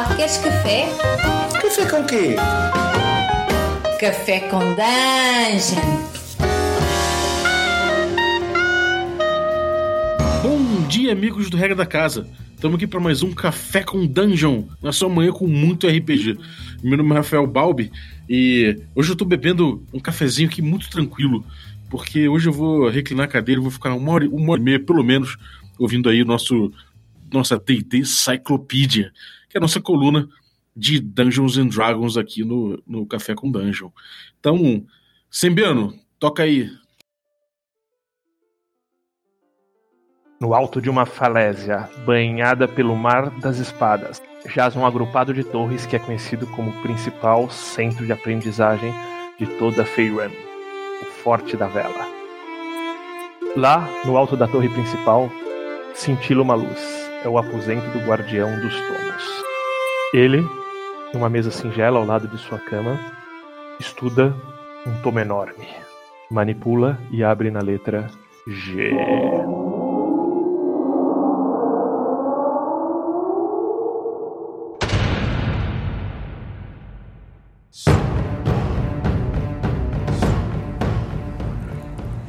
Olá, queres café? Café com quê? Café com Dungeon. Bom dia, amigos do Regra da Casa. Estamos aqui para mais um Café com Dungeon, na sua manhã com muito RPG. Meu nome é Rafael Balbi e hoje eu estou bebendo um cafezinho aqui muito tranquilo, porque hoje eu vou reclinar a cadeira e vou ficar uma hora, uma hora e meia, pelo menos, ouvindo aí o nosso nossa D&D Cyclopedia, que é a nossa coluna de Dungeons and Dragons aqui no, no Café com Dungeon. Então, Sembiano, toca aí. No alto de uma falésia, banhada pelo mar das espadas, jaz um agrupado de torres que é conhecido como o principal centro de aprendizagem de toda Feyran, o Forte da Vela. Lá, no alto da torre principal, cintila uma luz. É o aposento do guardião dos tomos. Ele, numa mesa singela ao lado de sua cama, estuda um tomo enorme. Manipula e abre na letra G.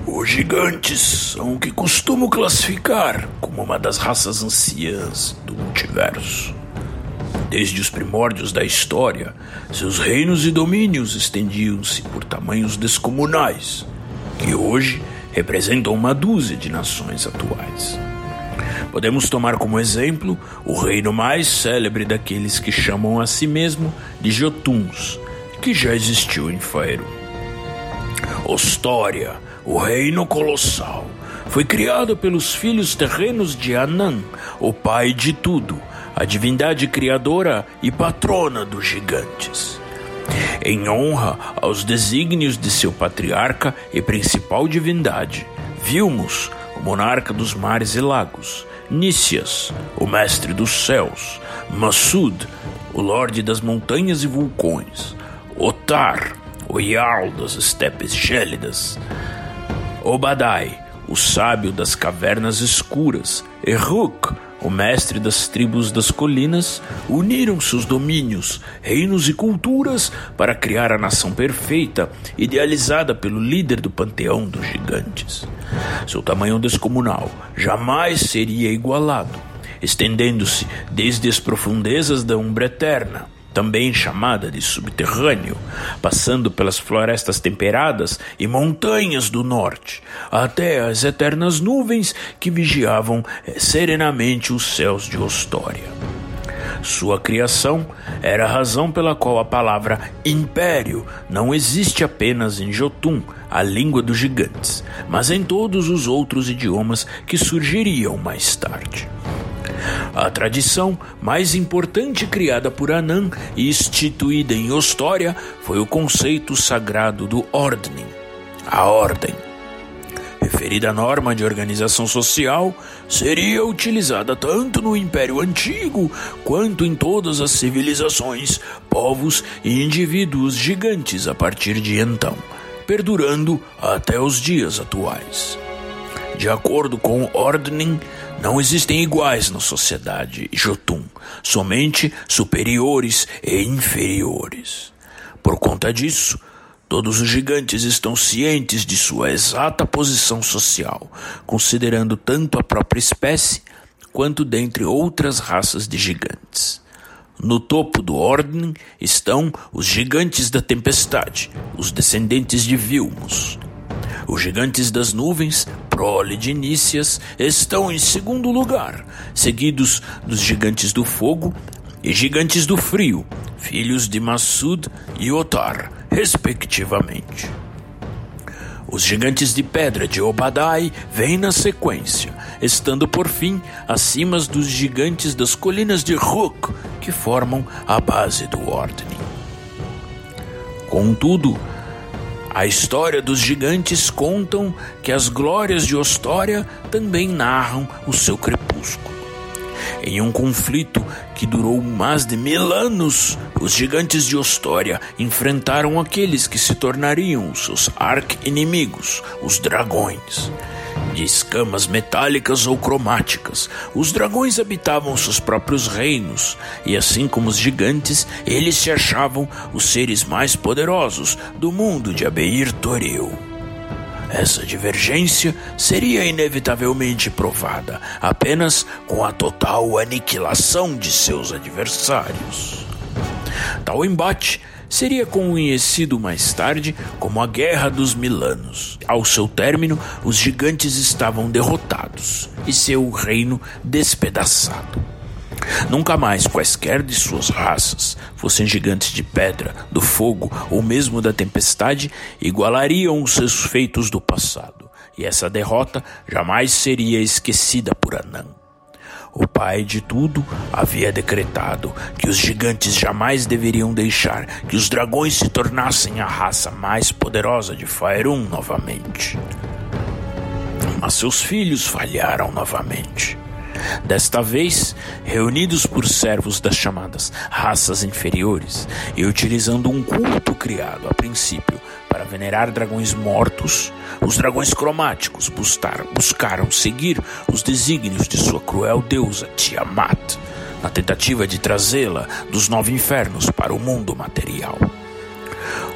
Os gigantes são o que costumo classificar como uma das raças anciãs do multiverso. Desde os primórdios da história, seus reinos e domínios estendiam-se por tamanhos descomunais, que hoje representam uma dúzia de nações atuais. Podemos tomar como exemplo o reino mais célebre daqueles que chamam a si mesmo de Jotuns, que já existiu em Faerun. Ostória, o reino colossal, foi criado pelos filhos terrenos de Anan, o pai de tudo, a divindade criadora e patrona dos gigantes. Em honra aos desígnios de seu patriarca e principal divindade, Vilmos, o monarca dos mares e lagos, Nícias, o mestre dos céus, Massud, o lorde das montanhas e vulcões, Otar, o Jarl das estepes gélidas, Obadai, o sábio das cavernas escuras, e Ruk, o mestre das tribos das colinas, uniram seus domínios, reinos e culturas para criar a nação perfeita, idealizada pelo líder do panteão dos gigantes. Seu tamanho descomunal jamais seria igualado, estendendo-se desde as profundezas da Umbra Eterna também chamada de subterrâneo, passando pelas florestas temperadas e montanhas do norte, até as eternas nuvens que vigiavam eh, serenamente os céus de Ostória. Sua criação era a razão pela qual a palavra império não existe apenas em Jotun, a língua dos gigantes, mas em todos os outros idiomas que surgiriam mais tarde. A tradição mais importante criada por Anan e instituída em Ostória foi o conceito sagrado do Ordning, a ordem. Referida norma de organização social, seria utilizada tanto no Império Antigo quanto em todas as civilizações, povos e indivíduos gigantes a partir de então, perdurando até os dias atuais. De acordo com Ordning, não existem iguais na sociedade Jotun, somente superiores e inferiores. Por conta disso, todos os gigantes estão cientes de sua exata posição social, considerando tanto a própria espécie quanto dentre outras raças de gigantes. No topo do ordem estão os gigantes da tempestade, os descendentes de Vilmos. Os gigantes das nuvens, prole de Nícias, estão em segundo lugar, seguidos dos gigantes do fogo e gigantes do frio, filhos de Massud e Otar, respectivamente. Os gigantes de pedra de Obadai vêm na sequência, estando por fim acima dos gigantes das colinas de Ruk, que formam a base do Ordem. Contudo, a história dos gigantes contam que as glórias de Ostória também narram o seu crepúsculo. Em um conflito que durou mais de mil anos, os gigantes de Ostória enfrentaram aqueles que se tornariam seus arqui-inimigos, os dragões. de escamas metálicas ou cromáticas. Os dragões habitavam seus próprios reinos, e assim como os gigantes, eles se achavam os seres mais poderosos do mundo de Abeir Toril. Essa divergência seria inevitavelmente provada apenas com a total aniquilação de seus adversários. Tal embate seria conhecido mais tarde como a Guerra dos Milanos. Ao seu término, os gigantes estavam derrotados e seu reino despedaçado. Nunca mais quaisquer de suas raças, fossem gigantes de pedra, do fogo ou mesmo da tempestade, igualariam os seus feitos do passado, e essa derrota jamais seria esquecida por Anã. O pai de tudo havia decretado que os gigantes jamais deveriam deixar que os dragões se tornassem a raça mais poderosa de Faerun novamente. Mas seus filhos falharam novamente. Desta vez, reunidos por servos das chamadas raças inferiores e utilizando um culto criado a princípio para venerar dragões mortos, os dragões cromáticos buscar, buscaram seguir os desígnios de sua cruel deusa Tiamat, na tentativa de trazê-la dos nove infernos para o mundo material.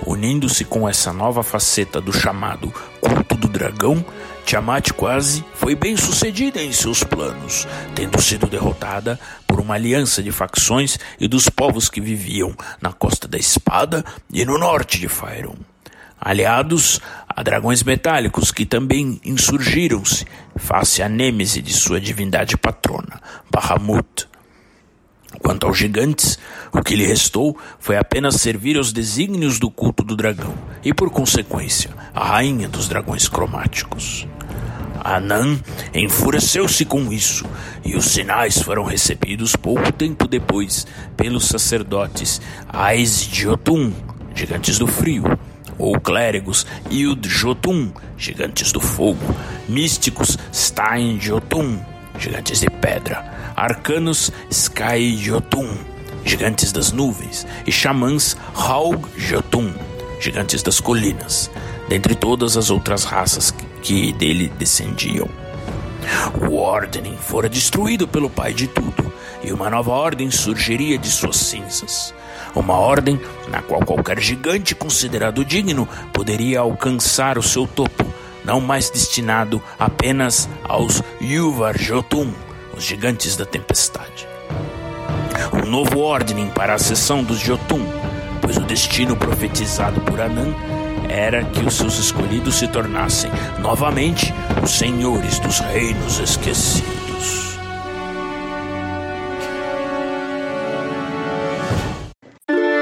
Unindo-se com essa nova faceta do chamado culto do dragão, Tiamat quase foi bem sucedida em seus planos, tendo sido derrotada por uma aliança de facções e dos povos que viviam na Costa da Espada e no norte de Faerun. Aliados a dragões metálicos que também insurgiram-se face à nêmese de sua divindade patrona, Bahamut. Quanto aos gigantes, o que lhe restou foi apenas servir aos desígnios do culto do dragão e, por consequência, a rainha dos dragões cromáticos. Anan enfureceu-se com isso, e os sinais foram recebidos pouco tempo depois pelos sacerdotes Ais de Otum, gigantes do frio, ou clérigos Yud Jotun, gigantes do fogo, místicos Stein Jotun, gigantes de pedra, arcanos Sky Jotun, gigantes das nuvens, e xamãs Haug Jotun, gigantes das colinas, dentre todas as outras raças que dele descendiam. O Ordem fora destruído pelo Pai de tudo, e uma nova ordem surgiria de suas cinzas. Uma ordem na qual qualquer gigante considerado digno poderia alcançar o seu topo, não mais destinado apenas aos Yuvar Jotun, os gigantes da tempestade. Um novo ordem para a seção dos Jotun, pois o destino profetizado por Anan era que os seus escolhidos se tornassem novamente os senhores dos reinos esquecidos.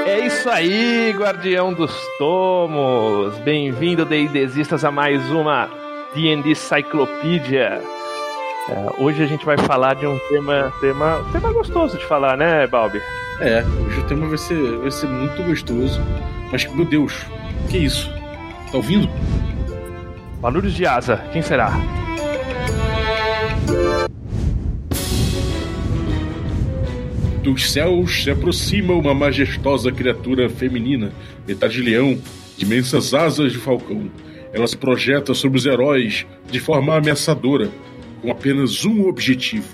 É isso aí, Guardião dos Tomos! Bem-vindo, D&Dzistas, a mais uma D&D Cyclopedia. É, hoje a gente vai falar de um tema, tema, tema gostoso de falar, né, Balbi? É, hoje o tema vai ser, vai ser muito gostoso. Mas, meu Deus, que isso? Tá ouvindo? Barulhos de asa, quem será? Dos céus se aproxima uma majestosa criatura feminina, metade leão, de imensas asas de falcão. Ela se projeta sobre os heróis de forma ameaçadora, com apenas um objetivo: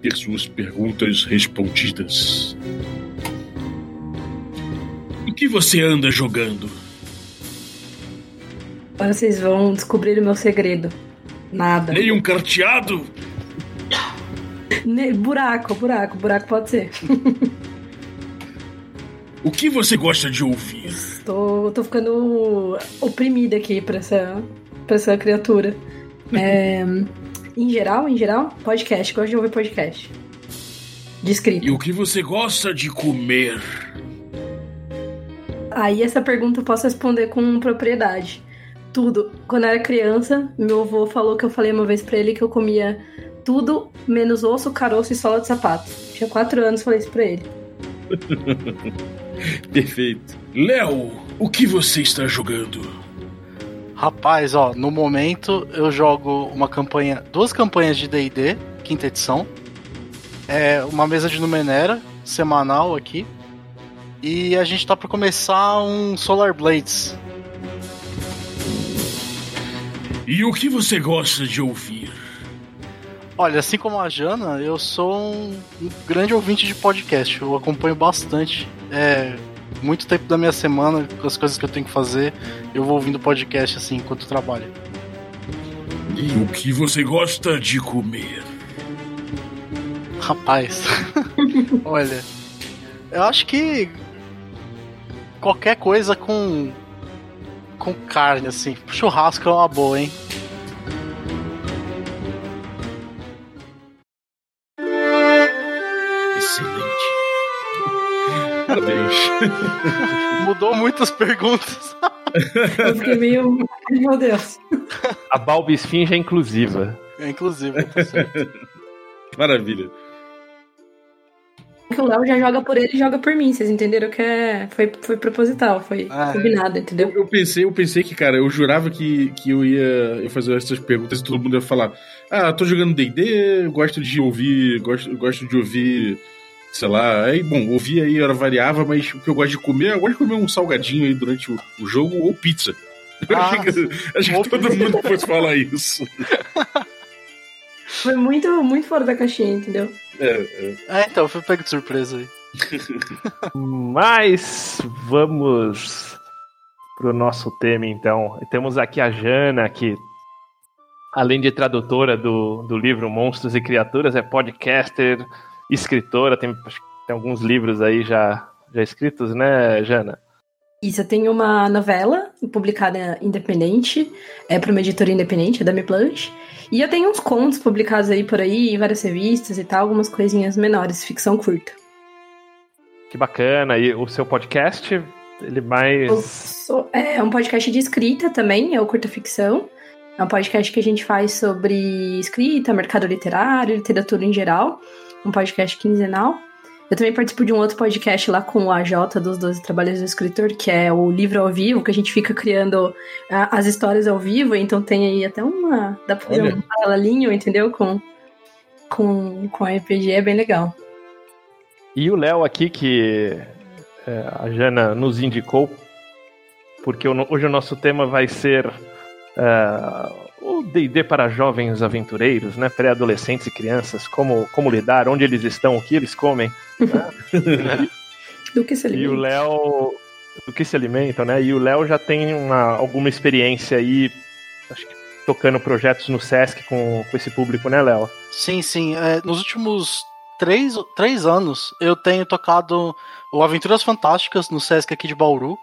ter suas perguntas respondidas. O que você anda jogando? Vocês vão descobrir o meu segredo. Nada. Nem um carteado? Ne- Buraco, buraco, buraco pode ser. O que você gosta de ouvir? tô, tô ficando oprimida aqui pra essa, pra essa criatura. É, em geral, em geral, podcast. Gosto de ouvir podcast. De escrita. E o que você gosta de comer? Aí essa pergunta eu posso responder com propriedade. Tudo. Quando eu era criança, meu avô falou que eu falei uma vez pra ele que eu comia tudo menos osso, caroço e sola de sapato. Tinha quatro anos, falei isso pra ele. Perfeito. Léo, o que você está jogando? Rapaz, ó, no momento eu jogo uma campanha, duas campanhas de D&D, quinta edição. É uma mesa de Numenera, semanal aqui. E a gente tá pra começar um Solar Blades. E o que você gosta de ouvir? Olha, assim como a Jana, eu sou um, um grande ouvinte de podcast. Eu acompanho bastante. É, muito tempo da minha semana, com as coisas que eu tenho que fazer, eu vou ouvindo podcast assim enquanto trabalho. E o que você gosta de comer? Rapaz, olha, eu acho que qualquer coisa com com carne assim, churrasco é uma boa, hein? Mudou muitas perguntas. Eu fiquei meio. Meu Deus. A Balbi Esfinge é inclusiva. É, inclusive, tá certo. Maravilha. Que o Léo já joga por ele e joga por mim. Vocês entenderam que é... foi, foi proposital, foi Ah, é. combinado, entendeu? Eu pensei, eu pensei que, cara, eu jurava que, que eu ia eu fazer essas perguntas e todo mundo ia falar: Ah, tô jogando DD, gosto de ouvir, gosto, gosto de ouvir, sei lá. Aí, bom, ouvir aí era variava, mas o que eu gosto de comer, eu gosto de comer um salgadinho aí durante o, o jogo ou pizza. Ah, achei que, achei ou que todo mundo fosse falar isso. Foi muito, muito fora da caixinha, entendeu? É, é. É, então, fui pego de surpresa aí. Mas vamos pro nosso tema então. Temos aqui a Jana, que além de tradutora do, do livro Monstros e Criaturas, é podcaster, escritora, tem, tem alguns livros aí já, já escritos, né, Jana? Isso, eu tenho uma novela publicada independente, é para uma editora independente, a Dame Blanche. E eu tenho uns contos publicados aí por aí, em várias revistas e tal, algumas coisinhas menores, ficção curta. Que bacana. E o seu podcast, ele mais. sou- é um podcast de escrita também, é o Curta Ficção. É um podcast que a gente faz sobre escrita, mercado literário, literatura em geral. Um podcast quinzenal. Eu também participo de um outro podcast lá com o AJ dos 12 Trabalhos do Escritor, que é o livro ao vivo, que a gente fica criando ah, as histórias ao vivo, então tem aí até uma. dá pra fazer Olha. um paralelinho, entendeu? Com, com, com a RPG, é bem legal. E o Léo aqui, que é, a Jana nos indicou, porque hoje o nosso tema vai ser é, o D&D para jovens aventureiros, né, pré-adolescentes e crianças, como, como lidar, onde eles estão, o que eles comem. Do que se E o alimenta. Léo, do que se alimentam, né? E o Léo já tem uma, alguma experiência aí, acho que tocando projetos no Sesc com, com esse público, né, Léo? Sim, sim. É, nos últimos três, três anos, eu tenho tocado o Aventuras Fantásticas no Sesc aqui de Bauru.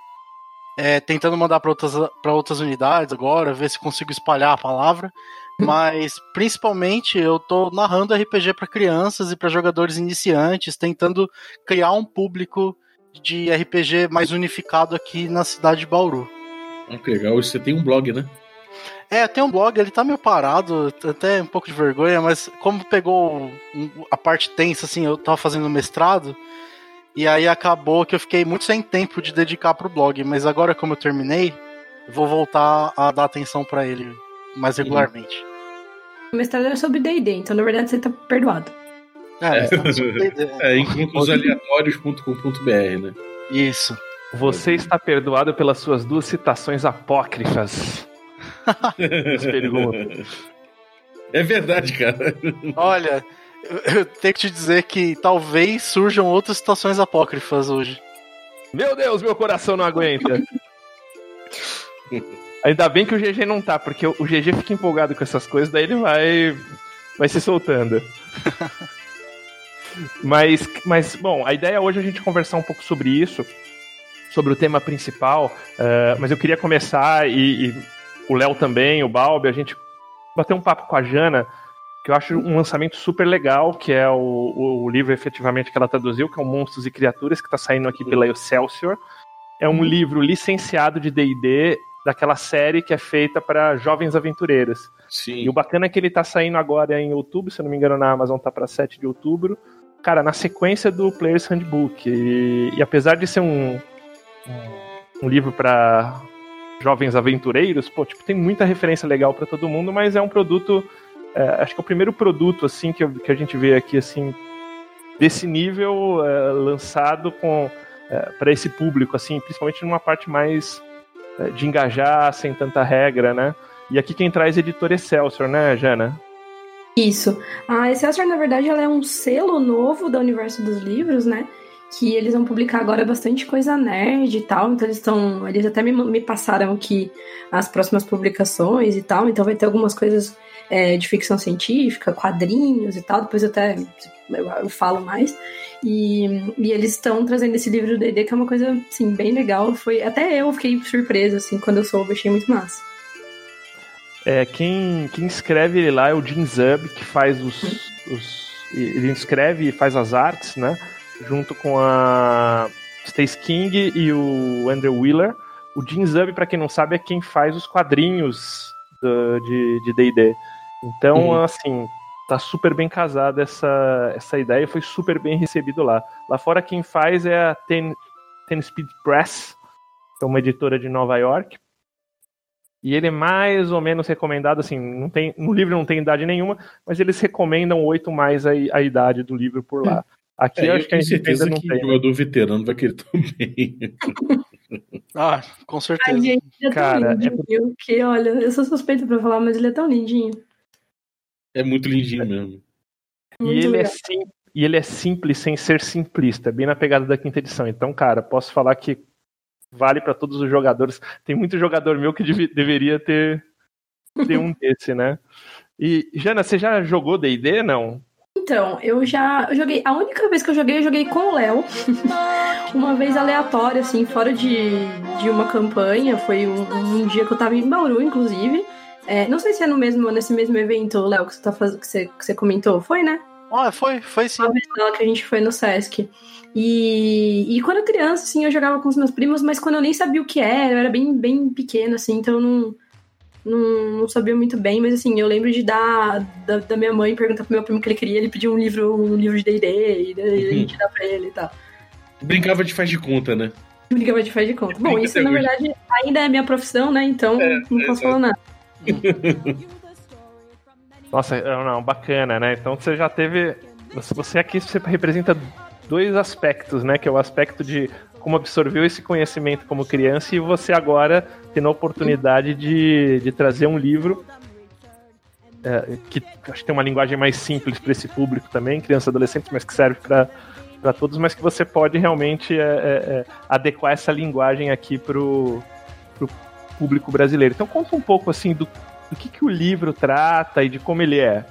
É, tentando mandar para outras, pra outras unidades agora, ver se consigo espalhar a palavra. Mas principalmente eu tô narrando RPG para crianças e para jogadores iniciantes, tentando criar um público de RPG mais unificado aqui na cidade de Bauru. Ah, que legal. Você tem um blog, né? É, tem um blog, ele tá meio parado, até um pouco de vergonha, mas como pegou a parte tensa, assim, eu tava fazendo mestrado, e aí acabou que eu fiquei muito sem tempo de dedicar pro blog, mas agora como eu terminei, vou voltar a dar atenção pra ele mais regularmente. O mestrado é sobre D&D, então na verdade você tá perdoado. É, É, encontrosaleatórios.com.br, né? isso. Você está perdoado pelas suas duas citações apócrifas. As perguntas. É verdade, cara. Olha, eu, tenho que te dizer que talvez surjam outras situações apócrifas hoje. Meu Deus, meu coração não aguenta. Ainda bem que o GG não tá, porque o GG fica empolgado com essas coisas, daí ele vai vai se soltando. mas, mas, bom, a ideia hoje é a gente conversar um pouco sobre isso, sobre o tema principal, eh, mas eu queria começar, e, e o Léo também, o Balbi, a gente bater um papo com a Jana, que eu acho um lançamento super legal, que é o, o livro efetivamente que ela traduziu, que é o Monstros e Criaturas, que está saindo aqui pela Excelsior. É um livro licenciado de D&D daquela série que é feita para jovens aventureiros. Sim. E o bacana é que ele tá saindo agora em outubro, se eu não me engano, na Amazon tá para 7 de outubro. Cara, na sequência do Player's Handbook. E, e apesar de ser um, um, um livro para jovens aventureiros, pô, tipo, tem muita referência legal para todo mundo, mas é um produto. É, acho que é o primeiro produto, assim, que, que a gente vê aqui, assim, desse nível é, lançado com para esse público, assim, principalmente numa parte mais é, de engajar sem tanta regra, né? E aqui quem traz é a editora Excelsior, né, Jana? Isso. A Excelsior, na verdade, ela é um selo novo do universo dos livros, né? Que eles vão publicar agora bastante coisa nerd e tal. Então eles estão. Eles até me, me passaram aqui as próximas publicações e tal. Então vai ter algumas coisas é, de ficção científica, quadrinhos e tal. Depois até eu, eu falo mais. E, e eles estão trazendo esse livro do D&D, que é uma coisa, assim, bem legal. Foi, até eu fiquei surpresa, assim, quando eu soube. Achei muito massa. É, quem, quem escreve ele lá é o Jim Zub, que faz os, os. Ele escreve e faz as artes, né? Junto com a Stace King e o Andrew Wheeler. O Jim Zub, pra quem não sabe, é quem faz os quadrinhos do, de D&D. Então, uhum. assim, tá super bem casada essa, essa ideia, foi super bem recebido lá. Lá fora quem faz é a Ten, Ten Speed Press, que é uma editora de Nova York. E ele é mais ou menos recomendado, assim, não tem, no livro não tem idade nenhuma, mas eles recomendam oito mais a, a idade do livro por lá. Aqui é, eu acho que a gente certeza não que tem. o jogador veterano vai querer também. ah, com certeza. gente, é Cara, lindinho, é... que, olha, eu sou suspeita pra falar, mas ele é tão lindinho. É muito lindinho mesmo. E ele, é sim, e ele é simples sem ser simplista, bem na pegada da quinta edição. Então, cara, posso falar que vale para todos os jogadores. Tem muito jogador meu que dev deveria ter, ter um desse, né? E, Jana, você já jogou D&D, não? Então, eu já eu joguei. A única vez que eu joguei, eu joguei com o Léo. uma vez aleatória, assim, fora de, de uma campanha. Foi um, um, dia que eu tava em Bauru, inclusive. É, não sei se é no mesmo, nesse mesmo evento, Léo, que você, tá faz... que, você, que você comentou. Foi, né? Ah, foi, foi sim. Uma vez que a gente foi no Sesc. E, e quando eu criança, assim, eu jogava com os meus primos, mas quando eu nem sabia o que era, eu era bem, bem pequeno, assim, então eu não, não, não sabia muito bem, mas assim, eu lembro de dar da, da minha mãe perguntar pro meu primo o que ele queria, ele pediu um livro, um livro de D&D, e daí a uhum. gente dá pra ele e tal. Brincava de faz de conta, né? Brincava de faz de conta. Bom, isso na verdade ainda é minha profissão, né? Então é, não posso é, falar nada. Nossa, não, bacana, né? Então você já teve. Você aqui você representa dois aspectos, né? Que é o aspecto de como absorveu esse conhecimento como criança e você agora tendo a oportunidade de, de trazer um livro é, que acho que tem uma linguagem mais simples para esse público também, criança e adolescente, mas que serve para para todos, mas que você pode realmente é, é, é adequar essa linguagem aqui para o público brasileiro. Então conta um pouco assim do, do que, que o livro trata e de como ele é.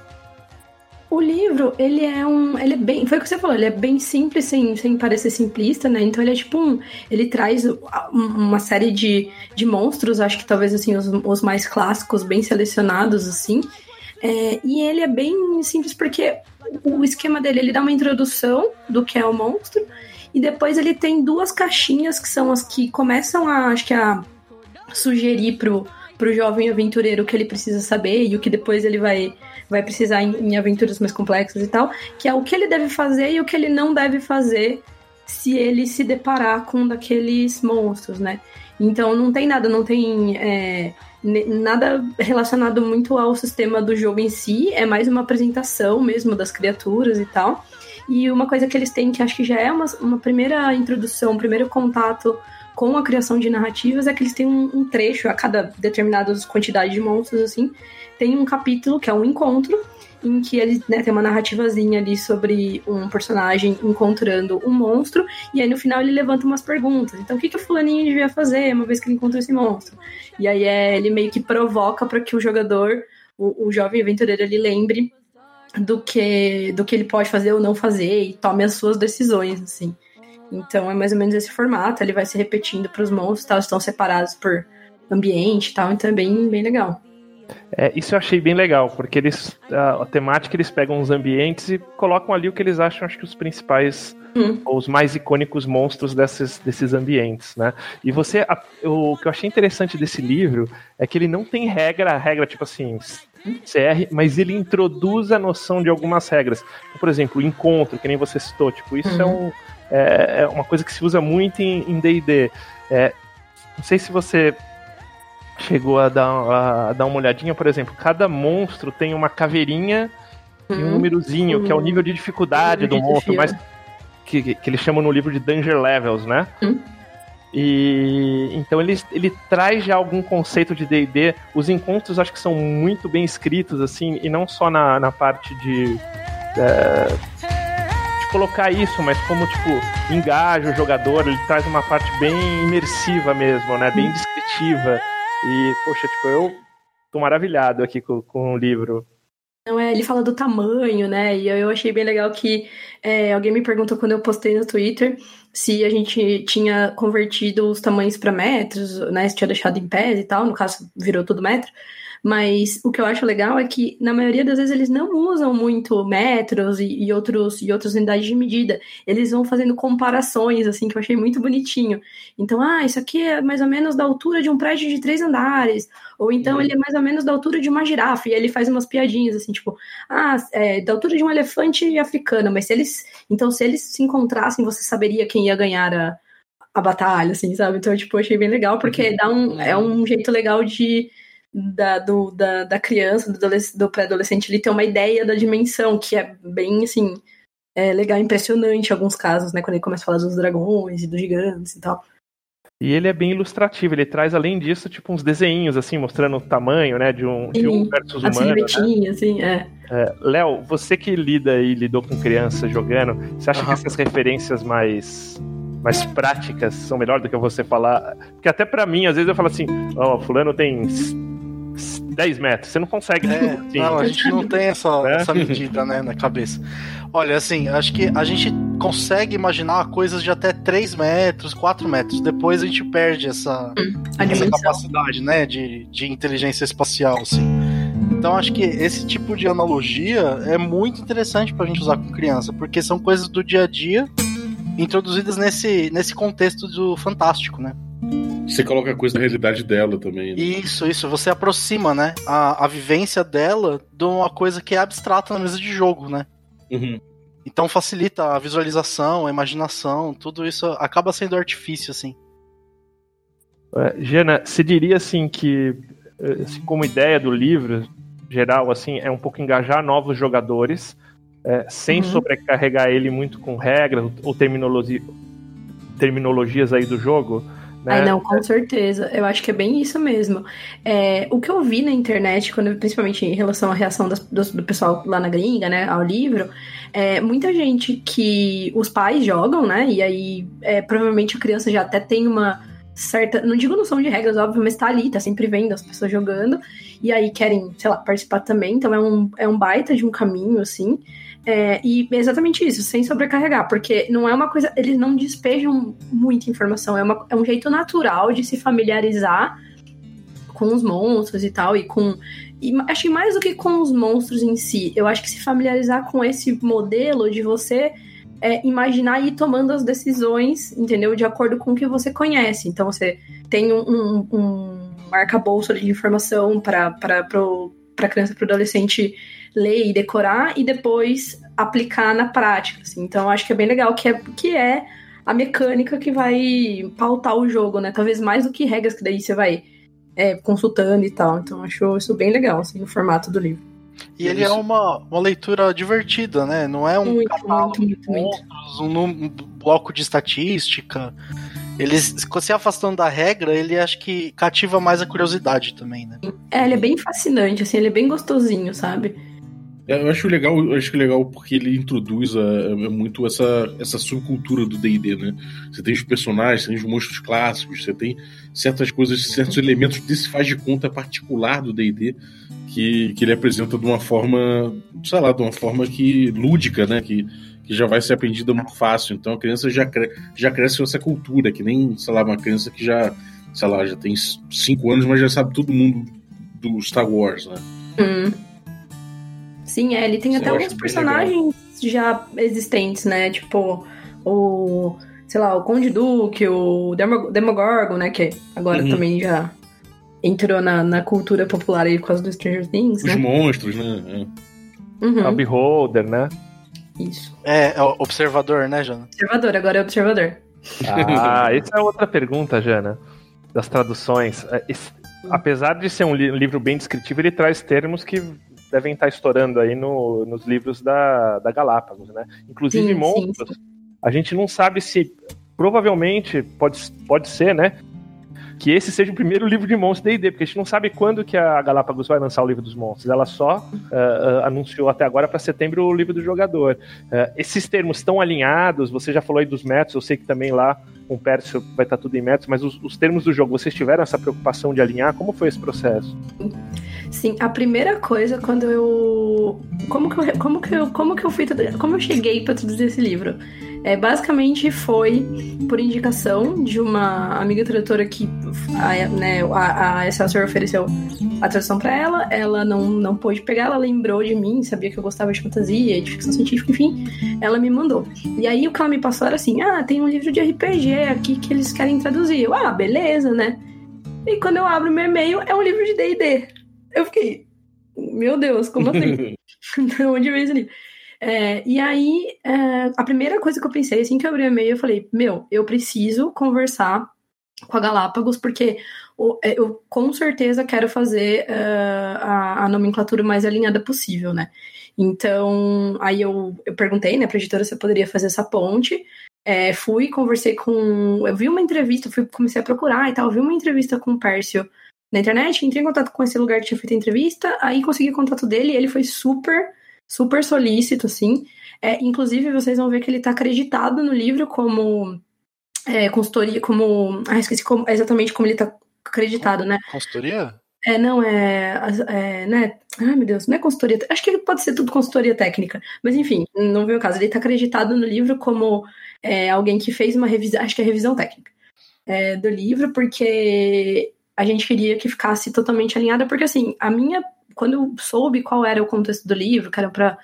O livro, ele é um. Ele é bem. Foi o que você falou, ele é bem simples, sem, sem parecer simplista, né? Então ele é tipo um. Ele traz uma série de, de monstros, acho que talvez assim, os, os mais clássicos, bem selecionados, assim. É, e ele é bem simples porque o esquema dele, ele dá uma introdução do que é o monstro, e depois ele tem duas caixinhas que são as que começam a, acho que a sugerir pro, pro jovem aventureiro o que ele precisa saber e o que depois ele vai vai precisar em, em aventuras mais complexas e tal, que é o que ele deve fazer e o que ele não deve fazer se ele se deparar com um daqueles monstros, né? Então não tem nada, não tem é, nada relacionado muito ao sistema do jogo em si, é mais uma apresentação mesmo das criaturas e tal. E uma coisa que eles têm, que acho que já é uma, uma primeira introdução, um primeiro contato com a criação de narrativas, é que eles têm um, um trecho a cada determinada quantidade de monstros, assim, tem um capítulo que é um encontro, em que ele né, tem uma narrativazinha ali sobre um personagem encontrando um monstro, e aí no final ele levanta umas perguntas. Então, o que, que o fulaninho devia fazer uma vez que ele encontrou esse monstro? E aí é, ele meio que provoca para que o jogador, o, o jovem aventureiro, ele lembre do que, do que ele pode fazer ou não fazer e tome as suas decisões, assim. Então é mais ou menos esse formato, ele vai se repetindo para os monstros, tal, estão separados por ambiente e tal, então é bem, bem legal. É, isso eu achei bem legal, porque eles a, a, temática eles pegam os ambientes e colocam ali o que eles acham, acho que os principais, hum. os mais icônicos monstros desses, desses ambientes, né? E você, a, o, que eu achei interessante desse livro é que ele não tem regra, regra tipo assim, CR, mas ele introduz a noção de algumas regras. Por exemplo, o encontro, que nem você citou, tipo, isso é uhum. é, um, é, é, uma coisa que se usa muito em D&D. É, não sei se você chegou a dar, a dar uma olhadinha, por exemplo, cada monstro tem uma caveirinha uhum. e um uhum. númerozinho, uhum. que é o uhum. nível de dificuldade uhum. do monstro, mas que, que eles chamam no livro de Danger Levels, né? Uhum. E então ele, ele traz já algum conceito de D&D. Os encontros acho que são muito bem escritos assim, e não só na, na parte de, é, de colocar isso, mas como tipo engaja o jogador. Ele traz uma parte bem imersiva mesmo, né? Bem descritiva. E poxa, tipo eu tô maravilhado aqui com, com o livro. Não, é, ele fala do tamanho, né? E eu achei bem legal que é, alguém me perguntou quando eu postei no Twitter se a gente tinha convertido os tamanhos para metros, né? Se tinha deixado em pés e tal, no caso virou tudo metro. Mas o que eu acho legal é que, na maioria das vezes, eles não usam muito metros e, e, outros, e outras unidades de medida. Eles vão fazendo comparações, assim, que eu achei muito bonitinho. Então, ah, isso aqui é mais ou menos da altura de um prédio de três andares. Ou então uhum. ele é mais ou menos da altura de uma girafa. E ele faz umas piadinhas, assim, tipo, ah, é da altura de um elefante africano. Mas se eles. Então, se eles se encontrassem, você saberia quem ia ganhar a, a batalha, assim, sabe? Então, tipo, eu achei bem legal, porque uhum. dá um, é um jeito legal de da, do, da, da criança, do, do pré-adolescente, ele ter uma ideia da dimensão, que é bem, assim, é legal, impressionante em alguns casos, né? Quando ele começa a falar dos dragões e dos gigantes e tal. E ele é bem ilustrativo, ele traz, além disso, tipo, uns desenhos, assim, mostrando o tamanho, né, de um, Sim, de um versus humano. Né? assim, é. é Léo, você que lida e lidou com crianças jogando, você acha uhum. que essas referências mais mais práticas são melhor do que você falar? Porque até para mim, às vezes eu falo assim, ó, oh, fulano tem 10 metros. Você não consegue. É, assim. Não, a gente não tem essa, né? essa medida né, na cabeça. Olha, assim, acho que a gente consegue imaginar coisas de até 3 metros, 4 metros. Depois a gente perde essa, hum, essa capacidade né, de, de inteligência espacial. Assim. Então acho que esse tipo de analogia é muito interessante pra gente usar com criança, porque são coisas do dia a dia introduzidas nesse, nesse contexto do fantástico, né? Você coloca a coisa na realidade dela também. Né? Isso, isso. Você aproxima, né? A, a vivência dela de uma coisa que é abstrata na mesa de jogo, né? Uhum. Então facilita a visualização, a imaginação, tudo isso acaba sendo artifício, assim. É, Jana, você diria assim que, assim, como ideia do livro geral, assim, é um pouco engajar novos jogadores, é, sem uhum. sobrecarregar ele muito com regras ou terminologia, terminologias aí do jogo? Né? Ai, não, com certeza. Eu acho que é bem isso mesmo. É, o que eu vi na internet, quando, principalmente em relação à reação das, do, do, pessoal lá na gringa, né, ao livro, é muita gente que os pais jogam, né, e aí é, provavelmente a criança já até tem uma certa, não digo noção de regras, óbvio, mas tá ali, tá sempre vendo as pessoas jogando, e aí querem, sei lá, participar também, então é um, é um baita de um caminho, assim. É, e exatamente isso, sem sobrecarregar, porque não é uma coisa. Eles não despejam muita informação, é, uma, é um jeito natural de se familiarizar com os monstros e tal, e com. E acho mais do que com os monstros em si, eu acho que se familiarizar com esse modelo de você é, imaginar e ir tomando as decisões, entendeu? De acordo com o que você conhece. Então você tem um, um, um arcabouço de informação para a criança, para o adolescente ler e decorar e depois aplicar na prática. Assim. Então, acho que é bem legal que é, que é a mecânica que vai pautar o jogo, né? Talvez mais do que regras que daí você vai é, consultando e tal. Então, acho isso bem legal, assim, o formato do livro. E ele é uma, uma leitura divertida, né? Não é um muito, catálogo muito, muito, um, um, bloco de estatística. Eles, se afastando da regra, ele acho que cativa mais a curiosidade também, né? É, ele é bem fascinante, assim, ele é bem gostosinho, sabe? É, eu acho legal, eu acho legal porque ele introduz a, a, muito essa, essa subcultura do D&D, né? Você tem os personagens, tem os monstros clássicos, você tem certas coisas, certos elementos desse faz de conta particular do D&D que, que ele apresenta de uma forma, sei lá, de uma forma que lúdica, né? Que, que já vai ser aprendida muito fácil. Então a criança já, cre já cresce com essa cultura, que nem, sei lá, uma criança que já, sei lá, já tem cinco anos, mas já sabe todo mundo do Star Wars, né? Hum. Sim, é, ele tem até alguns personagens já existentes, né? Tipo, o. Sei lá, o Conde Duque, o Demogorgon, né? Que agora uhum. também já entrou na, na cultura popular aí por causa do Stranger Things. Os né? monstros, né? É. Uhum. A Beholder, né? Isso. É, é observador, né, Jana? Observador, agora é observador. Ah, essa é outra pergunta, Jana. Das traduções. É, esse, apesar de ser um livro bem descritivo, ele traz termos que devem estar estourando aí no, nos livros da, da Galápagos, né? Inclusive sim, monstros. Sim, sim. A gente não sabe se provavelmente pode, pode ser, né? Que esse seja o primeiro livro de monstros D&D, porque a gente não sabe quando que a Galápagos vai lançar o livro dos monstros. Ela só uh, anunciou até agora para setembro o livro do jogador. Uh, esses termos estão alinhados, você já falou aí dos métodos, eu sei que também lá com o Pércio vai estar tudo em métodos, mas os, os termos do jogo, vocês tiveram essa preocupação de alinhar? Como foi esse processo? Sim, a primeira coisa quando eu. Como que eu, como que eu, como que eu fui. Como eu cheguei para traduzir esse livro? É, basicamente foi por indicação de uma amiga tradutora que a, né, a, a Excelsior ofereceu a tradução para ela, ela não, não pôde pegar, ela lembrou de mim, sabia que eu gostava de fantasia, de ficção científica, enfim, ela me mandou. E aí o que ela me passou era assim: ah, tem um livro de RPG aqui que eles querem traduzir. Eu, ah, beleza, né? E quando eu abro meu e-mail, é um livro de DD. Eu fiquei, meu Deus, como assim? de onde veio esse livro? É, e aí, é, a primeira coisa que eu pensei, assim que eu abri o e-mail, eu falei, meu, eu preciso conversar com a Galápagos, porque é, eu com certeza quero fazer uh, a, a, nomenclatura mais alinhada possível, né? Então, aí eu, eu perguntei, né, pra editora se eu poderia fazer essa ponte. É, fui, conversei com. Eu vi uma entrevista, fui, comecei a procurar e tal, vi uma entrevista com o Pércio na internet, entrei em contato com esse lugar que tinha feito a entrevista, aí consegui o contato dele, ele foi super super solícito, assim. É, inclusive, vocês vão ver que ele está acreditado no livro como é, consultoria, como. Ah, esqueci como, exatamente como ele está acreditado, né? Consultoria? É, não, é, é, né? Ai, meu Deus, não é consultoria. Acho que pode ser tudo consultoria técnica. Mas enfim, não veio o caso. Ele está acreditado no livro como é, alguém que fez uma revisão, acho que é revisão técnica é, do livro, porque a gente queria que ficasse totalmente alinhada, porque assim, a minha quando eu soube qual era o contexto do livro, que era para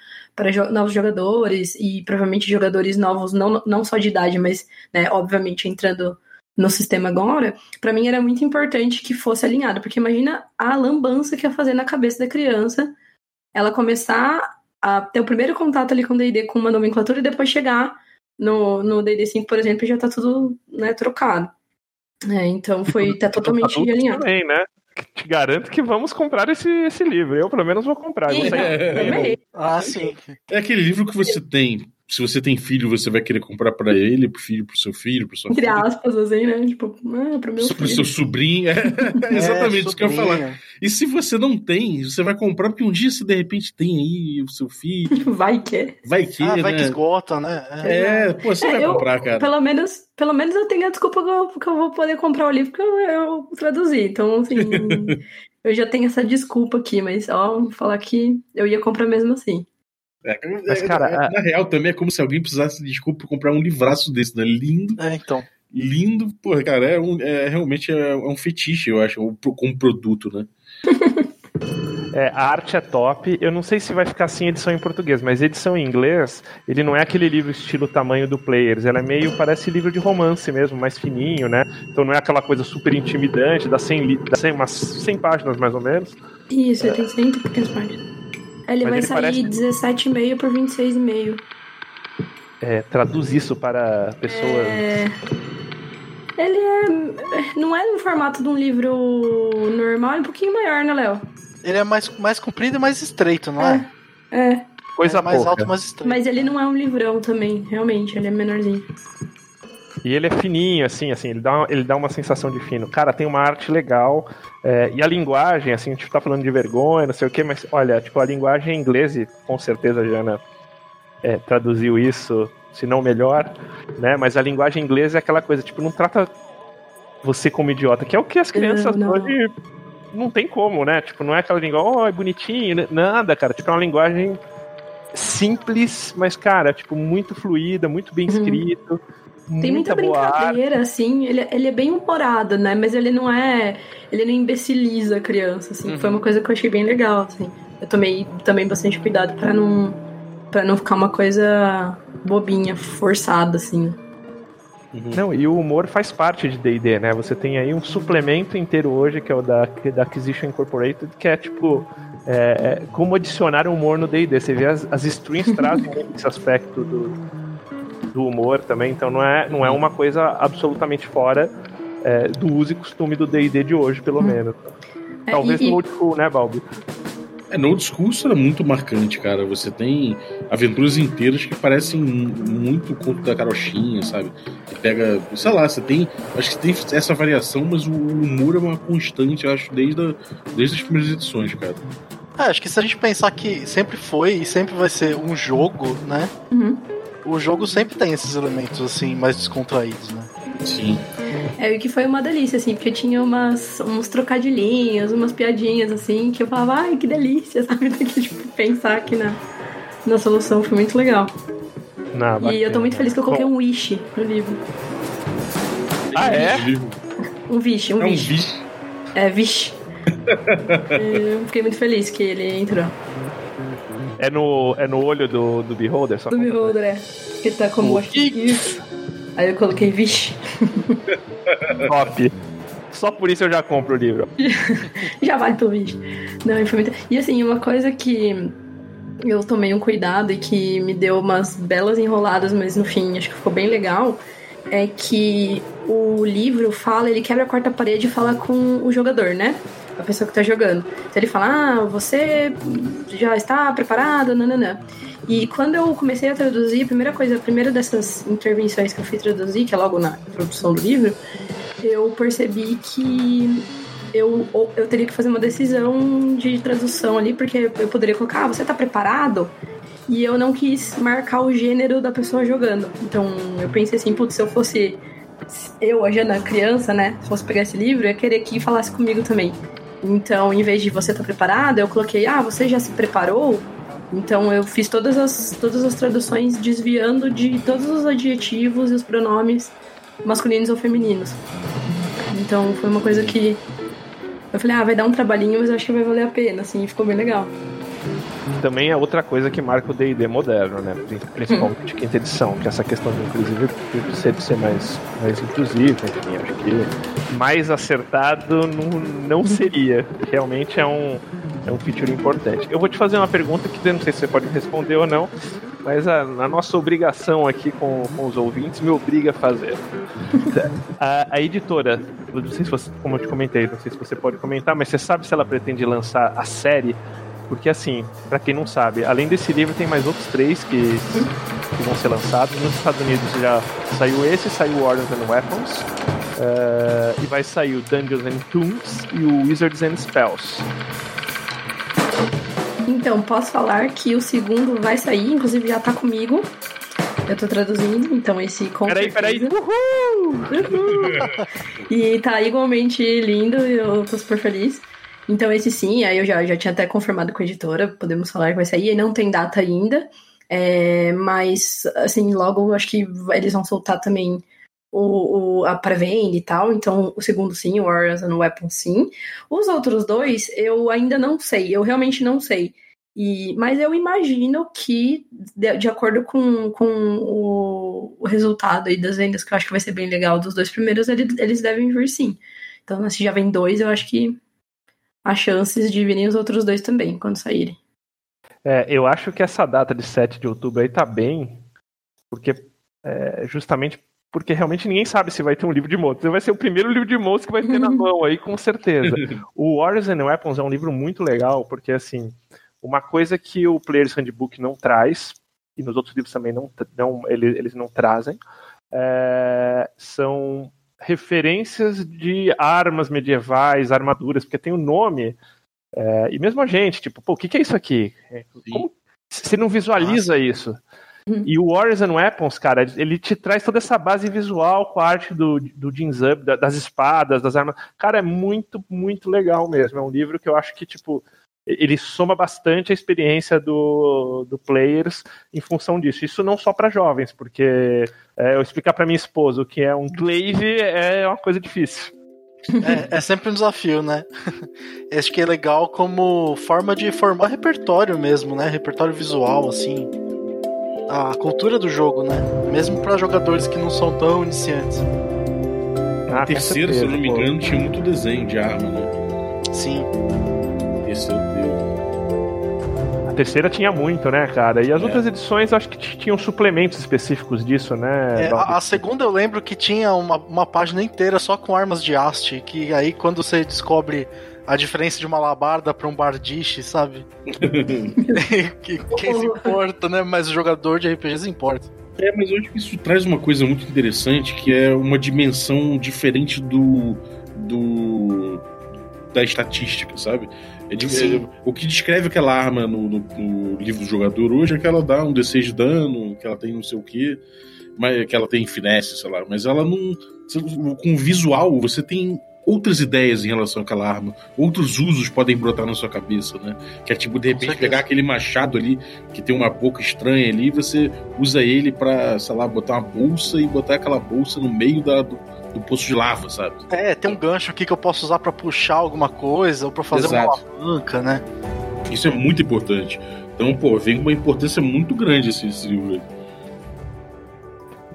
novos jogadores e provavelmente jogadores novos, não, não só de idade, mas, né, obviamente, entrando no sistema agora, para mim era muito importante que fosse alinhado, porque imagina a lambança que ia fazer na cabeça da criança ela começar a ter o primeiro contato ali com o D&D com uma nomenclatura e depois chegar no, no D&D 5, por exemplo, e já tá tudo né, trocado. É, então foi tá totalmente alinhado. Também, né? te garanto que vamos comprar esse, esse livro. Eu, pelo menos, vou comprar. Sim, é, é, ah, sim. É aquele livro que você tem. Se você tem filho, você vai querer comprar para ele, pro filho, pro seu filho, pro seu Entre aspas, assim, né? Tipo, ah, pro meu filho. Pro seu sobrinho. É, exatamente é, isso que eu ia falar. E se você não tem, você vai comprar porque um dia você de repente tem aí o seu filho. Vai que. Vai que. Ah, vai né? que esgota, né? É, é pô, você vai eu, comprar, cara. Pelo menos, pelo menos eu tenho a desculpa que eu, que eu vou poder comprar o livro que eu, eu traduzi. Então, assim. eu já tenho essa desculpa aqui, mas ó, vou falar que eu ia comprar mesmo assim. É, mas, cara, é, na real também é como se alguém precisasse de desculpa pra comprar um livraço desse, né? Lindo. É, então lindo, pô, cara, é, um, é realmente é, um fetiche, eu acho, como produto, né? É, a arte é top. Eu não sei se vai ficar assim edição em português, mas edição em inglês, ele não é aquele livro estilo tamanho do Players. Ela é meio, parece livro de romance mesmo, mais fininho, né? Então não é aquela coisa super intimidante, dá 100, dá 100 umas 100 páginas mais ou menos. Isso, é. tem 100 poucas páginas. Ele vai ele sair parece... 17,5 por 26,5. É, traduz isso para pessoas. É... Ele é. Não é no formato de um livro normal, é um pouquinho maior, né, Léo? Ele é mais, mais comprido e mais estreito, não é? É. é. Coisa é mais pouca. alto, mais estreito. Mas ele não é um livrão também, realmente, ele é menorzinho. E ele é fininho, assim, assim, ele dá, uma, ele dá uma sensação de fino. Cara, tem uma arte legal. É, e a linguagem, assim, a gente tá falando de vergonha, não sei o quê, mas olha, tipo, a linguagem em inglês, e com certeza a Jana é, traduziu isso se não melhor, né? Mas a linguagem inglesa é aquela coisa, tipo, não trata você como idiota, que é o que as crianças não, não. hoje não tem como, né? Tipo, não é aquela linguagem, oh, é bonitinho, nada, cara. Tipo, é uma linguagem simples, mas, cara, tipo, muito fluida, muito bem escrito. Uhum. Tem muita, muita brincadeira, assim. Ele, ele é bem humorado, né? Mas ele não é. Ele não imbeciliza a criança, assim. Uhum. Foi uma coisa que eu achei bem legal, assim. Eu tomei também bastante cuidado para não. para não ficar uma coisa bobinha, forçada, assim. Uhum. Não, e o humor faz parte de D&D, né? Você tem aí um suplemento inteiro hoje, que é o da, da Acquisition Incorporated, que é tipo... É, é, como adicionar humor no D&D. Você vê as, as strings trazem esse aspecto do, do humor também, então não é, não é uma coisa absolutamente fora é, do uso e costume do D&D de hoje, pelo uhum. menos. É, Talvez e, no old school, né, Balbi? É, no old school isso era muito marcante, cara. Você tem aventuras inteiras que parecem muito o conto da carochinha, sabe? Que pega, sei lá, você tem. Acho que tem essa variação, mas o humor é uma constante, eu acho, desde, a, desde as primeiras edições, cara. É, acho que se a gente pensar que sempre foi e sempre vai ser um jogo, né? Uhum. O jogo sempre tem esses elementos, assim, mais descontraídos, né? Sim. É, o que foi uma delícia, assim, porque tinha umas, uns trocadilhinhos, umas piadinhas, assim, que eu falava, ai, que delícia, sabe? Tem que, tipo, pensar aqui na, na solução, foi muito legal. Não, E eu tô muito feliz que eu coloquei Bom, um wish no livro. Ah, é? Um wish, um É um wish. É, wish. Eu fiquei muito feliz que ele entrou. É no, é no olho do, do Beholder? Só Do Beholder, é. Que tá como O Isso. Aí eu coloquei wish. Top. Só por isso eu já compro o livro. Já vale pelo vídeo. Não, foi muito... E assim, uma coisa que eu tomei um cuidado e que me deu umas belas enroladas, mas no fim acho que ficou bem legal, é que o livro fala, ele quebra a quarta parede e fala com o jogador, né? A pessoa que tá jogando. Então ele fala, ah, você já está preparado, nananã. E quando eu comecei a traduzir, a primeira coisa, a primeira dessas intervenções que eu fui traduzir, que é logo na introdução do livro, eu percebi que eu, eu teria que fazer uma decisão de tradução ali, porque eu poderia colocar, ah, você tá preparado? E eu não quis marcar o gênero da pessoa jogando. Então eu pensei assim, putz, se eu fosse eu, a Jana, criança, né? Se fosse pegar esse livro, ia querer que falasse comigo também. Então, em vez de você tá preparado, eu coloquei, ah, você já se preparou? Então eu fiz todas as, todas as traduções desviando de todos os adjetivos e os pronomes masculinos ou femininos. Então foi uma coisa que eu falei, ah, vai dar um trabalhinho, mas eu acho que vai valer a pena, assim, ficou bem legal. Também é outra coisa que marca o D&D moderno, né? Principalmente quinta edição, que essa questão de inclusive ser, de ser mais, mais inclusivo, enfim, acho que mais acertado não, não seria. Realmente é um, é um feature importante. Eu vou te fazer uma pergunta que eu não sei se você pode responder ou não, mas a, a nossa obrigação aqui com, com os ouvintes me obriga a fazer. A, a editora, não sei se você, como eu te comentei, não sei se você pode comentar, mas você sabe se ela pretende lançar a série porque assim, pra quem não sabe, além desse livro tem mais outros três que, que vão ser lançados. Nos Estados Unidos já saiu esse, saiu Orders and Weapons. eh, e vai sair o Dungeons and Tombs e o Wizards and Spells. Então, posso falar que o segundo vai sair, inclusive já tá comigo. Eu tô traduzindo, então esse com Peraí, peraí. certeza. Uhul! e tá igualmente lindo, eu tô super feliz. Então esse sim, aí eu já, já tinha até confirmado com a editora, podemos falar que vai sair, e não tem data ainda. É, mas, assim, logo acho que eles vão soltar também o, o, a pré-venda e tal. Então, o segundo sim, o Warriors and Weapons sim. Os outros dois, eu ainda não sei, eu realmente não sei. E, mas eu imagino que, de, de acordo com, com o, o, resultado aí das vendas, que eu acho que vai ser bem legal dos dois primeiros, eles devem vir sim. Então, se já vem dois, eu acho que há chances de virem os outros dois também, quando saírem. É, eu acho que essa data de 7 de outubro aí tá bem, porque é, justamente porque realmente ninguém sabe se vai ter um livro de monstros. Vai ser o primeiro livro de monstros que vai ter na mão aí, com certeza. o Warriors and Weapons é um livro muito legal, porque assim, uma coisa que o Player's Handbook não traz, e nos outros livros também não, não eles, eles não trazem, é, são referências de armas medievais, armaduras, porque tem o um nome. É, e mesmo a gente, tipo, pô, o que, que é isso aqui? Como, você não visualiza Nossa. isso. Uhum. E o Warriors and Weapons, cara, ele te traz toda essa base visual com a arte do, do Jin Zub, das espadas, das armas. Cara, é muito, muito legal mesmo. É um livro que eu acho que, tipo, ele soma bastante a experiência do, do players em função disso. Isso não só para jovens, porque é, eu explicar para minha esposa o que é um glaive é uma coisa difícil. É, é, sempre um desafio, né? Acho que é legal como forma de formar repertório mesmo, né? Repertório visual, assim. A cultura do jogo, né? Mesmo para jogadores que não são tão iniciantes. Ah, terceiro, certeza, se eu não me engano, tinha muito desenho de arma, né? Sim. Terceiro. Terceira tinha muito, né, cara? E as É. outras edições acho que tinham suplementos específicos disso, né? É, a, a segunda eu lembro que tinha uma, uma página inteira só com armas de haste, que aí quando você descobre a diferença de uma labarda pra um bardiche, sabe? que, quem se importa, né? Mas o jogador de RPG se importa. É, mas eu acho que isso traz uma coisa muito interessante, que é uma dimensão diferente do. do da estatística, sabe? É é- o que descreve aquela arma no, no- no livro do jogador hoje é que ela dá um D6 de dano, que ela tem não sei o quê, mas, que ela tem finesse, sei lá, mas ela não. Com o visual, você tem outras ideias em relação àquela arma, outros usos podem brotar na sua cabeça, né? Que é tipo, de repente, pegar aquele machado ali, que tem uma boca estranha ali, você usa ele pra, sei lá, botar uma bolsa e botar aquela bolsa no meio da, do, do poço de lava, sabe? É, tem um gancho aqui que eu posso usar pra puxar alguma coisa ou pra fazer Exato. uma alavanca, né? Isso é muito importante. Então, pô, vem com uma importância muito grande esse, esse livro aí.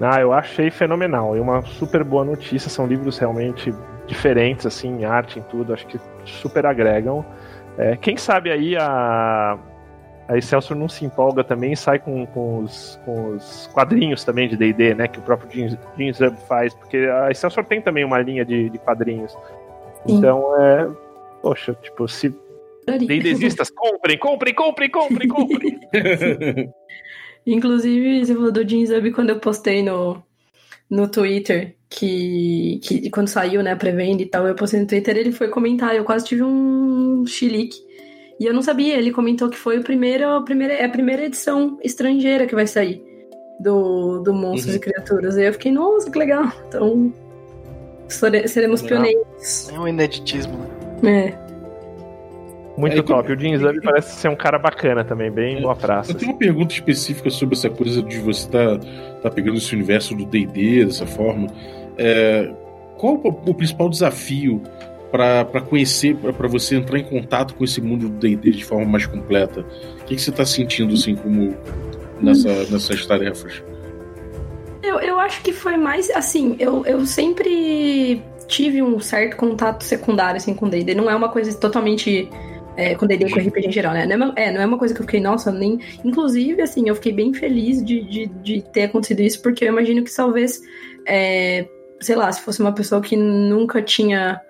Ah, eu achei fenomenal. E uma super boa notícia. São livros realmente diferentes, assim, em arte, em tudo. Acho que super agregam. É, quem sabe aí a, a Excelsior não se empolga também e sai com, com, os, com os quadrinhos também de D&D, né? Que o próprio Jim, Jim Zub faz. Porque a Excelsior tem também uma linha de, de quadrinhos. Sim. Então, é... Poxa, tipo, se D&Dizistas, comprem, comprem, comprem, comprem, comprem. Inclusive, você falou do Jin Zub quando eu postei no, no Twitter, que, que quando saiu, né, a pré-venda e tal, eu postei no Twitter, ele foi comentar, eu quase tive um chilique. E eu não sabia, ele comentou que foi o primeiro, a primeira, é a primeira edição estrangeira que vai sair do, do Monstros Uhum. e Criaturas. E eu fiquei, nossa, que legal. Então, seremos Legal. pioneiros. É um ineditismo, né? É. Muito É, top. O Jim Zub parece ser um cara bacana também, bem boa praça. Eu tenho uma pergunta específica sobre essa coisa de você estar tá, pegando esse universo do D&D dessa forma. É, qual o, o principal desafio para conhecer, para você entrar em contato com esse mundo do D&D de forma mais completa? O que, que você está sentindo assim como nessa, nessas tarefas? Eu, eu acho que foi mais assim, eu, eu sempre tive um certo contato secundário assim, com D&D. Não é uma coisa totalmente é, com D&D com RPG em geral, né? Não é, uma, é, não é uma coisa que eu fiquei, nossa, nem. Inclusive, assim, eu fiquei bem feliz de, de, de ter acontecido isso, porque eu imagino que talvez, é, sei lá, se fosse uma pessoa que nunca tinha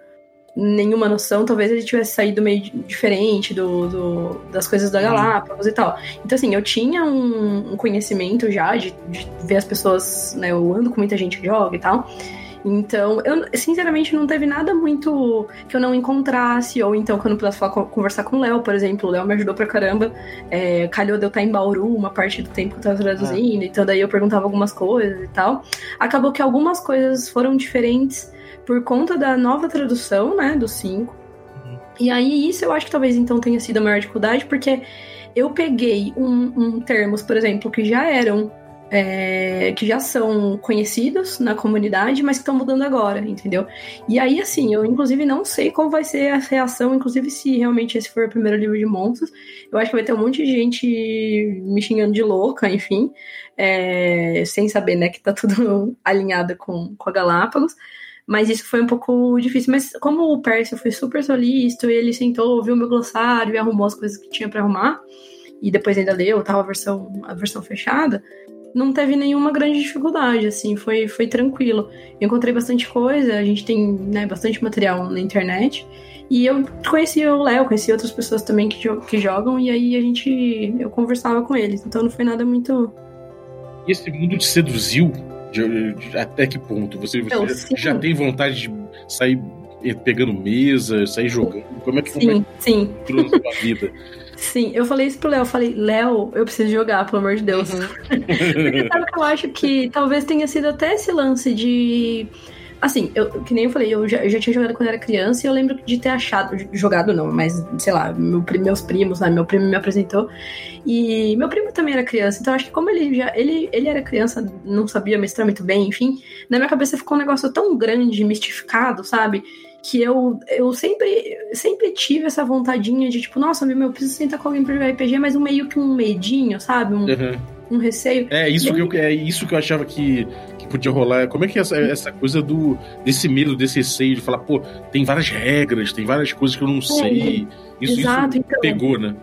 nenhuma noção, talvez ele tivesse saído meio diferente do, do- das coisas da Galápagos e tal. Então, assim, eu tinha um, um conhecimento já de, de ver as pessoas, né? Eu ando com muita gente que joga e tal. Então, eu sinceramente não teve nada muito que eu não encontrasse, ou então que eu não pudesse falar, conversar com o Léo, por exemplo. O Léo me ajudou pra caramba. É, calhou de eu estar em Bauru uma parte do tempo que eu tava traduzindo, então daí eu perguntava algumas coisas e tal. Acabou que algumas coisas foram diferentes por conta da nova tradução, né, do 5. E aí, isso eu acho que talvez então tenha sido a maior dificuldade, porque eu peguei um, um termos, por exemplo, que já eram. é, que já são conhecidos na comunidade, mas que estão mudando agora, entendeu? E aí, assim, eu inclusive não sei qual vai ser a reação, inclusive se realmente esse for o primeiro livro de monstros. Eu acho que vai ter um monte de gente me xingando de louca, enfim, é, sem saber, né, que tá tudo alinhado com, com a Galápagos. Mas isso foi um pouco difícil. Mas como o Pércio foi super solícito, ele sentou, viu meu glossário e arrumou as coisas que tinha pra arrumar, e depois ainda leu, tava a versão, a versão fechada, não teve nenhuma grande dificuldade, assim, foi, foi tranquilo. Eu encontrei bastante coisa, a gente tem né, bastante material na internet. E eu conheci o Léo, conheci outras pessoas também que, que jogam, e aí a gente. eu conversava com eles. Então não foi nada muito. E esse mundo te seduziu? De- de- até que ponto? Você, você Eu, já, sim. já tem vontade de sair pegando mesa, sair jogando? Como é que, como é Sim, sim. sua vida? Sim, eu falei isso pro Léo, eu falei, Léo, eu preciso jogar, pelo amor de Deus. Porque sabe que eu acho que talvez tenha sido até esse lance de. Assim, eu, que nem eu falei, eu já, eu já tinha jogado quando era criança e eu lembro de ter achado, jogado não, mas sei lá, meu, meus primos, né? Meu primo me apresentou. E meu primo também era criança, então acho que como ele já. Ele, ele era criança, não sabia mestrar muito bem, enfim, na minha cabeça ficou um negócio tão grande, mistificado, sabe? Que eu, eu sempre, sempre tive essa vontadinha de, tipo, nossa, meu, eu preciso sentar com alguém pra jogar RPG, mas um meio que um medinho, sabe? Um, Uhum. um receio. É isso que eu, é isso que eu achava que, que podia rolar. Como é que é essa, essa coisa do desse medo, desse receio de falar, pô, tem várias regras, tem várias coisas que eu não sei. Isso, Exato, isso então. pegou, né?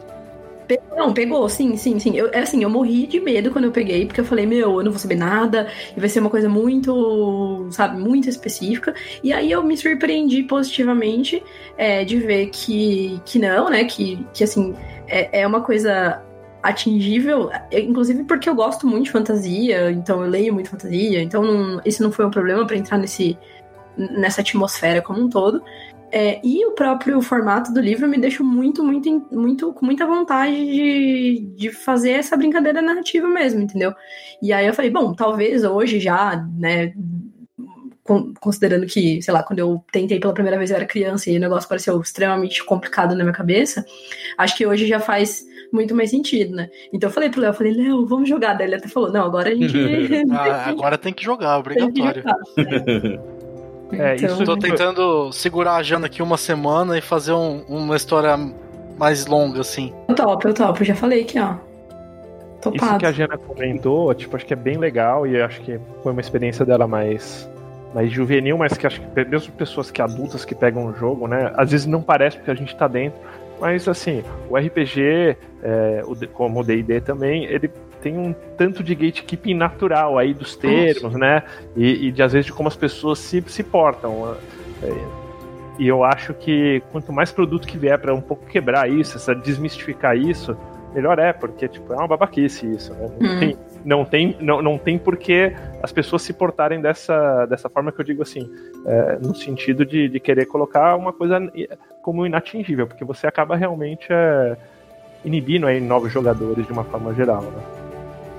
Não, pegou, sim, sim, sim. Eu, é assim, eu morri de medo quando eu peguei, porque eu falei, meu, eu não vou saber nada, e vai ser uma coisa muito, sabe, muito específica. E aí eu me surpreendi positivamente é, de ver que, que não, né, que, que assim, é, é uma coisa atingível, inclusive porque eu gosto muito de fantasia, então eu leio muito fantasia, então não, isso não foi um problema para entrar nesse, nessa atmosfera como um todo. É, e o próprio formato do livro me deixa muito, muito, muito, com muita vontade de, de fazer essa brincadeira narrativa mesmo, entendeu? E aí eu falei, bom, talvez hoje já, né, considerando que, sei lá, quando eu tentei pela primeira vez eu era criança e o negócio pareceu extremamente complicado na minha cabeça, acho que hoje já faz muito mais sentido, né? Então eu falei pro Léo, falei, Léo, vamos jogar. Daí ele até falou, não, agora a gente. ah, agora tem que jogar, obrigatório. É, então... isso Tô tentando segurar a Jana aqui uma semana e fazer um, uma história mais longa, assim. Eu topo, eu topo, já falei aqui, ó. Topado. Isso que a Jana comentou, tipo, acho que é bem legal e acho que foi uma experiência dela mais mais juvenil, mas que acho que mesmo pessoas que adultas que pegam o jogo, né? Às vezes não parece porque a gente tá dentro, mas assim, o RPG, é, o, como o D&D também, ele tem um tanto de gatekeeping natural aí dos termos, né? E, e, de às vezes de como as pessoas se, se portam. É, e eu acho que quanto mais produto que vier para um pouco quebrar isso, essa desmistificar isso, melhor é, porque tipo, é uma babaquice isso, né? Não, hum. tem, não, tem, não, não tem por que as pessoas se portarem dessa, dessa forma que eu digo assim, é, no sentido de, de querer colocar uma coisa como inatingível, porque você acaba realmente é, inibindo aí novos jogadores de uma forma geral, né?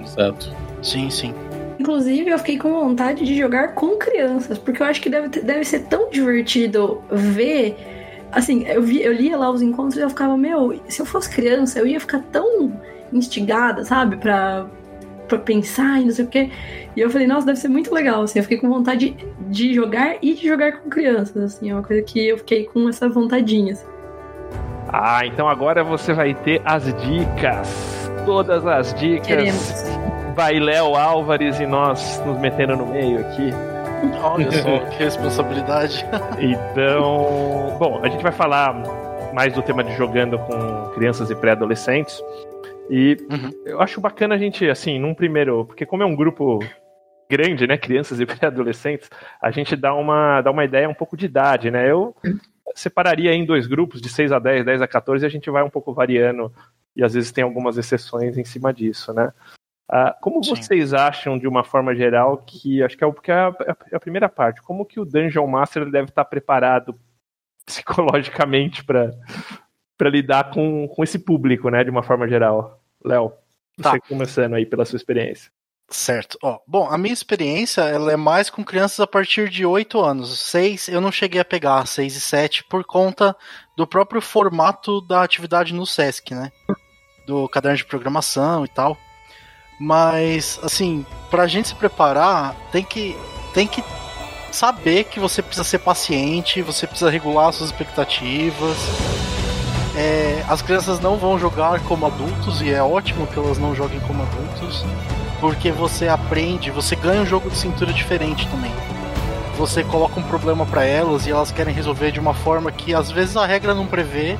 Exato. Sim, sim. Inclusive, eu fiquei com vontade de jogar com crianças, porque eu acho que deve, deve ser tão divertido ver. Assim, eu, vi, eu lia lá os encontros e eu ficava, meu, se eu fosse criança, eu ia ficar tão instigada, sabe, pra, pra pensar e não sei o quê. E eu falei, nossa, deve ser muito legal, assim, eu fiquei com vontade de jogar e de jogar com crianças, assim, é uma coisa que eu fiquei com essa vontadinha. Assim. Ah, então agora você vai ter as dicas todas as dicas. Queremos. Vai Léo Álvares e nós nos metendo no meio aqui. Olha só, que responsabilidade. Então, bom, a gente vai falar mais do tema de jogando com crianças e pré-adolescentes. E uhum. eu acho bacana a gente, assim, num primeiro. Porque, como é um grupo grande, né? Crianças e pré-adolescentes, a gente dá uma, dá uma ideia um pouco de idade, né? Eu separaria em dois grupos, de 6 a 10, 10 a 14, e a gente vai um pouco variando e às vezes tem algumas exceções em cima disso, né? Ah, como Sim. vocês acham, de uma forma geral, que acho que é, porque é, a, é a primeira parte, como que o Dungeon Master deve estar preparado psicologicamente para lidar com, com esse público, né, de uma forma geral? Léo, você tá. começando aí pela sua experiência. Certo. Ó, bom, a minha experiência ela é mais com crianças a partir de 8 anos. 6 eu não cheguei a pegar, 6 e 7, por conta do próprio formato da atividade no SESC, né? Do caderno de programação e tal. Mas, assim, pra gente se preparar, tem que, tem que saber que você precisa ser paciente, você precisa regular suas expectativas. É, as crianças não vão jogar como adultos e é ótimo que elas não joguem como adultos porque você aprende, você ganha um jogo de cintura diferente também. Você coloca um problema para elas e elas querem resolver de uma forma que às vezes a regra não prevê.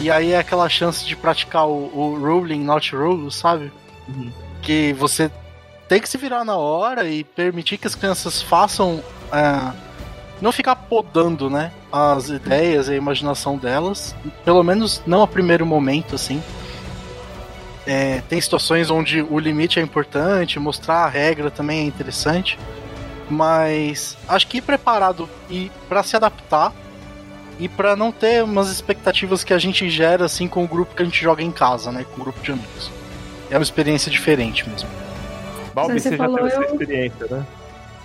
E aí é aquela chance de praticar o, o ruling, not rule, sabe? Uhum. Que você tem que se virar na hora e permitir que as crianças façam. É, não ficar podando, né? As ideias e a imaginação delas. Pelo menos não a primeiro momento, assim. É, tem situações onde o limite é importante, mostrar a regra também é interessante, mas acho que ir preparado e para se adaptar e para não ter umas expectativas que a gente gera assim com o grupo que a gente joga em casa, né, com o grupo de amigos. É uma experiência diferente mesmo. Balbi, você, você já teve essa experiência, né?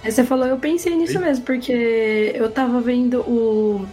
Você falou, eu pensei nisso mesmo, porque eu tava vendo o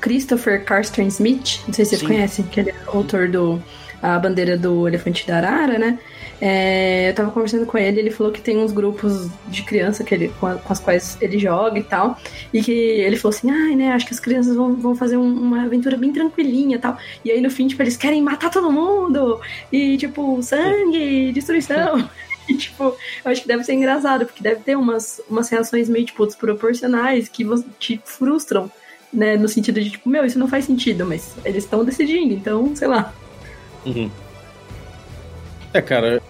Christopher Carsten Smith, não sei se vocês Sim. conhecem, que ele é autor do a bandeira do elefante da arara, né? É, eu tava conversando com ele, ele falou que tem uns grupos de criança que ele, com, a, com as quais ele joga e tal. E que ele falou assim: ai, ah, né, acho que as crianças vão, vão fazer um, uma aventura bem tranquilinha e tal. E aí no fim, tipo, eles querem matar todo mundo. E, tipo, sangue, destruição. E, tipo, eu acho que deve ser engraçado, porque deve ter umas, umas reações meio, tipo, desproporcionais que te frustram, né? No sentido de, tipo, meu, isso não faz sentido, mas eles estão decidindo, então, sei lá. Uhum. É, cara,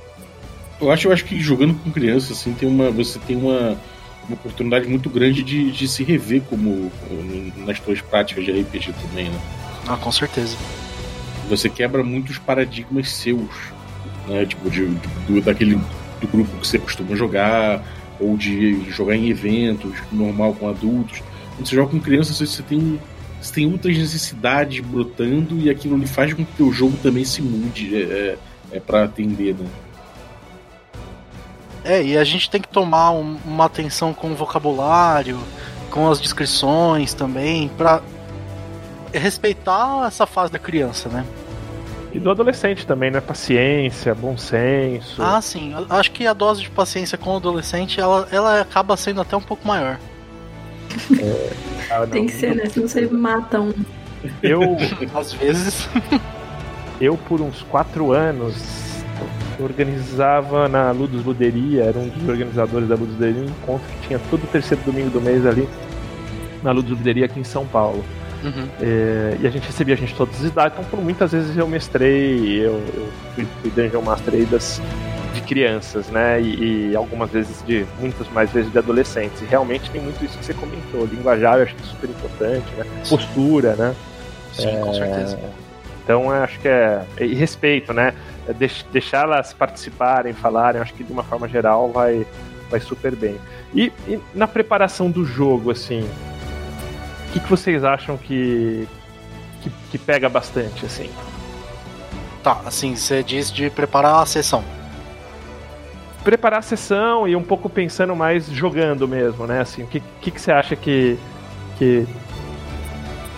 eu acho, eu acho que jogando com criança, assim, tem uma, você tem uma, uma oportunidade muito grande de, de se rever como nas suas práticas de RPG também, né? Ah, com certeza. Você quebra muitos paradigmas seus, né? Tipo, de, de, daquele do grupo que você costuma jogar, ou de jogar em eventos, normal com adultos. Quando você joga com crianças, você tem, você tem outras necessidades brotando e aquilo lhe faz com que o jogo também se mude é, é, é para atender, né? É, e a gente tem que tomar um, uma atenção com o vocabulário, com as descrições também, para respeitar essa fase da criança, né? E do adolescente também, né? Paciência, bom senso. Ah, sim. Acho que a dose de paciência com o adolescente, ela, ela acaba sendo até um pouco maior. É, ah, Tem que ser, né? Se você mata um. Eu, às vezes. eu, por uns quatro anos, organizava na Ludus Luderia, era um dos organizadores da Ludus Luderia, um encontro que tinha todo o terceiro domingo do mês ali na Ludus Luderia aqui em São Paulo. Uhum. É, e a gente recebia a gente todas as idades, então por muitas vezes eu mestrei, eu, eu fui, fui Dungeon Master aí das, de crianças, né? E, e, algumas vezes de, muitas mais vezes de adolescentes. E realmente tem muito isso que você comentou. Linguajar eu acho que é super importante, né? Postura, né? Sim, é, com certeza. Então acho que é. E respeito, né? É deixá-las participarem, falarem, acho que de uma forma geral vai, vai super bem. E, e na preparação do jogo, assim, que, que vocês acham que, que, que pega bastante, assim? Tá, assim, você diz de preparar a sessão preparar a sessão e um pouco pensando mais jogando mesmo, né? Assim, o que, que, que, você acha que, que,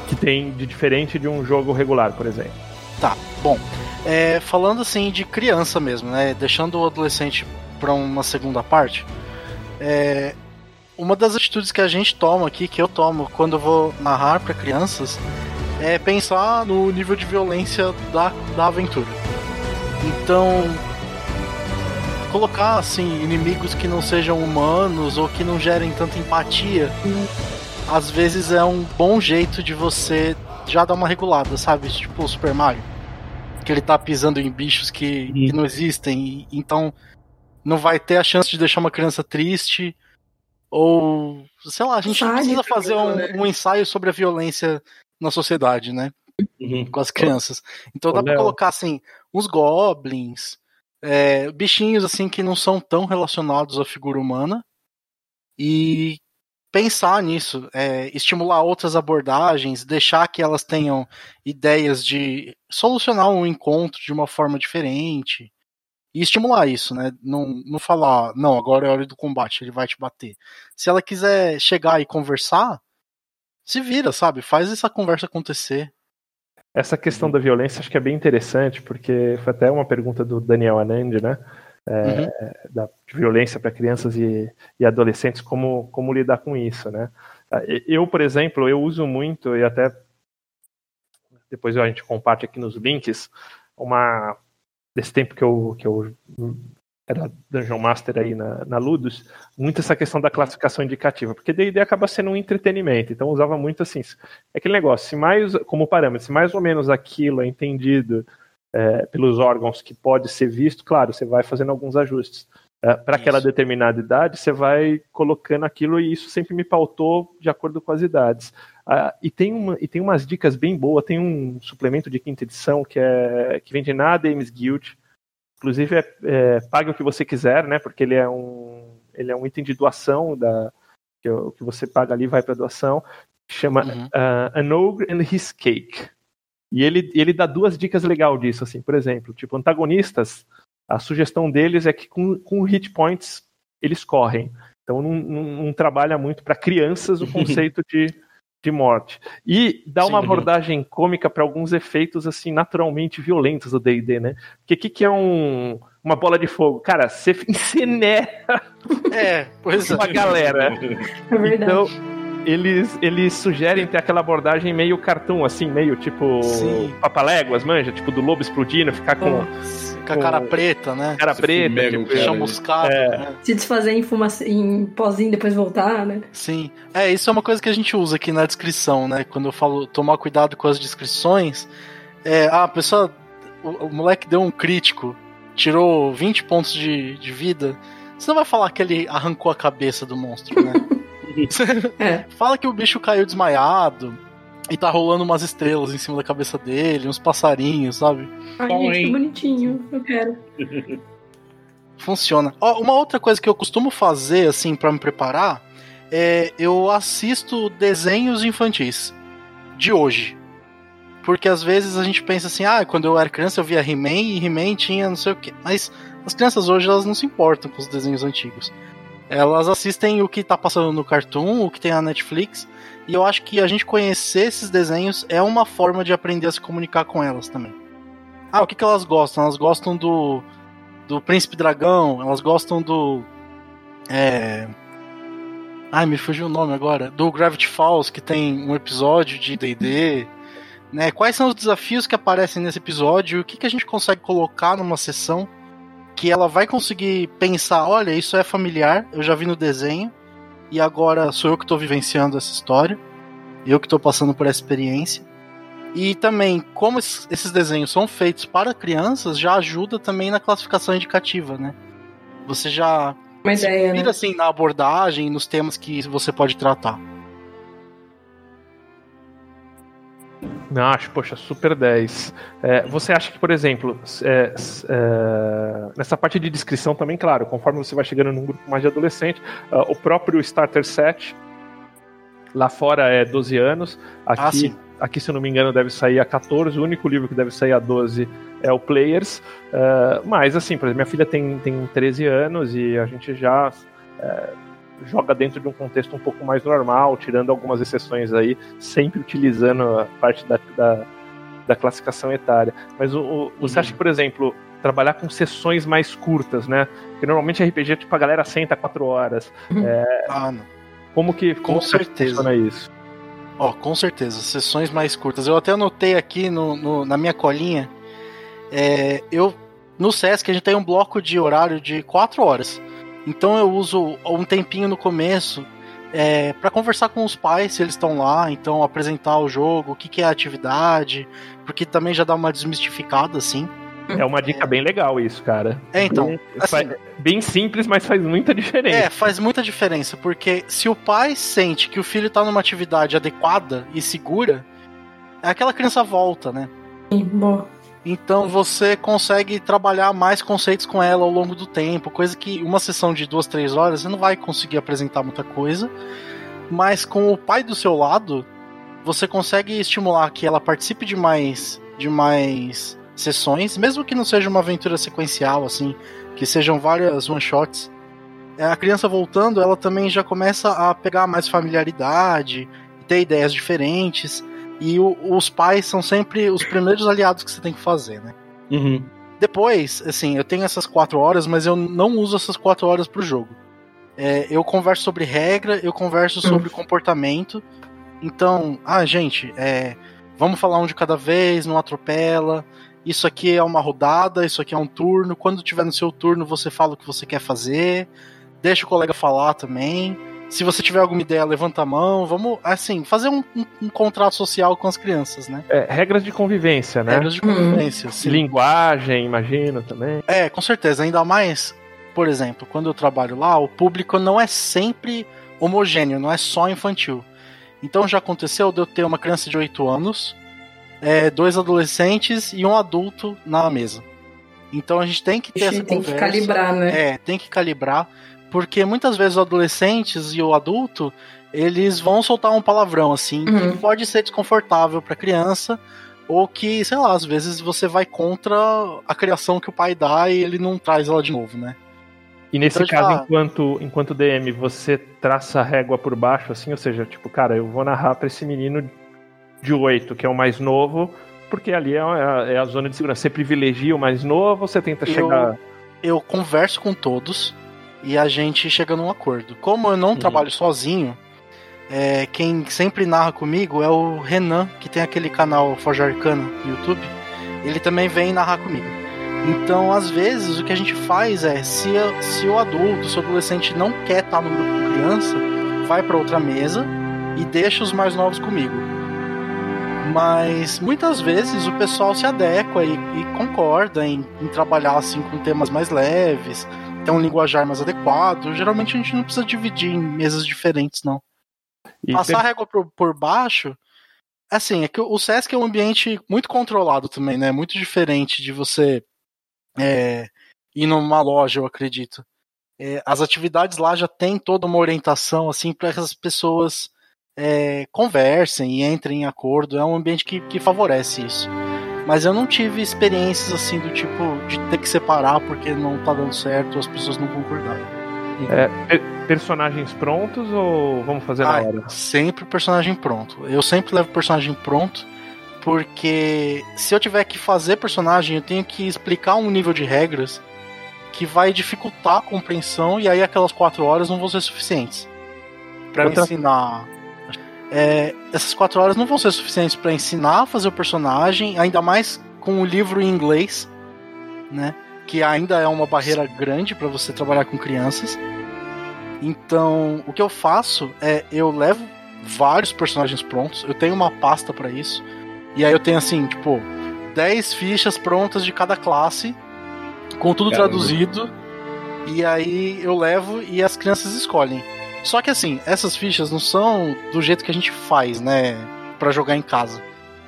que tem de diferente de um jogo regular, por exemplo? Tá, bom. É, falando assim de criança mesmo, né? Deixando o adolescente para uma segunda parte, é, uma das atitudes que a gente toma aqui, que eu tomo quando eu vou narrar para crianças, é pensar no nível de violência da, da aventura. Então, colocar assim inimigos que não sejam humanos ou que não gerem tanta empatia, às vezes é um bom jeito de você já dar uma regulada, sabe? Tipo o Super Mario que ele tá pisando em bichos que, que não existem, então não vai ter a chance de deixar uma criança triste. Ou, sei lá, a gente Sai, precisa fazer um, né? um, ensaio sobre a violência na sociedade, né? Uhum. Com as crianças. Então dá pra colocar, assim, uns goblins, é, bichinhos, assim, que não são tão relacionados à figura humana. E pensar nisso, é, estimular outras abordagens, deixar que elas tenham ideias de solucionar um encontro de uma forma diferente e estimular isso, né? Não, não falar, não, agora é hora do combate, ele vai te bater. Se ela quiser chegar e conversar, se vira, sabe? Faz essa conversa acontecer. Essa questão da violência acho que é bem interessante, porque foi até uma pergunta do Daniel Anand, né? é, uhum. da violência para crianças e, e, adolescentes, como, como lidar com isso, né? Eu, por exemplo, eu uso muito, e até depois a gente compartilha aqui nos links, uma desse tempo que eu, que eu era Dungeon Master aí na, na Ludus, muito essa questão da classificação indicativa, porque D&D acaba sendo um entretenimento, então usava muito assim, é aquele negócio, se mais, como parâmetro, se mais ou menos aquilo é entendido é, pelos órgãos que pode ser visto, claro, você vai fazendo alguns ajustes. É, para aquela determinada idade, você vai colocando aquilo e isso sempre me pautou de acordo com as idades. Ah, e, tem uma, e tem umas dicas bem boas, tem um suplemento de quinta edição que, é, que vem de na Games Guild. Inclusive, é, é, pague o que você quiser, né? Porque ele é um, ele é um item de doação da, que, que você paga ali vai para doação. Chama uhum. uh, An Ogre and His Cake. E ele, ele dá duas dicas legais disso, assim, por exemplo, tipo, antagonistas, a sugestão deles é que com, com hit points eles correm. Então não, não, não trabalha muito para crianças o conceito de, de morte. E dá Sim, uma abordagem cômica para alguns efeitos assim naturalmente violentos do D&D, né? Porque o que, que é um, uma bola de fogo? Cara, você incinera é, pois uma é. galera. É verdade. Então, eles, eles sugerem ter aquela abordagem meio cartoon, assim, meio tipo Sim. papaléguas, manja? Tipo do lobo explodindo, ficar com. Com a cara preta, né? Cara preta, tipo, chamuscado. É. Né? Se desfazer em, fumaça, em pozinho depois voltar, né? Sim. É, isso é uma coisa que a gente usa aqui na descrição, né? Quando eu falo tomar cuidado com as descrições. É, ah, a pessoa. O, o moleque deu um crítico tirou 20 pontos de, de vida, você não vai falar que ele arrancou a cabeça do monstro, né? É. Fala que o bicho caiu desmaiado e tá rolando umas estrelas em cima da cabeça dele, uns passarinhos, sabe? Ai, Bom, gente, que bonitinho. Eu quero. Funciona. Ó, uma outra coisa que eu costumo fazer, assim, pra me preparar, é eu assisto desenhos infantis de hoje. Porque às vezes a gente pensa assim, ah, quando eu era criança eu via He-Man e He-Man tinha não sei o quê. Mas as crianças hoje elas não se importam com os desenhos antigos. Elas assistem o que tá passando no Cartoon, o que tem na Netflix, e eu acho que a gente conhecer esses desenhos é uma forma de aprender a se comunicar com elas também. Ah, o que, que elas gostam? Elas gostam do, do Príncipe Dragão, elas gostam do. É. Ai, me fugiu o nome agora. Do Gravity Falls, que tem um episódio de DD. Né? Quais são os desafios que aparecem nesse episódio? O que, que a gente consegue colocar numa sessão que ela vai conseguir pensar: olha, isso é familiar, eu já vi no desenho, e agora sou eu que estou vivenciando essa história, eu que estou passando por essa experiência. E também, como es- esses desenhos são feitos para crianças, já ajuda também na classificação indicativa, né? Você já Uma ideia, né? vira assim na abordagem, nos temas que você pode tratar. Não, acho, poxa, super 10. É, você acha que, por exemplo, é, é, nessa parte de descrição também, claro, conforme você vai chegando num grupo mais de adolescente, ah, o próprio Starter Set, lá fora é 12 anos, aqui, Ah, aqui, se eu não me engano, deve sair a 14, o único livro que deve sair a 12 é o Players, Ah, mas assim, por exemplo, minha filha tem, tem 13 anos e a gente já é, joga dentro de um contexto um pouco mais normal, tirando algumas exceções aí, sempre utilizando a parte da, da, da classificação etária. Mas o, o- você Uhum. acha que, por exemplo, trabalhar com sessões mais curtas, né? Porque normalmente RPG, tipo, a galera senta quatro horas. Ah, não. Como que, como Com que certeza. funciona isso? Ó, com certeza, sessões mais curtas. Eu até anotei aqui no, no- na minha colinha. é, eu no Sesc a gente tem um bloco de horário de 4 horas. Então eu uso um tempinho no começo é, para conversar com os pais se eles estão lá, então apresentar o jogo, o que, que é a atividade, porque também já dá uma desmistificada assim. É uma dica bem legal isso, cara. É, então, Bem, assim- bem simples, mas faz muita diferença. É, faz muita diferença, porque se o pai sente que o filho tá numa atividade adequada e segura, aquela criança volta, né? Boa. Então você consegue trabalhar mais conceitos com ela ao longo do tempo, coisa que uma sessão de duas, três horas você não vai conseguir apresentar muita coisa. Mas com o pai do seu lado, você consegue estimular que ela participe de mais, de mais sessões, mesmo que não seja uma aventura sequencial, assim, que sejam várias one shots. É, A criança voltando, ela também já começa a pegar mais familiaridade, ter ideias diferentes. E o- os pais são sempre os primeiros aliados que você tem que fazer, né? Uhum. Depois, assim, eu tenho essas quatro horas, mas eu não uso essas quatro horas pro jogo. É, eu converso sobre regra, eu converso sobre comportamento. Então, ah, gente, é, vamos falar um de cada vez, não atropela. Isso aqui é uma rodada, isso aqui é um turno. Quando tiver no seu turno, você fala o que você quer fazer. Deixa o colega falar também. Se você tiver alguma ideia, levanta a mão. Vamos, assim, fazer um, um- um contrato social com as crianças, né? É, regras de convivência, né? Regras de convivência. sim. Linguagem, imagino também. É, com certeza. Ainda mais, por exemplo, quando eu trabalho lá, o público não é sempre homogêneo, não é só infantil. Então já aconteceu de eu ter uma criança de 8 anos, é, dois adolescentes e um adulto na mesa. Então a gente tem que ter Ixi, essa tem que conversa. calibrar, né? É, tem que calibrar, porque muitas vezes os adolescentes e o adulto, eles vão soltar um palavrão assim, Uhum. que pode ser desconfortável para criança, ou que, sei lá, às vezes você vai contra a criação que o pai dá e ele não traz ela de novo, né? E nesse Então, tipo, caso, ah- enquanto, enquanto DM, você traça a régua por baixo, assim, ou seja, tipo, cara, eu vou narrar pra esse menino de 8, que é o mais novo, porque ali é a, é a zona de segurança. Você privilegia o mais novo, você tenta Eu- chegar. Eu converso com todos e a gente chega num acordo. Como eu não trabalho sozinho, é, quem sempre narra comigo é o Renan, que tem aquele canal Forja Arcana no YouTube. Ele também vem narrar comigo. Então, às vezes, o que a gente faz é, se, se o adulto, se o adolescente não quer estar no grupo com criança, vai para outra mesa e deixa os mais novos comigo. Mas muitas vezes o pessoal se adequa e, e concorda em, em, trabalhar assim com temas mais leves, ter um linguajar mais adequado. Geralmente a gente não precisa dividir em mesas diferentes, não. E Passar a régua por, por baixo. Assim, é que o Sesc é um ambiente muito controlado também, né? Muito diferente de você é, ir numa loja, eu acredito. É, as atividades lá já tem toda uma orientação assim para que as pessoas é, conversem e entrem em acordo. É um ambiente que, que favorece isso. Mas eu não tive experiências assim do tipo de ter que separar porque não tá dando certo, as pessoas não concordaram. É, personagens prontos ou vamos fazer ah, na hora? Sempre personagem pronto. Eu sempre levo personagem pronto, porque se eu tiver que fazer personagem, eu tenho que explicar um nível de regras que vai dificultar a compreensão e aí aquelas quatro horas não vão ser suficientes para Outra... ensinar é, essas quatro horas não vão ser suficientes para ensinar a fazer o personagem, ainda mais com o livro em inglês, né? Que ainda é uma barreira grande para você trabalhar com crianças. Então, o que eu faço é eu levo vários personagens prontos, eu tenho uma pasta para isso, e aí eu tenho assim, tipo, 10 fichas prontas de cada classe, com tudo Caramba. traduzido, e aí eu levo e as crianças escolhem. Só que assim, essas fichas não são do jeito que a gente faz, né? para jogar em casa.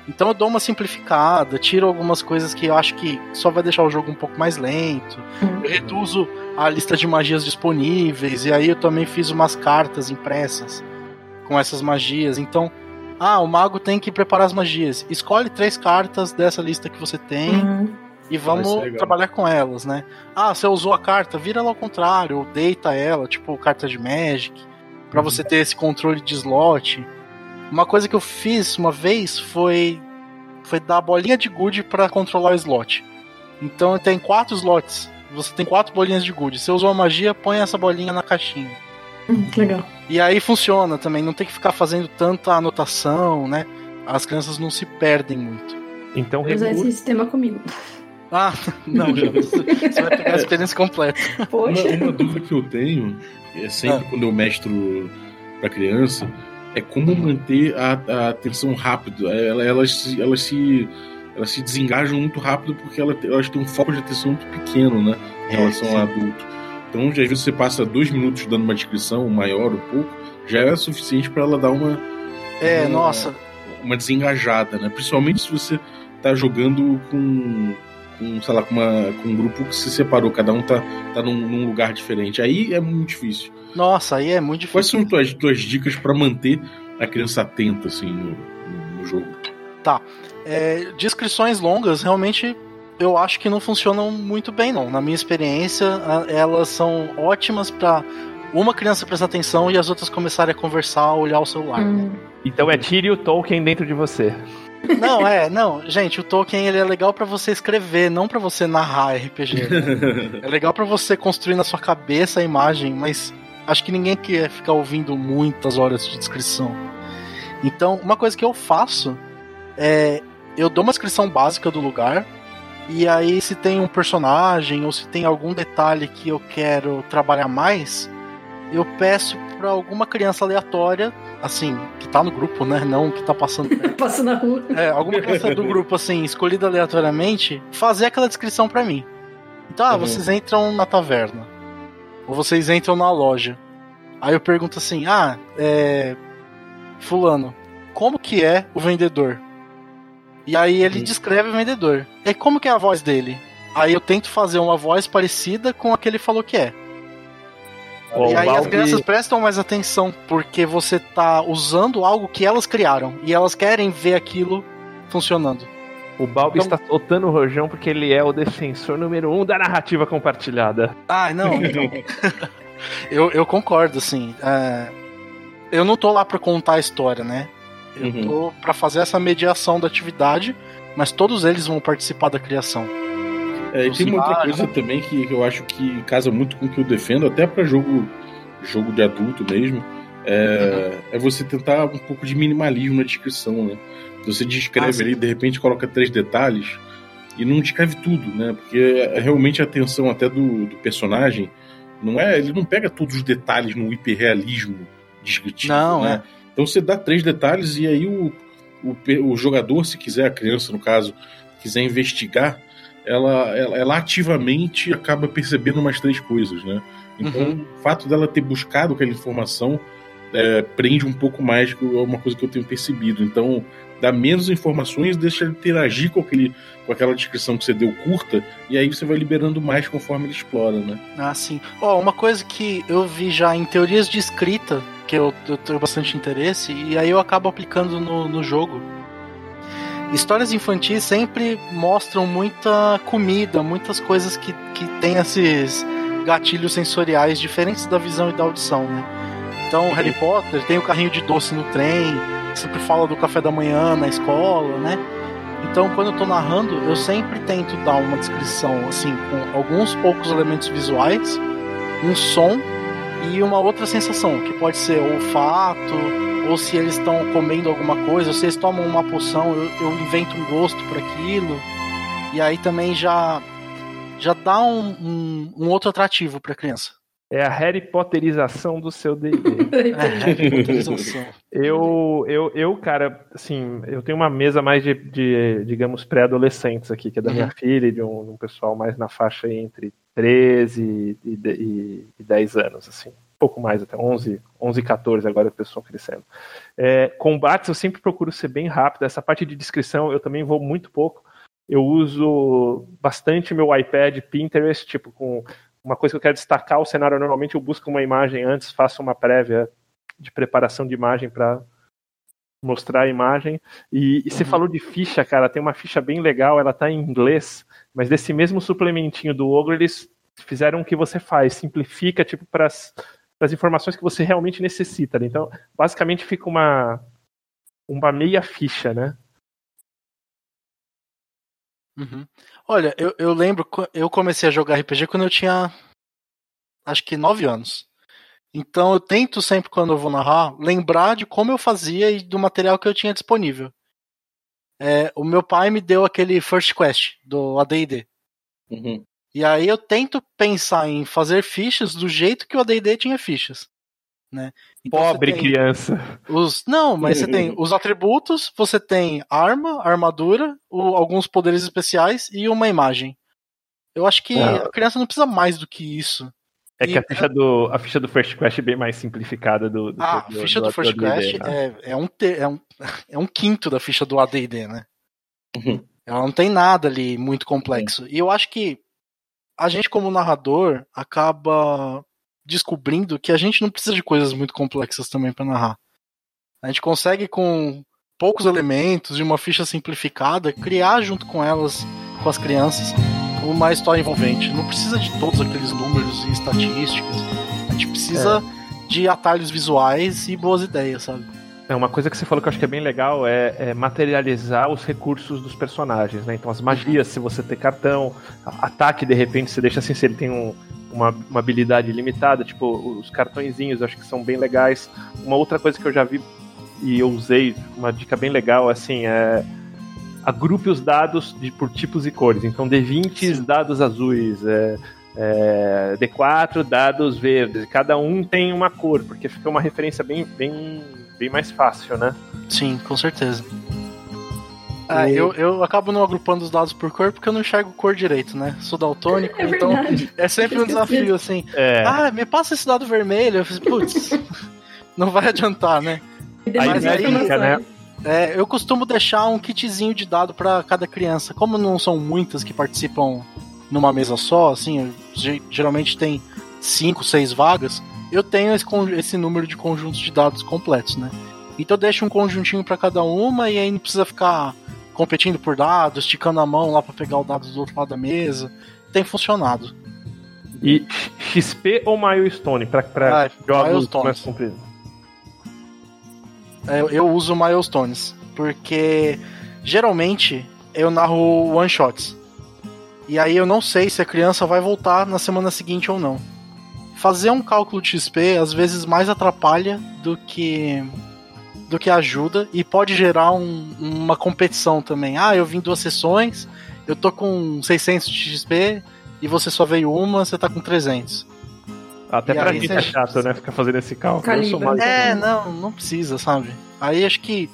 Então eu dou uma simplificada, tiro algumas coisas que eu acho que só vai deixar o jogo um pouco mais lento. Eu reduzo a lista de magias disponíveis, e aí eu também fiz umas cartas impressas com essas magias. Então, ah, o mago tem que preparar as magias. Escolhe três cartas dessa lista que você tem. Uhum. E vamos trabalhar com elas, né? Ah, você usou a carta, vira ela ao contrário, ou deita ela, tipo carta de Magic, para uhum. você ter esse controle de slot. Uma coisa que eu fiz uma vez foi foi dar a bolinha de good para controlar o slot. Então tem quatro slots. Você tem quatro bolinhas de good. Você usou a magia, põe essa bolinha na caixinha. Hum, legal. E aí funciona também, não tem que ficar fazendo tanta anotação, né? As crianças não se perdem muito. Então, Usar esse sistema comigo. Ah, não, já, você vai pegar a experiência completa. Poxa. Uma, uma, dúvida que eu tenho, é sempre ah. quando eu mestro para criança, é como manter a, a atenção rápido. Elas, elas, elas, se, elas se desengajam muito rápido porque elas, elas têm um foco de atenção muito pequeno, né? Em é, relação é, ao adulto. Então, às vezes você passa dois minutos dando uma descrição maior ou pouco, já é suficiente para ela dar uma. É, uma, nossa. Uma desengajada, né? Principalmente se você tá jogando com com, sei lá, com, uma, com um grupo que se separou, cada um tá, tá num, num, lugar diferente. Aí é muito difícil. Nossa, aí é muito difícil. Quais são tuas, tuas dicas para manter a criança atenta, assim, no, no jogo? Tá. É, descrições longas, realmente, eu acho que não funcionam muito bem, não. Na minha experiência, elas são ótimas para uma criança prestar atenção e as outras começarem a conversar, olhar o celular. Hum. Então é tire o Tolkien dentro de você. Não, é, não, gente, o Tolkien ele é legal para você escrever, não para você narrar RPG. Né? é legal para você construir na sua cabeça a imagem, mas acho que ninguém quer ficar ouvindo muitas horas de descrição. Então, uma coisa que eu faço é eu dou uma descrição básica do lugar e aí se tem um personagem ou se tem algum detalhe que eu quero trabalhar mais, eu peço para alguma criança aleatória, assim, que tá no grupo, né? Não que tá passando. Passa na rua. É, alguma criança do grupo, assim, escolhida aleatoriamente, fazer aquela descrição para mim. Então, ah, uhum. vocês entram na taverna. Ou vocês entram na loja. Aí eu pergunto assim: ah, é. Fulano, como que é o vendedor? E aí ele uhum. descreve o vendedor. E como que é a voz dele? Aí eu tento fazer uma voz parecida com a que ele falou que é e aí Balbi... as crianças prestam mais atenção, porque você tá usando algo que elas criaram. E elas querem ver aquilo funcionando. O Balbi então... está soltando o rojão porque ele é o defensor número um da narrativa compartilhada. Ah, não. Então... eu, eu concordo, assim. É... Eu não tô lá para contar a história, né? Eu uhum. tô para fazer essa mediação da atividade, mas todos eles vão participar da criação. É, e tem uma outra coisa também que, eu acho que casa muito com o que eu defendo, até para jogo, jogo de adulto mesmo, é, uhum. é você tentar um pouco de minimalismo na descrição, né? Você descreve ah, ali, de repente coloca três detalhes e não descreve tudo, né? Porque realmente a atenção até do, do personagem não é, ele não pega todos os detalhes no hiperrealismo descritivo, não, né? É. Então você dá três detalhes e aí o o, o jogador, se quiser, a criança no caso, quiser investigar, ela, ela, ela ativamente acaba percebendo umas três coisas, né? Então, uhum. o fato dela ter buscado aquela informação é, prende um pouco mais, que é uma coisa que eu tenho percebido. Então, dá menos informações, deixa ele interagir com, aquele, com aquela descrição que você deu curta, e aí você vai liberando mais conforme ele explora, né? Ah, sim. Ó, oh, uma coisa que eu vi já em teorias de escrita, que eu, eu tenho bastante interesse, e aí eu acabo aplicando no, no jogo. Histórias infantis sempre mostram muita comida, muitas coisas que, que tem esses gatilhos sensoriais diferentes da visão e da audição, né? Então, Harry Potter tem o carrinho de doce no trem, sempre fala do café da manhã na escola, né? Então, quando eu tô narrando, eu sempre tento dar uma descrição, assim, com alguns poucos elementos visuais, um som e uma outra sensação, que pode ser olfato, ou se eles estão comendo alguma coisa, ou se eles tomam uma poção, eu, eu invento um gosto por aquilo. E aí também já já dá um, um, um outro atrativo para a criança. É a Harry Potterização do seu D&D. é, Harry Potterização. Eu, eu, eu, cara, assim, eu tenho uma mesa mais de, de digamos, pré-adolescentes aqui, que é da uhum. minha filha e de um, um, pessoal mais na faixa entre 13 e, e, e 10 anos, assim. Pouco mais, até 11, 11 14 agora o pessoal crescendo. É, combates eu sempre procuro ser bem rápido. Essa parte de descrição eu também vou muito pouco. Eu uso bastante meu iPad Pinterest, tipo, com uma coisa que eu quero destacar o cenário normalmente eu busco uma imagem antes, faço uma prévia de preparação de imagem para mostrar a imagem. E, e você uhum. falou de ficha, cara, tem uma ficha bem legal, ela tá em inglês, mas desse mesmo suplementinho do Ogre eles fizeram o que você faz, simplifica tipo para as informações que você realmente necessita. Né? Então, basicamente fica uma uma meia ficha, né? Uhum. Olha, eu, eu lembro, eu comecei a jogar RPG quando eu tinha acho que 9 anos. Então eu tento sempre, quando eu vou narrar, lembrar de como eu fazia e do material que eu tinha disponível. É, o meu pai me deu aquele First Quest do ADD. Uhum. E aí eu tento pensar em fazer fichas do jeito que o ADD tinha fichas né? Então Pobre criança. Os, não, mas você tem os atributos, você tem arma, armadura, o, alguns poderes especiais e uma imagem. Eu acho que ah. a criança não precisa mais do que isso. É e, que a ficha, do, a ficha do First Quest é bem mais simplificada do. do ah, do, a ficha do, do First Quest né? é, é, um te, é, um, é um quinto da ficha do ADD, né? Uhum. Ela não tem nada ali muito complexo. Uhum. E eu acho que a gente, como narrador, acaba descobrindo que a gente não precisa de coisas muito complexas também para narrar. A gente consegue com poucos elementos e uma ficha simplificada criar junto com elas, com as crianças, uma história envolvente. Não precisa de todos aqueles números e estatísticas. A gente precisa é. de atalhos visuais e boas ideias, sabe? É, uma coisa que você falou que eu acho que é bem legal é, é materializar os recursos dos personagens, né? Então as magias, se você ter cartão, ataque de repente você deixa assim, se ele tem um, uma, uma habilidade limitada, tipo os cartõezinhos, acho que são bem legais. Uma outra coisa que eu já vi e eu usei, uma dica bem legal, assim, é agrupe os dados de, por tipos e cores. Então, D20 dados azuis, é, é, D4 dados verdes. Cada um tem uma cor, porque fica uma referência bem, bem, bem mais fácil, né? Sim, com certeza. Ah, eu, eu acabo não agrupando os dados por cor porque eu não enxergo cor direito, né? Sou daltônico, é então é sempre um desafio, assim. É. Ah, me passa esse dado vermelho. Eu fiz, putz, não vai adiantar, né? Mas aí, né? É, eu costumo deixar um kitzinho de dado para cada criança. Como não são muitas que participam numa mesa só, assim, geralmente tem cinco, seis vagas, eu tenho esse, esse número de conjuntos de dados completos, né? Então eu deixo um conjuntinho para cada uma e aí não precisa ficar competindo por dados, esticando a mão lá para pegar o dado do outro lado da mesa. Tem funcionado. E XP ou Milestone para ah, jogos mais compridos? É, eu uso Milestones, porque geralmente eu narro one shots. E aí eu não sei se a criança vai voltar na semana seguinte ou não. Fazer um cálculo de XP às vezes mais atrapalha do que do que ajuda e pode gerar um, uma competição também. Ah, eu vim duas sessões, eu tô com 600 de XP e você só veio uma, você tá com 300. Até e pra gente é chato, né? Ficar fazendo esse cálculo. É, não, não precisa, sabe? Aí acho que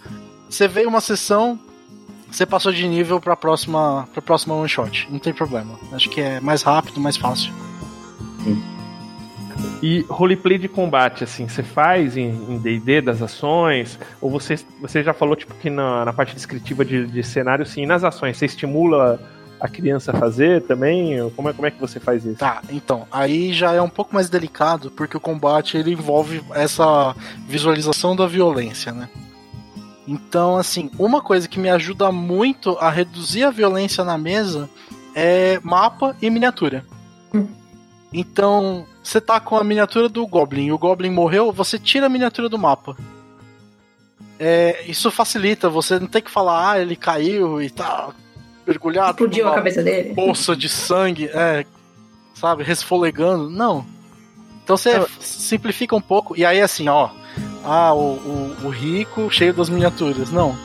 você veio uma sessão, você passou de nível pra próxima, pra próxima one shot. Não tem problema. Acho que é mais rápido, mais fácil. E roleplay de combate, assim, você faz em D&D das ações? Ou você, você já falou, tipo, que na, na parte descritiva de, de cenário, sim, nas ações, você estimula a criança a fazer também? Como é, como é que você faz isso? Tá, então, aí já é um pouco mais delicado, porque o combate ele envolve essa visualização da violência, né? Então, assim, uma coisa que me ajuda muito a reduzir a violência na mesa é mapa e miniatura. Então, você tá com a miniatura do Goblin e o Goblin morreu, você tira a miniatura do mapa. É, isso facilita, você não tem que falar, ah, ele caiu e tá mergulhado. Explodiu a cabeça dele. Poça de sangue, é, sabe, resfolegando. Não. Então você simplifica um pouco, e aí assim, ó. Ah, o, o, o rico cheio das miniaturas. Não.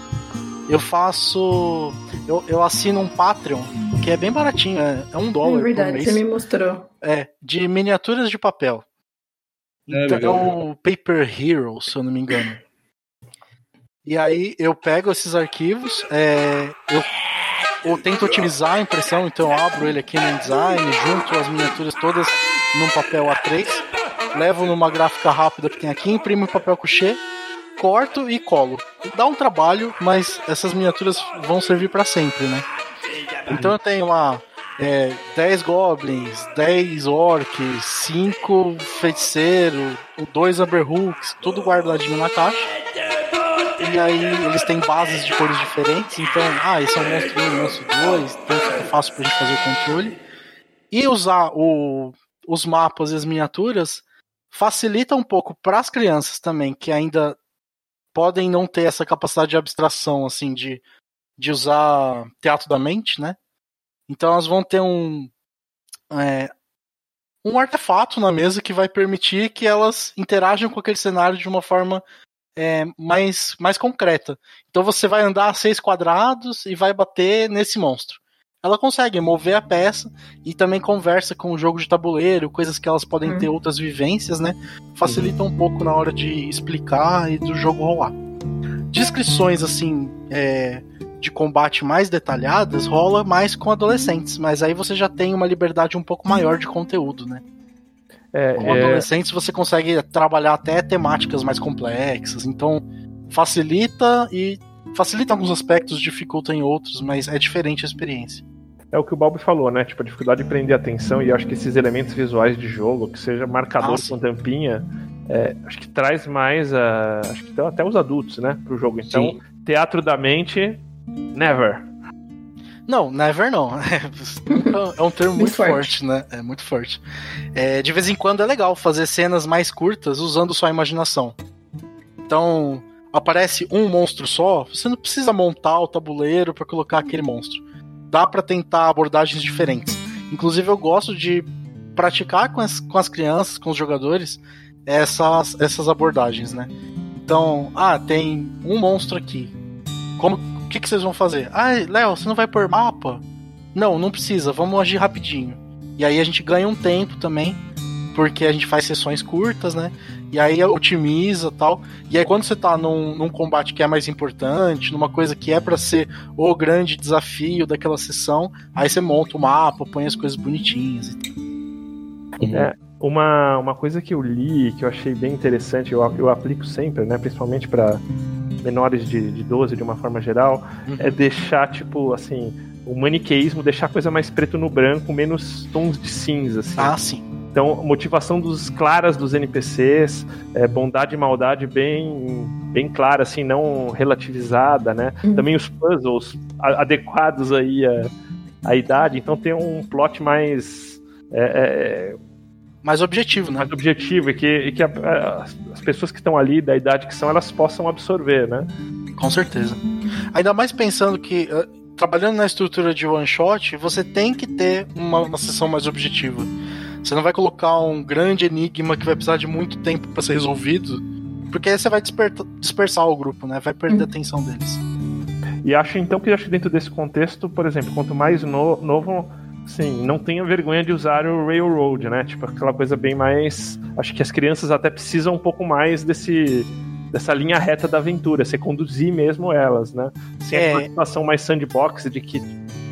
Eu faço. Eu, eu assino um Patreon, que é bem baratinho, é, é um dólar. É por verdade, mês. você me mostrou. É, de miniaturas de papel. É, Então é, o Paper Hero, se eu não me engano. E aí eu pego esses arquivos, é, eu, eu tento otimizar a impressão, então eu abro ele aqui no InDesign, junto as miniaturas todas num papel A3, levo numa gráfica rápida que tem aqui, imprimo em papel couché, corto e colo. Dá um trabalho, mas essas miniaturas vão servir para sempre, né? Então eu tenho lá é, 10 goblins, 10 orcs, 5 feiticeiros, 2 Amberhooks, tudo guardadinho na caixa. E aí eles têm bases de cores diferentes, então, ah, esse é um monstro 1, monstro 2, então fica fácil pra gente fazer o controle. E usar o, os mapas e as miniaturas facilita um pouco para as crianças também, que ainda podem não ter essa capacidade de abstração, assim, de, de usar teatro da mente, né? Então elas vão ter um é, um artefato na mesa que vai permitir que elas interajam com aquele cenário de uma forma é, mais, mais concreta. Então você vai andar seis quadrados e vai bater nesse monstro. Ela consegue mover a peça e também conversa com o jogo de tabuleiro, coisas que elas podem Hum. ter outras vivências, né? Facilita um pouco na hora de explicar e do jogo rolar. Descrições assim é, de combate mais detalhadas rola mais com adolescentes, mas aí você já tem uma liberdade um pouco maior de conteúdo, né? É, Com é, adolescentes você consegue trabalhar até temáticas mais complexas, então facilita e facilita alguns aspectos, dificulta em outros, mas é diferente a experiência. é o que o Balbi falou, né? Tipo, a dificuldade de prender atenção e eu acho que esses elementos visuais de jogo, que seja marcador Ah, sim. com tampinha, é, acho que traz mais a. Acho que até os adultos, né? Pro jogo. Então, Sim. teatro da mente, never. Não, never não. É um termo muito, Muito forte. forte. né? É muito forte. É, de vez em quando é legal fazer cenas mais curtas usando sua imaginação. Então, aparece um monstro só, você não precisa montar o tabuleiro para colocar aquele monstro. Dá para tentar abordagens diferentes. Inclusive, eu gosto de praticar com as, com as crianças, com os jogadores, essas, essas abordagens, né? Então, ah, tem um monstro aqui. Como, que, que vocês vão fazer? Ah, Léo, você não vai pôr mapa? Não, não precisa, vamos agir rapidinho. E aí a gente ganha um tempo também, porque a gente faz sessões curtas, né? E aí otimiza tal. E aí quando você tá num, num combate que é mais importante, numa coisa que é para ser o grande desafio daquela sessão, aí você monta o mapa, põe as coisas bonitinhas e tal. É, uma, uma coisa que eu li, que eu achei bem interessante, eu, eu aplico sempre, né? Principalmente para menores de, de 12, de uma forma geral, é deixar, tipo, assim, o maniqueísmo, deixar a coisa mais preto no branco, menos tons de cinza, assim. Ah, sim. Então, motivação dos claras dos NPCs, é, bondade e maldade bem, bem clara, assim, não relativizada, né? Uhum. Também os puzzles a- adequados aí à, à idade. Então, tem um plot mais, é, é, Mais objetivo, né? mais objetivo e que, e que a- a- as pessoas que estão ali, da idade que são, elas possam absorver, né? Com certeza. Ainda mais pensando que, eh, trabalhando na estrutura de one shot, você tem que ter uma, uma sessão mais objetiva. Você não vai colocar um grande enigma que vai precisar de muito tempo para ser resolvido, porque aí você vai dispersar o grupo, né? Vai perder a atenção deles. E acho então que acho que dentro desse contexto, por exemplo, quanto mais no- novo, sim, não tenha vergonha de usar o Railroad, né? Tipo aquela coisa bem mais, acho que as crianças até precisam um pouco mais desse dessa linha reta da aventura, você conduzir mesmo elas, né? Sem É. aquela situação mais sandbox de que,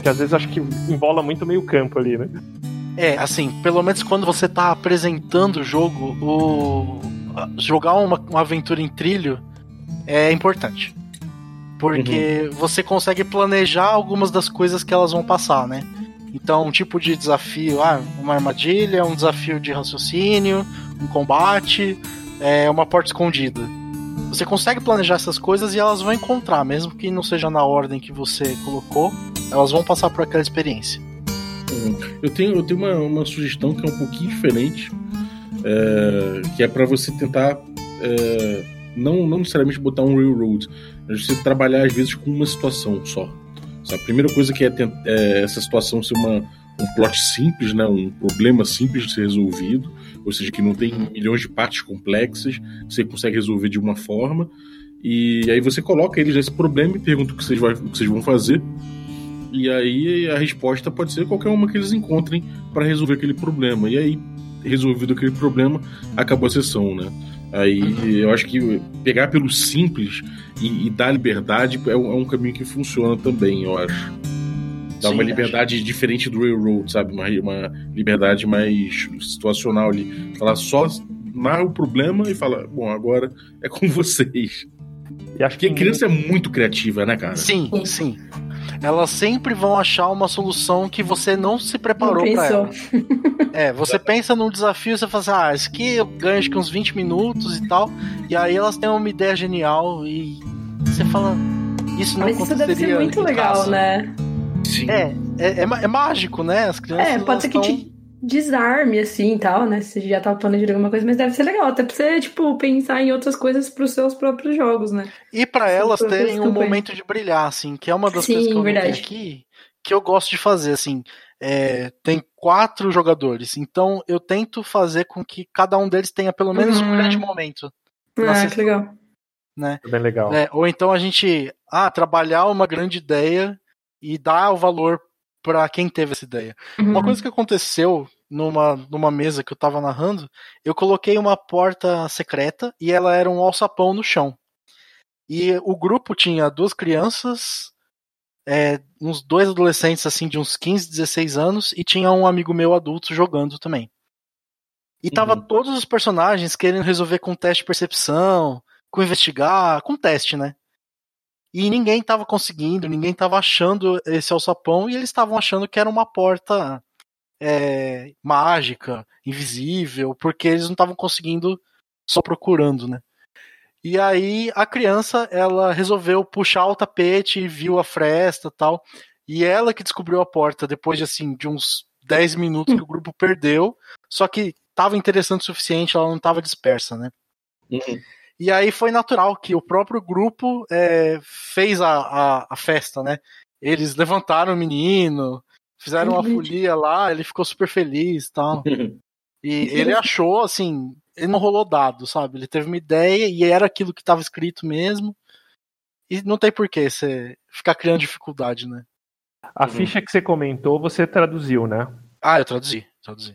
que às vezes acho que embola muito meio campo ali, né? É, assim, pelo menos quando você tá apresentando o jogo, o jogar uma, uma aventura em trilho é importante. Porque você consegue planejar algumas das coisas que elas vão passar, né? Então, um tipo de desafio, ah, uma armadilha, um desafio de raciocínio, um combate, é uma porta escondida. Você consegue planejar essas coisas e elas vão encontrar, mesmo que não seja na ordem que você colocou, elas vão passar por aquela experiência. Eu tenho, eu tenho uma, uma sugestão que é um pouquinho diferente, é, que é para você tentar é, não, não necessariamente botar um railroad, mas você trabalhar às vezes com uma situação só. A primeira coisa que é, é essa situação ser uma, um plot simples, né? um problema simples de ser resolvido, ou seja, que não tem milhões de partes complexas, você consegue resolver de uma forma. E aí você coloca eles nesse problema e pergunta o que vocês, vai, o que vocês vão fazer. E aí a resposta pode ser qualquer uma que eles encontrem para resolver aquele problema. E aí, resolvido aquele problema, acabou a sessão, né? Aí eu acho que pegar pelo simples e, e dar liberdade é um, é um caminho que funciona também, eu acho. Dá Sim, uma acho. liberdade diferente do Railroad, sabe? Uma, uma liberdade mais situacional ali. Falar só, narra o problema e fala, bom, agora é com vocês. E acho Porque que criança é muito criativa, né, cara? Sim, sim. Elas sempre vão achar uma solução que você não se preparou pra pensou. ela. É, você pensa num desafio, você fala assim, ah, esse aqui eu ganho acho que uns 20 minutos e tal. E aí elas têm uma ideia genial e você fala, isso não Mas isso deve ser aconteceria muito legal, casa. né? Sim. É, é, é, é mágico, né? As crianças. É, pode ser que tão- te desarme, assim, e tal, né? Se já tava planejando alguma coisa, mas deve ser legal. Até pra você, tipo, pensar em outras coisas pros seus próprios jogos, né? E pra elas terem um momento de brilhar, assim, que é uma das Sim, coisas que eu verdade. aqui, que eu gosto de fazer, assim. é, tem quatro jogadores, então eu tento fazer com que cada um deles tenha pelo menos um Uhum. grande momento. na Ah, sessão, que legal. Né? é bem legal. É, ou então a gente ah, trabalhar uma grande ideia e dar o valor pra quem teve essa ideia. Uma Uhum. coisa que aconteceu numa, numa mesa que eu tava narrando, eu coloquei uma porta secreta e ela era um alçapão no chão. E o grupo tinha duas crianças, é, uns dois adolescentes assim de uns 15, 16 anos e tinha um amigo meu adulto jogando também. E tava Uhum. todos os personagens querendo resolver com teste de percepção, com investigar, com teste, né? E ninguém tava conseguindo, ninguém tava achando esse alçapão e eles estavam achando que era uma porta é, mágica, invisível, porque eles não estavam conseguindo só procurando, né? E aí a criança, ela resolveu puxar o tapete e viu a fresta tal. E ela que descobriu a porta depois de assim, de uns 10 minutos que o grupo perdeu, só que tava interessante o suficiente, ela não tava dispersa, né? Uhum. E aí foi natural que o próprio grupo é, fez a, a, a festa, né? Eles levantaram o menino, fizeram uma folia lá, ele ficou super feliz e tal. E ele achou, assim, ele não rolou dado, sabe? Ele teve uma ideia e era aquilo que estava escrito mesmo. E não tem porquê você ficar criando dificuldade, né? A ficha que você comentou, você traduziu, né? Ah, eu traduzi, traduzi.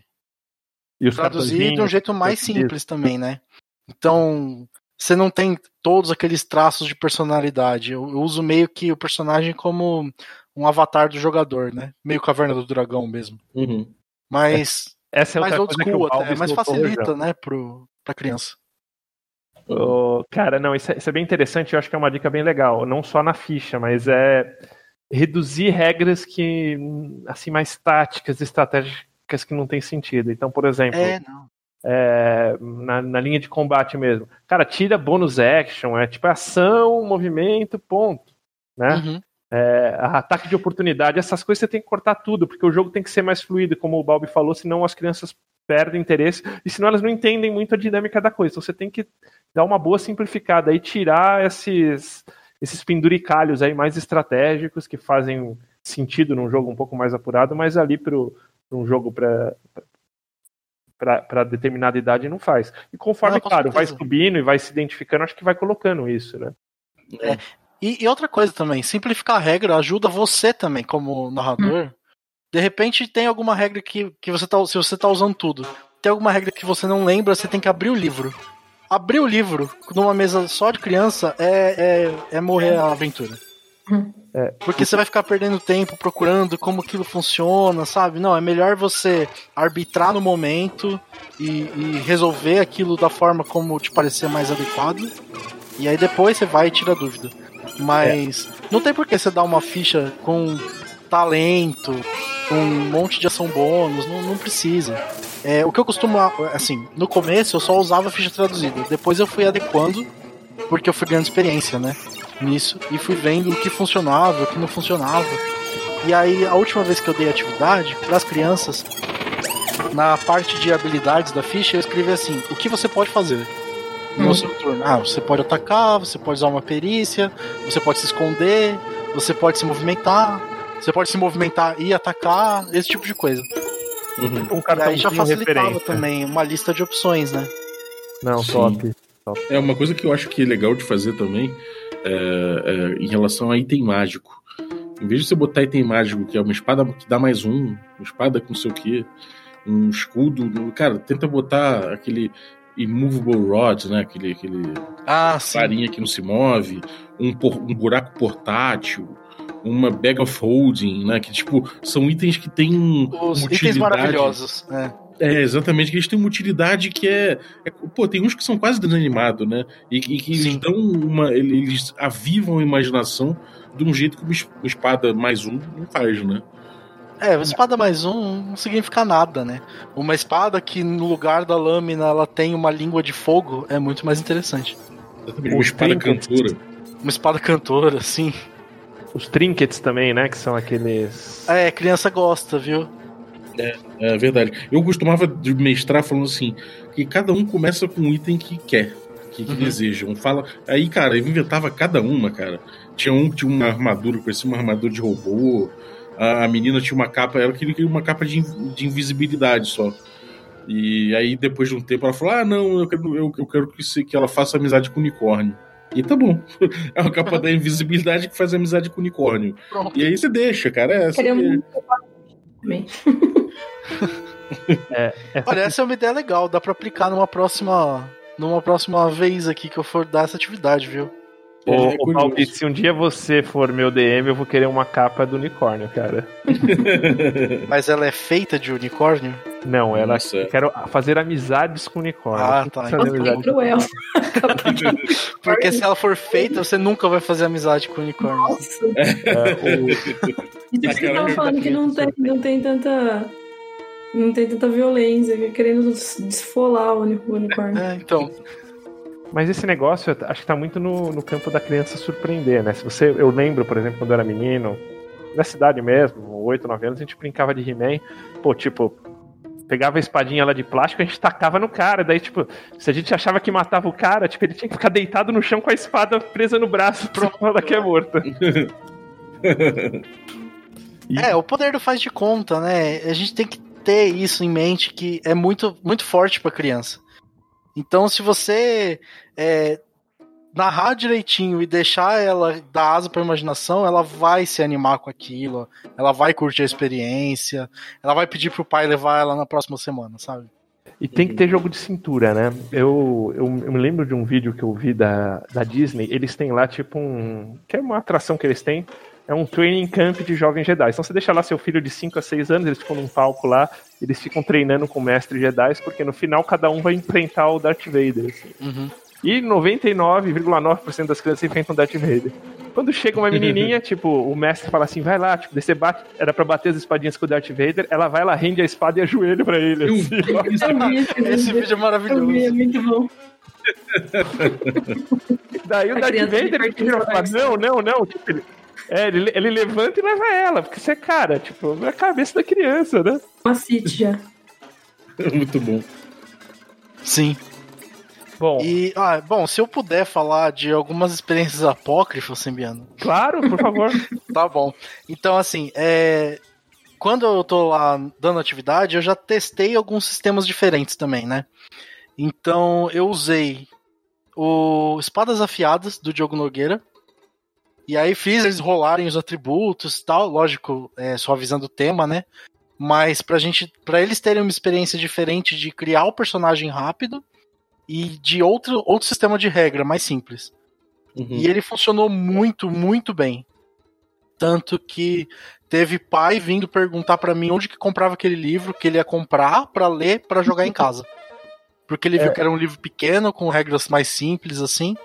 E os Traduzi de um jeito mais simples também, né? Então, você não tem todos aqueles traços de personalidade. Eu, eu uso meio que o personagem como um avatar do jogador, né? Meio Caverna do Dragão mesmo. Uhum. Mas Essa é mais outra old coisa até, mas soltou, facilita, né, pro, pra criança. Ô, cara, não, isso é, isso é bem interessante, eu acho que é uma dica bem legal, não só na ficha, mas é reduzir regras que, assim, mais táticas, estratégicas que não tem sentido. Então, por exemplo, É, não. É, na, na linha de combate mesmo, cara, tira bônus action, é tipo ação, movimento, ponto, né? Uhum. É, ataque de oportunidade, essas coisas você tem que cortar tudo, porque o jogo tem que ser mais fluido, como o Balbi falou, senão as crianças perdem interesse, e senão elas não entendem muito a dinâmica da coisa. Então você tem que dar uma boa simplificada e tirar esses, esses penduricalhos aí mais estratégicos que fazem sentido num jogo um pouco mais apurado, mas ali para um jogo para para determinada idade não faz. E conforme, Não, claro, vai subindo e vai se identificando, acho que vai colocando isso, né? E, e outra coisa também, simplificar a regra ajuda você também, como narrador. De repente tem alguma regra que, que você tá. Se você tá usando tudo, tem alguma regra que você não lembra, você tem que abrir o livro. abrir o livro numa mesa só de criança é, é, é morrer a aventura. É. Porque você vai ficar perdendo tempo procurando como aquilo funciona, sabe? Não, é melhor você arbitrar no momento e, e resolver aquilo da forma como te parecer mais adequado. E aí depois você vai e tira a dúvida. Mas não tem por que você dar uma ficha com talento, com um monte de ação bônus, não, não precisa. É, o que eu costumo, assim, no começo eu só usava ficha traduzida, depois eu fui adequando, porque eu fui ganhando experiência, né? Nisso, e fui vendo o que funcionava, o que não funcionava. E aí, a última vez que eu dei atividade para as crianças, na parte de habilidades da ficha, eu escrevi assim: o que você pode fazer no seu turno? Ah, você pode atacar, você pode usar uma perícia, você pode se esconder, você pode se movimentar, você pode se movimentar e atacar, esse tipo de coisa. Uhum. Um E aí já facilitava referência. também uma lista de opções, né? Não, Sim. top. É uma coisa que eu acho que é legal de fazer também é, é, em relação a item mágico. Em vez de você botar item mágico, que é uma espada que dá mais um, uma espada com não sei o que, um escudo, cara, tenta botar aquele immovable rod, né? Aquele, aquele Ah, farinha que não se move, um, por- um buraco portátil, uma bag of holding, né? Que tipo são itens que têm Os uma itens utilidade- maravilhosos. É. É, exatamente, que eles têm uma utilidade que é, é- Pô, tem uns que são quase desanimados, né? E, e que eles Sim. dão uma. Eles avivam a imaginação de um jeito que uma es- uma espada mais um não faz, né? É, espada mais um não significa nada, né? Uma espada que no lugar da lâmina ela tem uma língua de fogo é muito mais interessante. Exatamente, uma espada trinkets. cantora. Uma espada cantora, assim. Os trinkets também, né? Que são aqueles. É, criança gosta, viu? É verdade. Eu costumava de mestrar falando assim: que cada um começa com um item que quer, que, que Uhum. deseja. Um fala. Aí, cara, eu inventava cada uma, cara. Tinha um que tinha uma armadura, parecia uma armadura de robô. A, a menina tinha uma capa, ela queria uma capa de, de invisibilidade só. E aí, depois de um tempo, ela falou: Ah, não, eu quero, eu, eu quero que, se- que ela faça amizade com o unicórnio. E tá bom. É uma capa da invisibilidade que faz amizade com o unicórnio. Pronto. E aí você deixa, cara. É, você- Também. Essa Olha, essa é uma ideia legal, dá pra aplicar numa próxima. Numa próxima vez aqui que eu for dar essa atividade, viu? é, Ô, é curioso. Valdir, se um dia você for meu DM, eu vou querer uma capa do unicórnio, cara. Mas ela é feita de unicórnio? Não, ela. Nossa. Eu quero fazer amizades com unicórnio. Ah, tá. fazer amizade. que cruel. Porque se ela for feita, você nunca vai fazer amizade com o unicórnio. Nossa. É, o- E você Aquela tava falando que não tem, não tem tanta. Não tem tanta violência, querendo des- desfolar o uni- o unicórnio. É, então. Mas esse negócio, acho que tá muito no, no campo da criança surpreender, né? Se você, eu lembro, por exemplo, quando eu era menino, na cidade mesmo, 8, 9 anos, a gente brincava de He-Man, pô, tipo, pegava a espadinha lá de plástico, a gente tacava no cara, daí, tipo, se a gente achava que matava o cara, tipo, ele tinha que ficar deitado no chão com a espada presa no braço, pronto, que é morto. E- É, o poder do faz de conta, né? A gente tem que ter isso em mente que é muito, muito forte pra criança. Então, se você é, narrar direitinho e deixar ela dar asa pra imaginação, ela vai se animar com aquilo, ela vai curtir a experiência, ela vai pedir pro pai levar ela na próxima semana, sabe? E tem que ter jogo de cintura, né? Eu, eu, eu me lembro de um vídeo que eu vi da, da Disney. Eles têm lá, tipo, um. Que é uma atração que eles têm. É um training camp de jovens Jedi. Então você deixa lá seu filho de 5 a 6 anos, eles ficam num palco lá, eles ficam treinando com o mestre Jedi, porque no final cada um vai enfrentar o Darth Vader. assim. Uhum. E 99,9% das crianças enfrentam o Darth Vader. Quando chega uma menininha, tipo, o mestre fala assim, vai lá, tipo, você bate, era pra bater as espadinhas com o Darth Vader, ela vai lá, rende a espada e ajoelha pra ele. Assim, vi vi esse Esse vídeo. é Eu vi, é maravilhoso. muito bom. Daí o A Darth Vader de ele fala, não, não, não. Tipo, ele, é, ele, ele levanta e leva ela, porque você é cara, tipo, é a cabeça da criança, né? Uma City já. Muito bom. Sim. Bom, E, ah, bom, se eu puder falar de algumas experiências apócrifas, Sembiano, claro, por favor. Tá bom. Então, assim, é... quando eu tô lá dando atividade, eu já testei alguns sistemas diferentes também, né? Então, eu usei o Espadas Afiadas do Diogo Nogueira. E aí fiz eles rolarem os atributos e tal, lógico, é, suavizando o tema, né? Mas pra gente, para eles terem uma experiência diferente de criar o personagem rápido e de outro, outro sistema de regra mais simples. Uhum. E ele funcionou muito, muito bem. Tanto que teve pai vindo perguntar pra mim onde que comprava aquele livro que ele ia comprar pra ler pra jogar em casa. Porque ele viu que era um livro pequeno, com regras mais simples assim,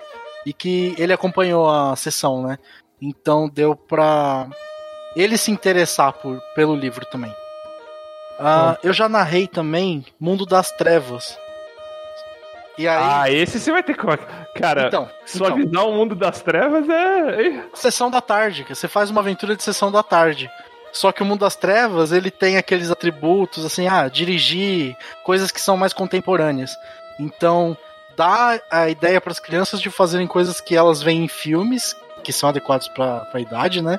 e que ele acompanhou a sessão, né? Então deu pra ele se interessar por, pelo livro também. Ah, eu já narrei também Mundo das Trevas. E aí, Ah, esse você vai ter que. Cara, então, então, suavizar o mundo das trevas é. sessão da tarde, você faz uma aventura de sessão da tarde. Só que o mundo das trevas, ele tem aqueles atributos assim, ah, dirigir, coisas que são mais contemporâneas. Então, dá a ideia para as crianças de fazerem coisas que elas veem em filmes, que são adequados para a idade, né?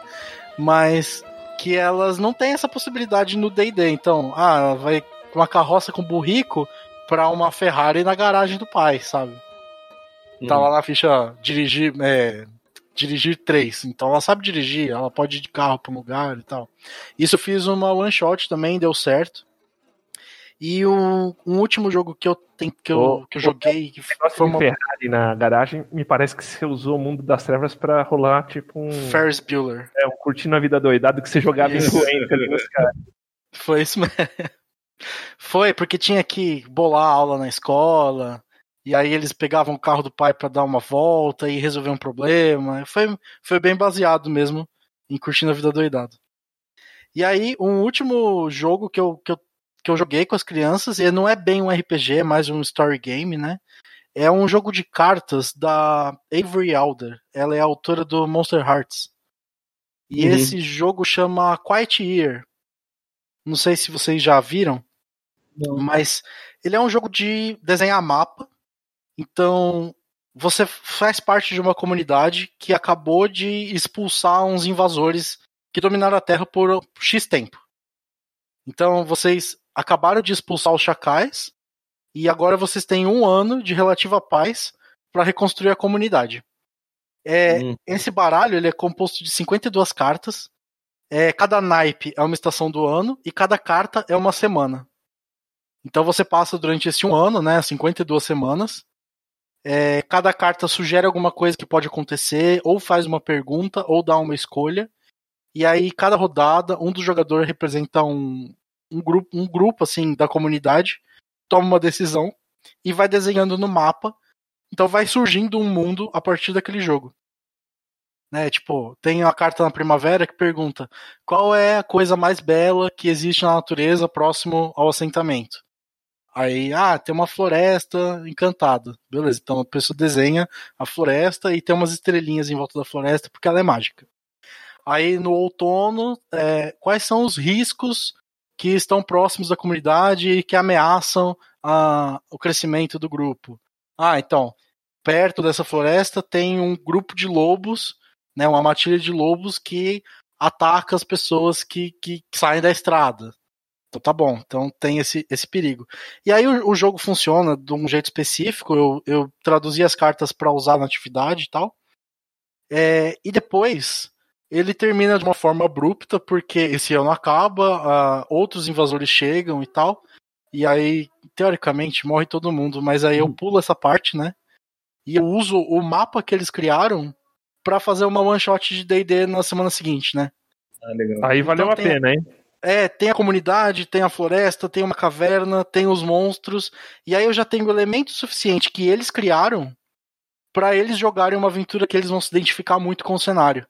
Mas que elas não têm essa possibilidade no D&D. Então, ah, ela vai com uma carroça com burrico para uma Ferrari na garagem do pai, sabe? Tá Uhum. lá na ficha dirigir, é, dirigir três. Então ela sabe dirigir, ela pode ir de carro para um lugar e tal. Isso eu fiz uma one shot também, deu certo. E o, um último jogo que eu, tem, que eu, que eu joguei, que foi uma Ferrari na garagem, me parece que você usou o mundo das trevas pra rolar, tipo, um. Ferris Bueller. É, um curtindo a vida doidado que você jogava Isso. influência ali nos caras. Foi isso mesmo. Foi, porque tinha que bolar aula na escola. E aí eles pegavam o carro do pai para dar uma volta e resolver um problema. Foi, foi bem baseado mesmo em curtindo a vida doidado. E aí, um último jogo que eu, que eu, que eu joguei com as crianças, e não é bem um RPG, é mais um story game, né? É um jogo de cartas da Avery Alder. Ela é a autora do Monster Hearts. E Uhum. esse jogo chama Quiet Year. Não sei se vocês já viram, Não. mas ele é um jogo de desenhar mapa. Então, você faz parte de uma comunidade que acabou de expulsar uns invasores que dominaram a Terra por X tempo. Então, vocês acabaram de expulsar os chacais e agora vocês têm um ano de relativa paz para reconstruir a comunidade. É, Hum. Esse baralho ele é composto de 52 cartas. É, cada naipe é uma estação do ano e cada carta é uma semana. Então você passa durante esse um ano, né, 52 semanas. É, cada carta sugere alguma coisa que pode acontecer, ou faz uma pergunta, ou dá uma escolha. E aí, cada rodada, um dos jogadores representa um, um, grupo, um grupo assim da comunidade, toma uma decisão e vai desenhando no mapa. Então vai surgindo um mundo a partir daquele jogo. Né, tipo, tem a carta na primavera que pergunta qual é a coisa mais bela que existe na natureza próximo ao assentamento. Aí, ah, tem uma floresta encantada. Beleza, então a pessoa desenha a floresta e tem umas estrelinhas em volta da floresta porque ela é mágica. Aí no outono, é, quais são os riscos que estão próximos da comunidade e que ameaçam a, o crescimento do grupo? Ah, então, perto dessa floresta tem um grupo de lobos, né, uma matilha de lobos que ataca as pessoas que, que saem da estrada. Então tá bom, então tem esse, esse perigo. E aí o, o jogo funciona de um jeito específico, eu, eu traduzi as cartas para usar na atividade e tal. É, e depois ele termina de uma forma abrupta, porque esse ano acaba, ah, outros invasores chegam e tal. E aí, teoricamente, morre todo mundo, mas aí eu pulo essa parte, né? E eu uso o mapa que eles criaram para fazer uma one shot de D&D na semana seguinte, né? Ah, legal. Aí valeu Então a pena, hein? É, tem a comunidade, tem a floresta, tem uma caverna, tem os monstros, e aí eu já tenho elemento suficiente que eles criaram para eles jogarem uma aventura que eles vão se identificar muito com o cenário.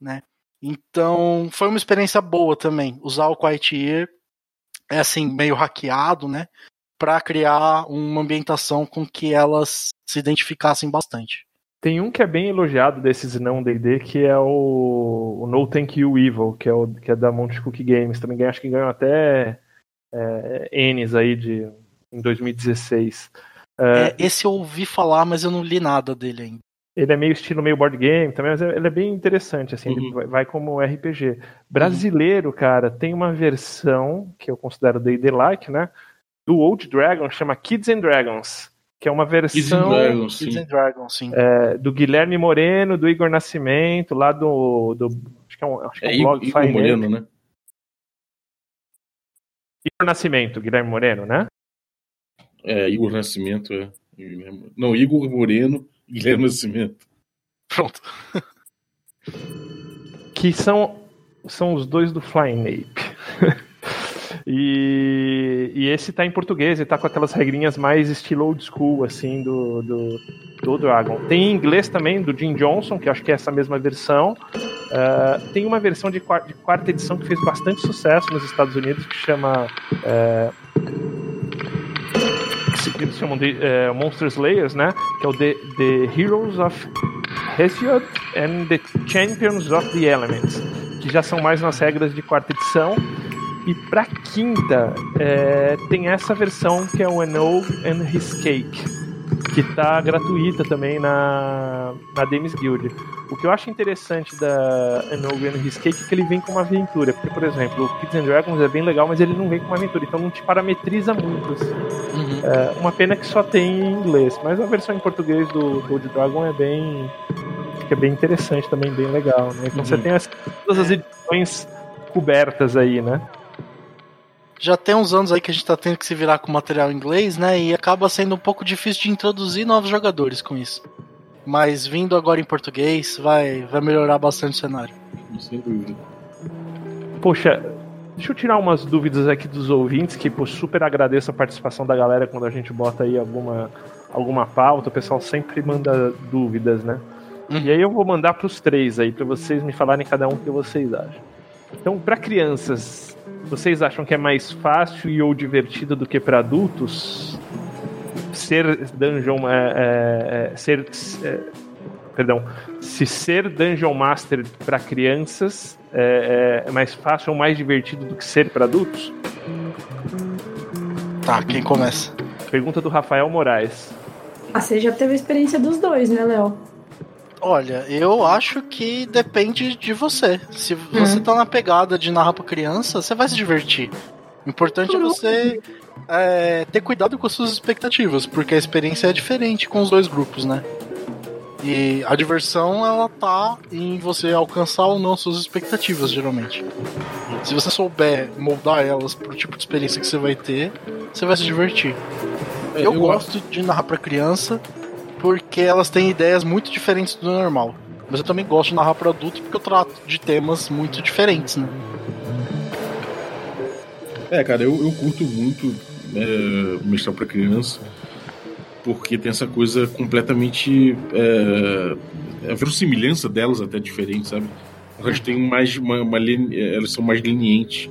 Né? Então, foi uma experiência boa também, usar o Quiet é assim, meio hackeado, né? Pra criar uma ambientação com que elas se identificassem bastante. Tem um que é bem elogiado desses não D&D, que é o, o No Thank You Evil, que é, o, que é da Monte Cook Games. Também ganha, acho que ganhou até é, N's aí de, em 2016. É, esse eu ouvi falar, mas eu não li nada dele ainda. Ele é meio estilo meio board game também, mas ele é bem interessante, assim, ele Uhum. vai, vai como RPG. Brasileiro, cara, tem uma versão que eu considero D&D-like, né? Do Old Dragon, chama Kids and Dragons, que é uma Kids and versão Dragons, Kids sim. and Dragons, sim. é, do Guilherme Moreno, do Igor Nascimento, lá do, do acho que é um, acho que é É um Igor, blog Igor Moreno, né? Igor Nascimento, Guilherme Moreno, né? É, Igor Nascimento, é. Não, Igor Moreno Guilherme Nascimento. Pronto. que são, são os dois do Flying Ape. e, e esse tá em português, e tá com aquelas regrinhas mais estilo old school, assim, do, do, do Dragon. Tem em inglês também, do Jim Johnson, que acho que é essa mesma versão. Uh, tem uma versão de, de, quarta edição que fez bastante sucesso nos Estados Unidos, que chama. Uh, eles chamam de uh, Monster Slayers, né? Que é o The, the Heroes of Hesiod and the Champions of the Elements, que já são mais nas regras de quarta edição. E para quinta, é, tem essa versão que é o Enough and His Cake, que tá gratuita também na, na Dames Guild. O que eu acho interessante da Enough and His Cake é que ele vem com uma aventura. Porque, por exemplo, o Kids and Dragons é bem legal, mas ele não vem com uma aventura, então não te parametriza muito. Assim. Uhum. É, uma pena que só tem em inglês, mas a versão em português do Gold Dragon é bem. Fica bem interessante também, bem legal. Né? Então uhum. você tem as, todas as edições cobertas aí, né? Já tem uns anos aí que a gente tá tendo que se virar com material em inglês, né? E acaba sendo um pouco difícil de introduzir novos jogadores com isso. Mas vindo agora em português, vai, vai melhorar bastante o cenário. Sem dúvida. Poxa, deixa eu tirar umas dúvidas aqui dos ouvintes, que pô, super agradeço a participação da galera quando a gente bota aí alguma, alguma pauta. O pessoal sempre manda dúvidas, né? Uhum. E aí eu vou mandar para os três aí, para vocês me falarem cada um o que vocês acham. Então, para crianças, vocês acham que é mais fácil e ou divertido do que para adultos? Ser dungeon é, é, é ser é, perdão, se ser dungeon master para crianças é, é, mais fácil ou mais divertido do que ser para adultos? Tá, quem começa? Pergunta do Rafael Moraes. Ah, você já teve a experiência dos dois, né, Léo? Olha, eu acho que depende de você. Se você uhum. tá na pegada de narrar pra criança, você vai se divertir. O importante é você é, ter cuidado com as suas expectativas, porque a experiência é diferente com os dois grupos, né? E a diversão, ela tá em você alcançar ou não suas expectativas, geralmente. Se você souber moldar elas pro tipo de experiência que você vai ter, você vai se divertir. É, eu, eu gosto de narrar para criança porque elas têm ideias muito diferentes do normal. Mas eu também gosto de narrar para adulto porque eu trato de temas muito diferentes, né? É, cara, eu, eu curto muito é, mestrar para criança porque tem essa coisa completamente. É, a verossimilhança delas até diferente, sabe? Elas têm mais uma, uma elas são mais lenientes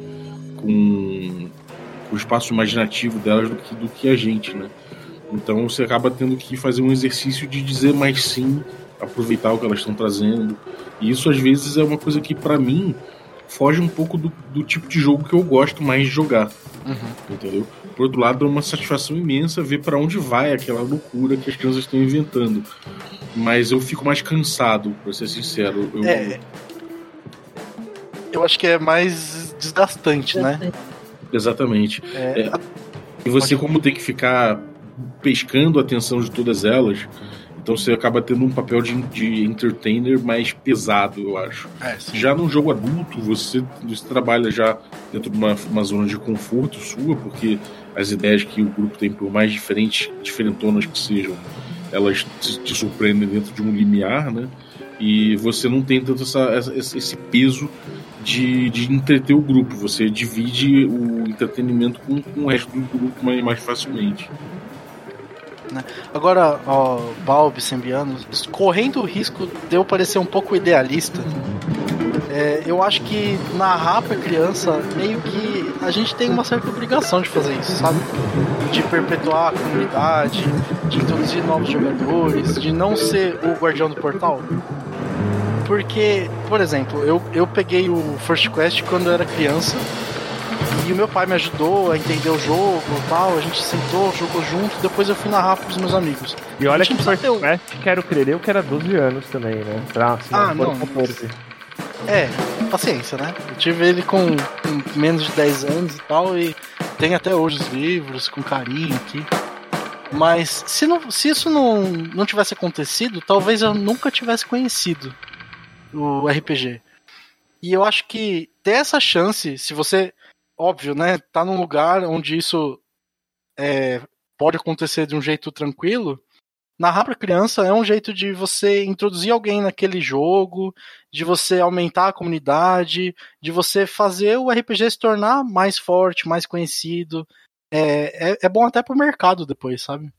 com, com o espaço imaginativo delas do que, do que a gente, né? Então você acaba tendo que fazer um exercício de dizer mais sim, aproveitar o que elas estão trazendo. E isso às vezes é uma coisa que para mim foge um pouco do, do, tipo de jogo que eu gosto mais de jogar. Uhum. Entendeu? Por outro lado, é uma satisfação imensa ver para onde vai aquela loucura que as crianças estão inventando. Mas eu fico mais cansado, pra ser sincero. Eu, é. Eu acho que é mais desgastante, né? Exatamente. É. É. E você, como tem que ficar pescando a atenção de todas elas. Então você acaba tendo um papel de, de entertainer mais pesado, eu acho. É, já num jogo adulto, você, você trabalha já dentro de uma, uma zona de conforto sua, porque as ideias que o grupo tem, por mais diferentes, diferentonas que sejam, elas te, te surpreendem dentro de um limiar, né? E você não tem tanto essa, esse peso de, de entreter o grupo. Você divide o entretenimento com, com o resto do grupo mais, mais facilmente. Né? Agora, ó, Balbi, Sembiano, correndo o risco de eu parecer um pouco idealista, é, eu acho que narrar pra criança, meio que a gente tem uma certa obrigação de fazer isso, sabe? De perpetuar a comunidade, de introduzir novos jogadores, de não ser o guardião do portal. Porque, por exemplo, eu, eu peguei o First Quest quando eu era criança e o meu pai me ajudou a entender o jogo e tal. A gente sentou, jogou junto. Depois eu fui narrar pros meus amigos. E olha que First ter... Quest, quero crer eu que era 12 anos também, né? Pra, assim, ah, não. 14. É, paciência, né? Eu tive ele com, com menos de 10 anos e tal. E tem até hoje os livros com carinho aqui. Mas se, não, se isso não, não tivesse acontecido, talvez eu nunca tivesse conhecido o RPG. E eu acho que ter essa chance, se você óbvio, né? Tá num lugar onde isso é, pode acontecer de um jeito tranquilo, narrar para criança é um jeito de você introduzir alguém naquele jogo, de você aumentar a comunidade, de você fazer o RPG se tornar mais forte, mais conhecido. É, é, é bom até pro mercado depois, sabe?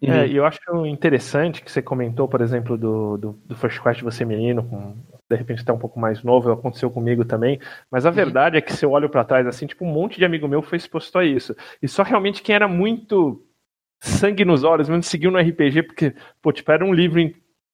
É, e eu acho interessante que você comentou, por exemplo, do, do, do First Quest você menino, com, de repente até um pouco mais novo, aconteceu comigo também, mas a uhum. verdade é que se eu olho para trás, assim, tipo, um monte de amigo meu foi exposto a isso. E só realmente quem era muito sangue nos olhos, mesmo seguiu no RPG, porque, pô, tipo, era um livro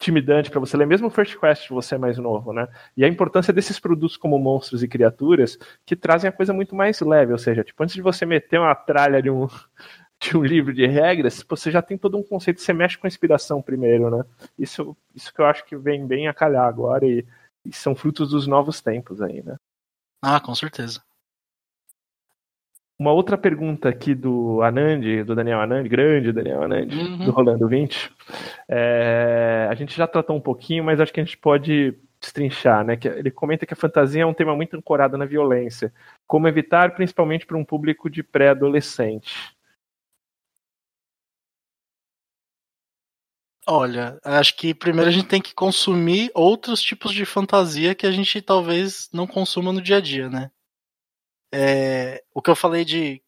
intimidante para você ler, mesmo o First Quest, você é mais novo, né? E a importância desses produtos como monstros e criaturas que trazem a coisa muito mais leve, ou seja, tipo, antes de você meter uma tralha de um, de um livro de regras, você já tem todo um conceito, você mexe com a inspiração primeiro, né? Isso, isso que eu acho que vem bem a calhar agora e são frutos dos novos tempos aí, né? Ah, com certeza. Uma outra pergunta aqui do Anand, do Daniel Anand, grande Daniel Anand, uhum. do Rolando 20. É, a gente já tratou um pouquinho, mas acho que a gente pode destrinchar, né? Que ele comenta que a fantasia é um tema muito ancorado na violência. Como evitar, principalmente para um público de pré-adolescente. Olha, acho que primeiro a gente tem que consumir outros tipos de fantasia que a gente talvez não consuma no dia a dia, né? é, o que eu falei de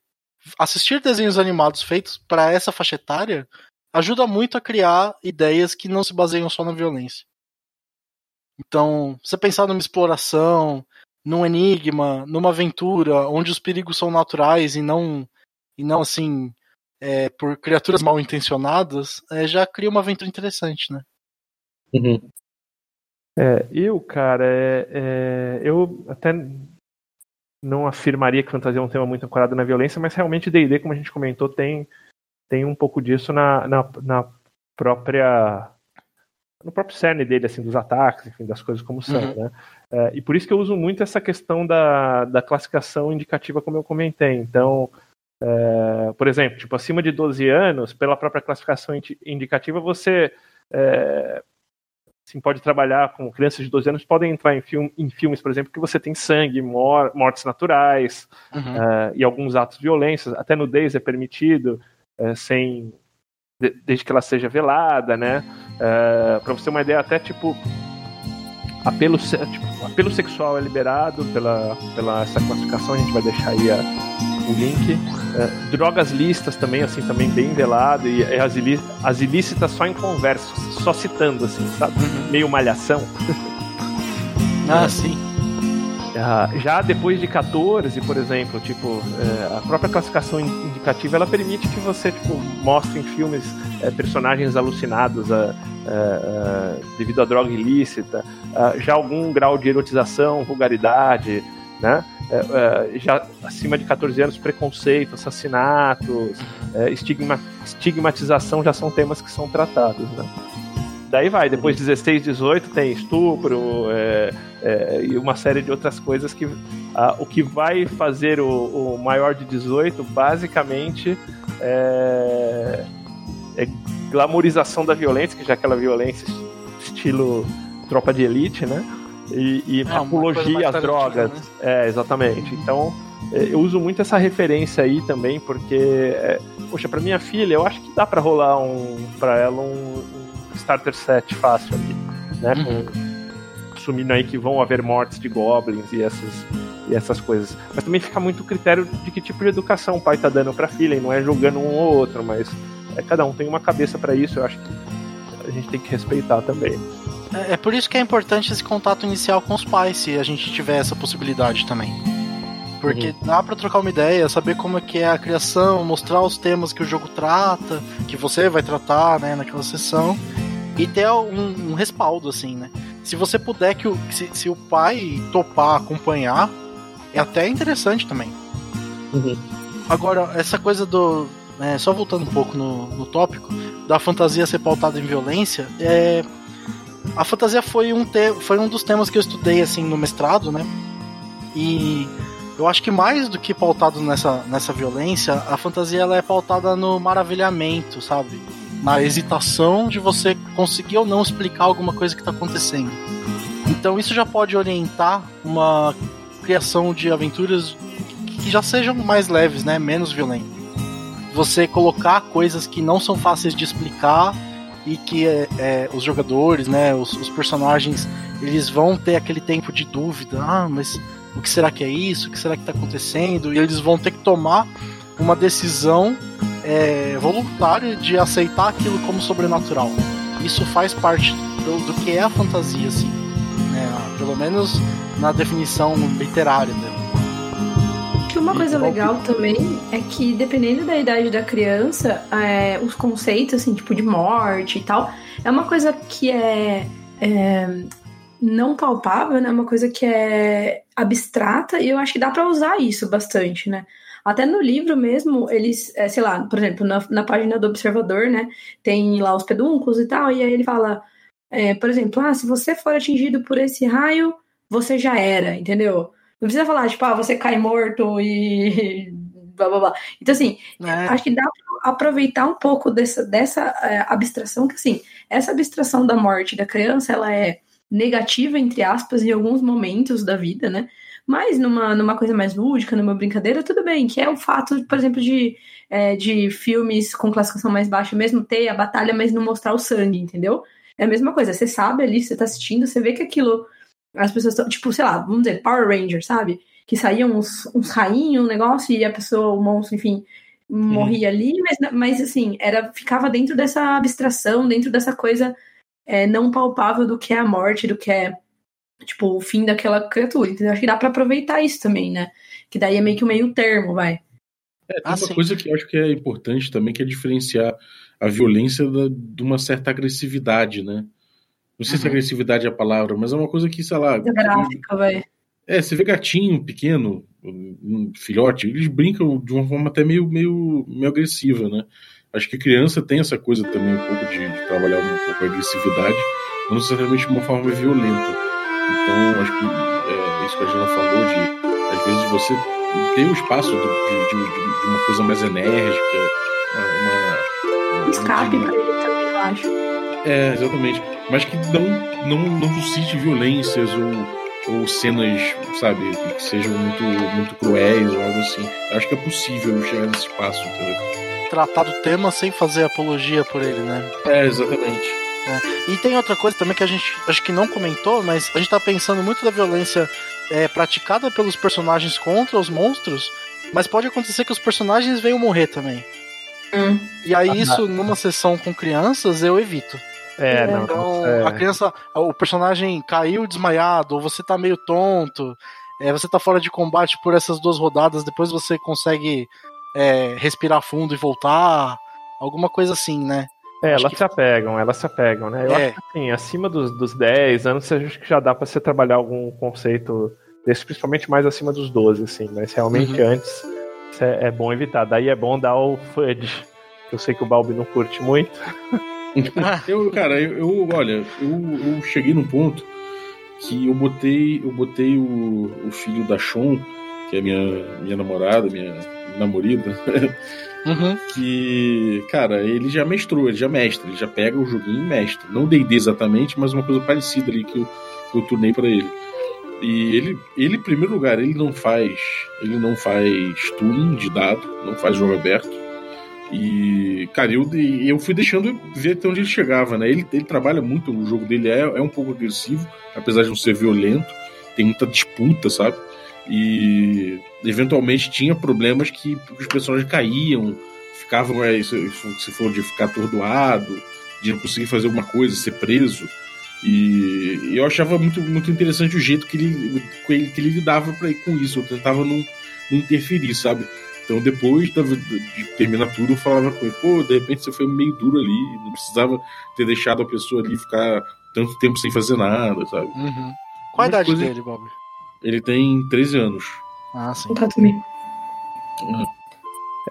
assistir desenhos animados feitos para essa faixa etária ajuda muito a criar ideias que não se baseiam só na violência. Então, você pensar numa exploração, num enigma, numa aventura onde os perigos são naturais e não e não assim é, por criaturas mal intencionadas, é, já cria uma aventura interessante, né? Uhum. É, eu, cara, é, é, eu até não afirmaria que fantasia é um tema muito ancorado na violência, mas realmente D&D, como a gente comentou, tem, tem um pouco disso na, na, na própria no próprio cerne dele, assim, dos ataques, enfim, das coisas como são, uhum. né? É, e por isso que eu uso muito essa questão da, da classificação indicativa, como eu comentei. Então, é, por exemplo, tipo, acima de 12 anos, pela própria classificação indicativa, você é, Assim, pode trabalhar com crianças de 12 anos, podem entrar em, film, em filmes, por exemplo, que você tem sangue, mor mortes naturais uhum. uh, e alguns atos violentos, até nudez é permitido, uh, sem de, desde que ela seja velada, né? Uh, para você ter uma ideia, até tipo apelo, tipo, apelo sexual é liberado pela, pela essa classificação, a gente vai deixar aí a, o link. É, drogas listas também, assim, também bem velado, e as, as ilícitas só em conversa, só citando, assim, sabe? Uhum. Meio malhação. ah, sim. Ah, já depois de 14, por exemplo, tipo, é, a própria classificação indicativa ela permite que você tipo, mostre em filmes é, personagens alucinados a, a, devido à droga ilícita, já algum grau de erotização, vulgaridade, né? É, é, já acima de 14 anos, preconceito, assassinatos, é, estigma, estigmatização já são temas que são tratados, né? Daí vai, depois 16, 18 tem estupro é, e uma série de outras coisas que o que vai fazer o, o, maior de 18 basicamente é, é glamorização da violência, que já é aquela violência estilo tropa de elite, né? E, e é, apologia às drogas. Né? É, exatamente. Então, é, eu uso muito essa referência aí também, porque, é, poxa, para minha filha, eu acho que dá para rolar um, para ela um, um, starter set fácil ali, né? Uhum. Assumindo aí que vão haver mortes de goblins e essas, e essas coisas. Mas também fica muito critério de que tipo de educação o pai tá dando pra filha, e não é julgando um ou outro, mas é, cada um tem uma cabeça para isso, eu acho que a gente tem que respeitar também. É, é por isso que é importante esse contato inicial com os pais, se a gente tiver essa possibilidade também. Porque uhum. dá para trocar uma ideia, saber como é que é a criação, mostrar os temas que o jogo trata, que você vai tratar, né, naquela sessão, e ter um, um respaldo, assim, né? Se você puder que o, se, se, o pai topar acompanhar, é até interessante também. Uhum. Agora, essa coisa do. É, só voltando um pouco no, no tópico, da fantasia ser pautada em violência, é a fantasia foi um, te foi um dos temas que eu estudei assim no mestrado, né? E eu acho que mais do que pautado nessa, nessa violência, a fantasia ela é pautada no maravilhamento, sabe? Na hesitação de você conseguir ou não explicar alguma coisa que está acontecendo. Então isso já pode orientar uma criação de aventuras que já sejam mais leves, né? Menos violentas. você colocar coisas que não são fáceis de explicar e que é, é, os jogadores, né, os, os, personagens, eles vão ter aquele tempo de dúvida. Ah, mas o que será que é isso? O que será que está acontecendo? E eles vão ter que tomar uma decisão é, voluntária de aceitar aquilo como sobrenatural. Isso faz parte do, do que é a fantasia, assim, né? Pelo menos na definição literária dela. Que uma coisa legal também é que dependendo da idade da criança, é, os conceitos assim, tipo de morte e tal, é uma coisa que é, é não palpável, né? Uma coisa que é abstrata e eu acho que dá para usar isso bastante, né? Até no livro mesmo, eles, é, sei lá, por exemplo, na, na página do observador, né? Tem lá os pedúnculos e tal, e aí ele fala, é, por exemplo, ah, se você for atingido por esse raio, você já era, entendeu? Não precisa falar, tipo, ah, você cai morto e blá blá blá. Então, assim, é. acho que dá pra aproveitar um pouco dessa, dessa é, abstração, que assim, essa abstração da morte da criança, ela é negativa, entre aspas, em alguns momentos da vida, né? Mas numa, numa coisa mais lúdica, numa brincadeira, tudo bem, que é o fato, por exemplo, de, é, de filmes com classificação mais baixa mesmo ter a batalha, mas não mostrar o sangue, entendeu? É a mesma coisa, você sabe ali, você tá assistindo, você vê que aquilo. As pessoas estão, tipo, sei lá, vamos dizer, Power Ranger, sabe? Que saíam uns, uns rainhos, um negócio, e a pessoa, o monstro, enfim, morria ali, mas, mas assim, era, ficava dentro dessa abstração, dentro dessa coisa é, não palpável do que é a morte, do que é tipo, o fim daquela criatura. Então, acho que dá para aproveitar isso também, né? Que daí é meio que um meio termo, vai. É, tem ah, uma sim. coisa que eu acho que é importante também, que é diferenciar a violência da, de uma certa agressividade, né? Não sei uhum. se agressividade é a palavra, mas é uma coisa que, sei lá. É gráfica, vai. É, você vê gatinho pequeno, um filhote, eles brincam de uma forma até meio, meio, meio agressiva, né? Acho que criança tem essa coisa também um pouco de, de trabalhar um pouco a agressividade, não necessariamente de uma forma violenta. Então, acho que é, isso que a Jana falou de, às vezes, você tem o um espaço de, de, de, uma coisa mais enérgica, uma... Escape pra ele também, eu acho. É, exatamente. Mas que não, não, não suscite violências ou, ou cenas, sabe, que sejam muito, muito cruéis ou algo assim. Eu acho que é possível chegar nesse espaço, entendeu? Tratar do tema sem fazer apologia por ele, né? É, exatamente. É. E tem outra coisa também que a gente acho que não comentou, mas a gente tá pensando muito da violência é, praticada pelos personagens contra os monstros, mas pode acontecer que os personagens venham morrer também. Hum. E aí, isso numa sessão com crianças, eu evito. É, não. Então, é. a criança, o personagem caiu desmaiado, ou você tá meio tonto, é, você tá fora de combate por essas duas rodadas, depois você consegue é, respirar fundo e voltar. Alguma coisa assim, né? É, elas que... se apegam, elas se apegam, né? Eu é. acho que assim, acima dos, dos 10 anos, acho que já dá para você trabalhar algum conceito desse, principalmente mais acima dos 12, assim, mas realmente uhum. antes é, é, bom evitar. Daí é bom dar o FUD, que eu sei que o Balbi não curte muito. eu, cara, eu, eu olha, eu, eu, cheguei num ponto que eu botei, eu botei o, o filho da Shon, que é minha, minha namorada, minha namorada, Uhum. Que, cara, ele já mestrou, ele já mestra, ele já pega o joguinho e mestra. Não D&D exatamente, mas uma coisa parecida ali que eu, que eu turnei para ele. E ele, ele, em primeiro lugar, ele não faz, ele não faz tuning de dado, não faz jogo aberto. E, cara, eu, eu fui deixando ver até onde ele chegava, né? Ele, ele trabalha muito, o jogo dele é, é um pouco agressivo, apesar de não ser violento, tem muita disputa, sabe? E eventualmente tinha problemas que os personagens caíam, ficavam, é, se, se for de ficar atordoado, de não conseguir fazer alguma coisa, ser preso. E, eu achava muito, muito interessante o jeito que ele, que ele, que ele lidava pra, com isso. Eu tentava não, não interferir, sabe? Então depois de terminar tudo, eu falava com ele, pô, de repente você foi meio duro ali, não precisava ter deixado a pessoa ali ficar tanto tempo sem fazer nada, sabe? Uhum. Qual a idade coisa... dele, Bob? Ele tem 13 anos. Ah, sim.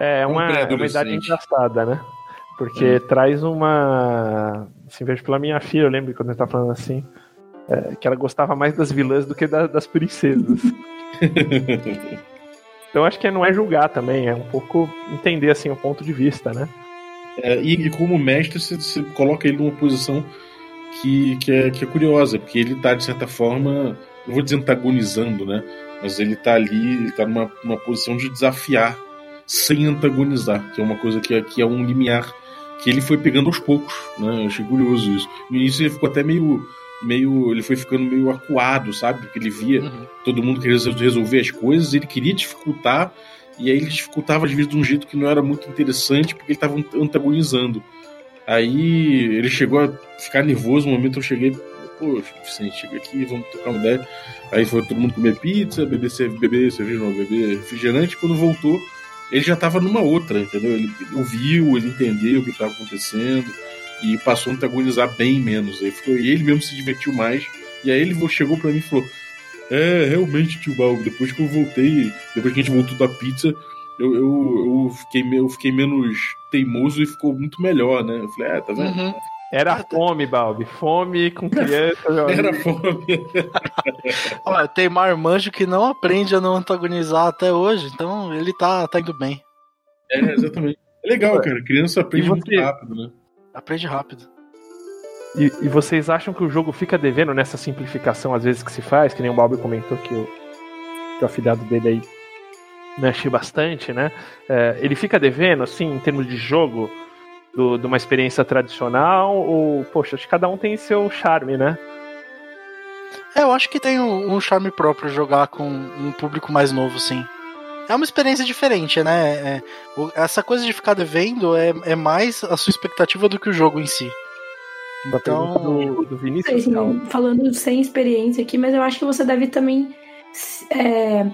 É, é uma, é uma idade engraçada, né? Porque é. traz uma. Assim, vejo pela minha filha, eu lembro quando ele tá falando assim. É, que ela gostava mais das vilãs do que da, das princesas. então acho que não é julgar também, é um pouco entender assim o ponto de vista, né? É, e, como mestre, você, você, coloca ele numa posição que, que, é, que é curiosa, porque ele tá, de certa forma, não vou dizer antagonizando, né? Mas ele tá ali, ele tá numa, numa posição de desafiar sem antagonizar, que é uma coisa que, que é um limiar que ele foi pegando aos poucos, né? Eu achei curioso isso. No início ele ficou até meio meio. Ele foi ficando meio acuado, sabe? Porque ele via uhum. todo mundo querendo resolver as coisas, ele queria dificultar, e aí ele dificultava às vezes de um jeito que não era muito interessante, porque ele estava antagonizando. Aí ele chegou a ficar nervoso no momento eu cheguei. Pô, Vicente, chega aqui, vamos tocar uma ideia. Aí foi todo mundo comer pizza, beber, beber cerveja, não, beber refrigerante. Quando voltou, ele já estava numa outra, entendeu? Ele ouviu, ele entendeu o que estava acontecendo e passou a antagonizar bem menos. Aí ficou, e ele mesmo se divertiu mais. E aí ele chegou para mim e falou: É, realmente, tio Balbo, depois que eu voltei, depois que a gente voltou da pizza, eu, eu, eu, fiquei, eu fiquei menos teimoso e ficou muito melhor, né? Eu falei, é, tá vendo? Uhum. Era fome, Balbi. Fome com criança. Era fome. Olha, tem marmanjo que não aprende a não antagonizar até hoje, então ele tá, tá indo bem. É, exatamente. É legal, cara. Criança aprende você... muito rápido, né? Aprende rápido. E, e, vocês acham que o jogo fica devendo nessa simplificação, às vezes, que se faz? Que nem o Balbi comentou que o, que o afilhado dele aí mexe bastante, né? É, ele fica devendo, assim, em termos de jogo, do, de uma experiência tradicional? Ou, poxa, acho que cada um tem seu charme, né? É, eu acho que tem um, um charme próprio jogar com um público mais novo, sim. É uma experiência diferente, né? É, essa coisa de ficar devendo é, é mais a sua expectativa do que o jogo em si. Então, do, do Vinícius. falando sem experiência aqui, mas eu acho que você deve também é,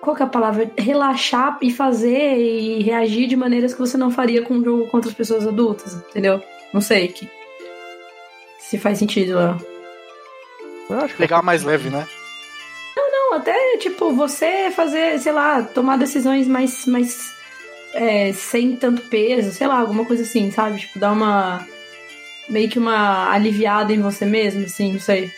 qual que é a palavra? Relaxar e fazer e reagir de maneiras que você não faria com um jogo contra as pessoas adultas, entendeu? Não sei que, se faz sentido, Léo. Pegar mais leve, né? Não, até tipo, você fazer, sei lá, tomar decisões mais, mais é, sem tanto peso, sei lá, alguma coisa assim, sabe? Tipo, dar uma. meio que uma aliviada em você mesmo, assim, não sei.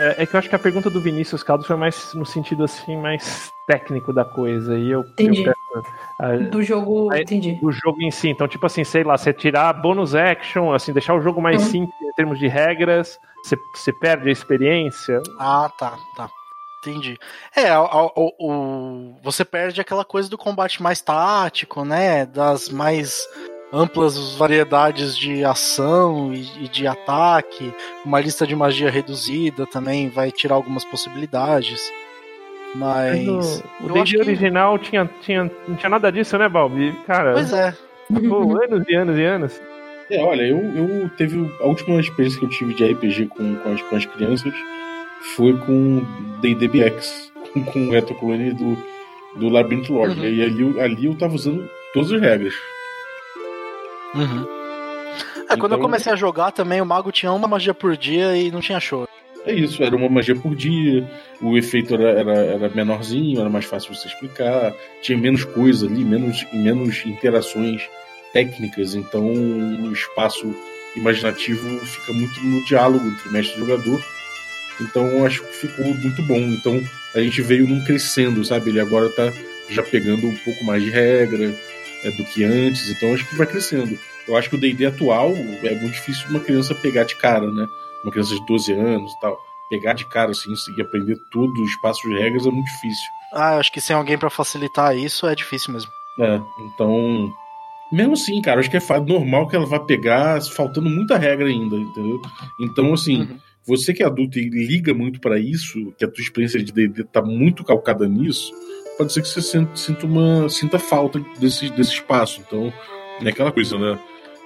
É, é, que eu acho que a pergunta do Vinícius Caldas foi mais no sentido assim, mais técnico da coisa. E eu, entendi. Eu a, do jogo, a, entendi. Do jogo em si. Então, tipo assim, sei lá, você tirar bônus action, assim, deixar o jogo mais uhum. simples em termos de regras, você, você perde a experiência. Ah, tá, tá. Entendi. É, o, o, o, você perde aquela coisa do combate mais tático, né? Das mais amplas variedades de ação e, e, de ataque, uma lista de magia reduzida também vai tirar algumas possibilidades. Mas. o D&D original que... tinha, tinha, não tinha nada disso, né, Balbi? Cara. Pois é. Pô, anos e anos e anos. É, olha, eu, eu teve. A última experiência que eu tive de RPG com, com, as, com as crianças foi com DDBX, com, com o Reto Colony do, do Labyrinth Lord. Uhum. E ali, ali eu tava usando todas as regras. Uhum. É, então, quando eu então- comecei a jogar também, o mago tinha uma magia por dia e não tinha show. É isso, era uma magia por dia, o efeito era, era, era menorzinho, era mais fácil você explicar, tinha menos coisa ali, menos, menos interações técnicas, então o espaço imaginativo fica muito no diálogo entre mestre e jogador. Então acho que ficou muito bom. Então a gente veio num crescendo, sabe? Ele agora tá já pegando um pouco mais de regra, é, do que antes, então acho que vai crescendo. Eu acho que o D&D atual é muito difícil uma criança pegar de cara, né? Uma criança de 12 anos e tal. Pegar de cara, assim, e aprender tudo, os passos de regras é muito difícil. Ah, acho que sem alguém para facilitar isso é difícil mesmo. É, então... Mesmo assim, cara, acho que é normal que ela vá pegar faltando muita regra ainda, entendeu? Então, assim, uhum. Você que é adulto e liga muito para isso, que a tua experiência de D&D tá muito calcada nisso, pode ser que você sinta, uma, sinta falta desse, desse espaço. Então, é aquela coisa, né?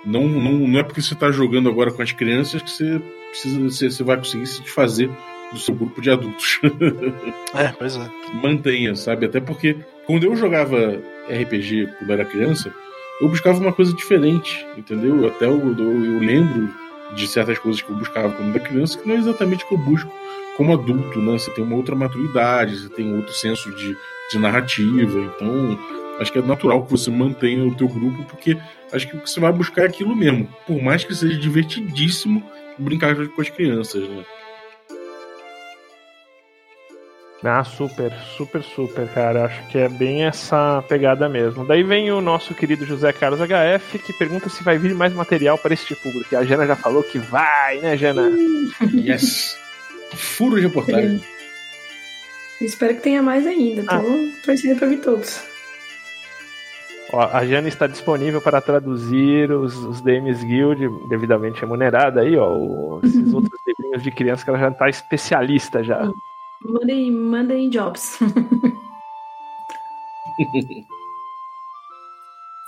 Não, não, não é porque você está jogando agora com as crianças que você, precisa, você, você vai conseguir se desfazer do seu grupo de adultos. é, pois é. Mantenha, sabe? Até porque quando eu jogava RPG quando era criança, eu buscava uma coisa diferente, entendeu? Até eu, eu, eu lembro de certas coisas que eu buscava quando era criança que não é exatamente o que eu busco como adulto, né? Você tem uma outra maturidade, você tem outro senso de, de narrativa. Então, acho que é natural que você mantenha o teu grupo, porque acho que o que você vai buscar é aquilo mesmo. Por mais que seja divertidíssimo brincar com as crianças, né? Ah, super, super, super, cara. Acho que é bem essa pegada mesmo. Daí vem o nosso querido José Carlos HF, que pergunta se vai vir mais material para este público. E a Jana já falou que vai, né, Jana? yes! Furo de reportagem. Espero que tenha mais ainda. Tô ah. torcendo pra vir todos. Ó, a Jane está disponível para traduzir os, os DMs Guild devidamente remunerada aí, ó. esses outros livrinhos de criança que ela já está especialista já. Mandem, mandem jobs.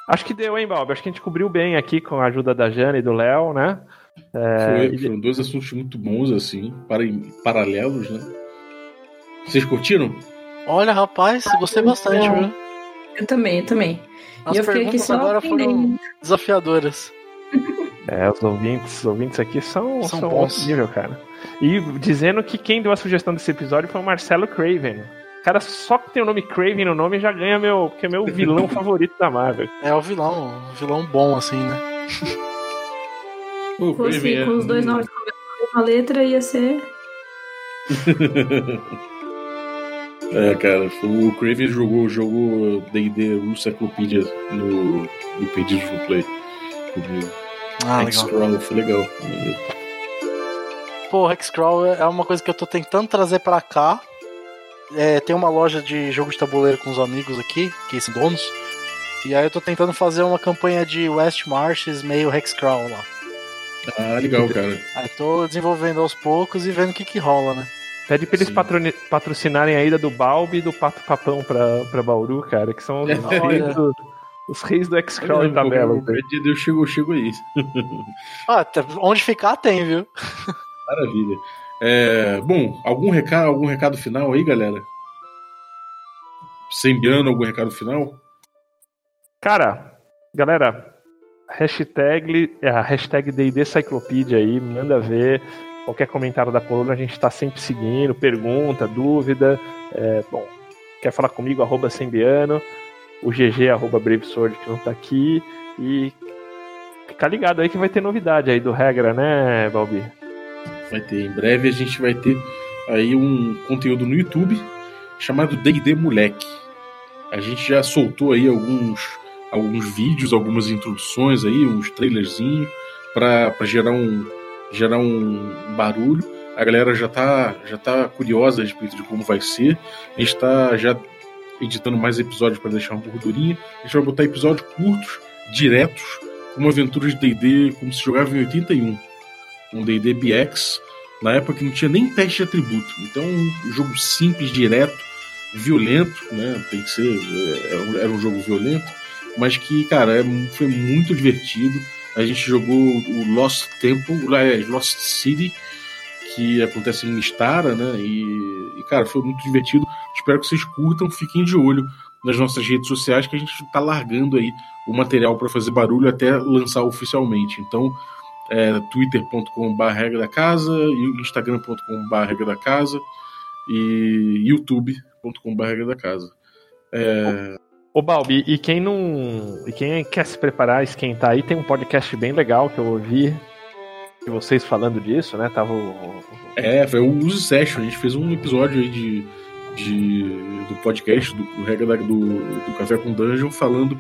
Acho que deu, hein, Bob? Acho que a gente cobriu bem aqui com a ajuda da Jane e do Léo, né? É, Foi, foram dois assuntos muito bons, assim, para, paralelos, né? Vocês curtiram? Olha, rapaz, gostei bastante, viu? Eu também, eu também. As e eu perguntas só agora aprendendo. foram desafiadoras. É, os ouvintes, os ouvintes aqui são, São são, bons. nível, cara. E dizendo que quem deu a sugestão desse episódio foi o Marcelo Craven. Cara, só que tem o nome Craven no nome já ganha meu, que é meu vilão favorito da Marvel. É o vilão, um vilão bom, assim, né? Fosse Craven é- com os dois nomes com a mesma letra, ia ser. É, cara, o Craven jogou o jogo D&D Rule Cyclopedia no, no Perdidos no Play. comigo. Ah, legal. X-Crawl, foi legal. Pô, Hexcrawl é uma coisa que eu tô tentando trazer pra cá. É, tem uma loja de jogo de tabuleiro com os amigos aqui, que são donos. E aí eu tô tentando fazer uma campanha de West Marches meio Hexcrawl lá. Ah, legal, cara. Aí tô desenvolvendo aos poucos e vendo o que que rola, né? Pede pra eles patroni- patrocinarem a ida do Balbi e do Pato Papão pra, pra Bauru, cara, que são os, Olha. Os reis do X-Crawl em tabela. Dia eu chego, eu chego aí. Ah, tá- onde ficar tem, viu? Maravilha. É, bom, algum recado, algum recado final aí, galera? Sembiano, algum recado final? Cara, galera, hashtag, é, a hashtag DD Cyclopedia aí, manda ver. Qualquer comentário da coluna a gente tá sempre seguindo, pergunta, dúvida. É, bom, quer falar comigo, arroba Sembiano, o GG, arroba Brave Sword, que não tá aqui. E fica ligado aí que vai ter novidade aí do regra, né, Balbi? Vai ter, em breve a gente vai ter aí um conteúdo no YouTube chamado D&D Moleque. A gente já soltou aí alguns, alguns vídeos, algumas introduções aí, uns trailerzinhos para gerar um gerar um barulho. A galera já tá já tá curiosa a respeito de como vai ser. A gente tá já editando mais episódios para deixar uma gordurinha. A gente vai botar episódios curtos, diretos, como aventuras de D&D como se jogava em 81 um D&D BX, na época que não tinha nem teste de atributo. Então, um jogo simples, direto, violento, né? Tem que ser. é, Era um, jogo violento, mas que, cara, é, foi muito divertido. A gente jogou o Lost Temple, é, Lost City, que acontece em Mistara, né? E, e, cara, foi muito divertido. Espero que vocês curtam, fiquem de olho nas nossas redes sociais, que a gente tá largando aí o material para fazer barulho até lançar oficialmente. Então, é, twitter.com.br regra da casa, instagram.com.br regra da casa e youtube.com.br regra da casa. É, Ô Balbi, e quem não. E quem quer se preparar, esquentar aí, tem um podcast bem legal que eu ouvi de vocês falando disso, né? Tava o. é, foi o Use Session, a gente fez um episódio aí de, de, do podcast do, do do, do Café com Dungeon falando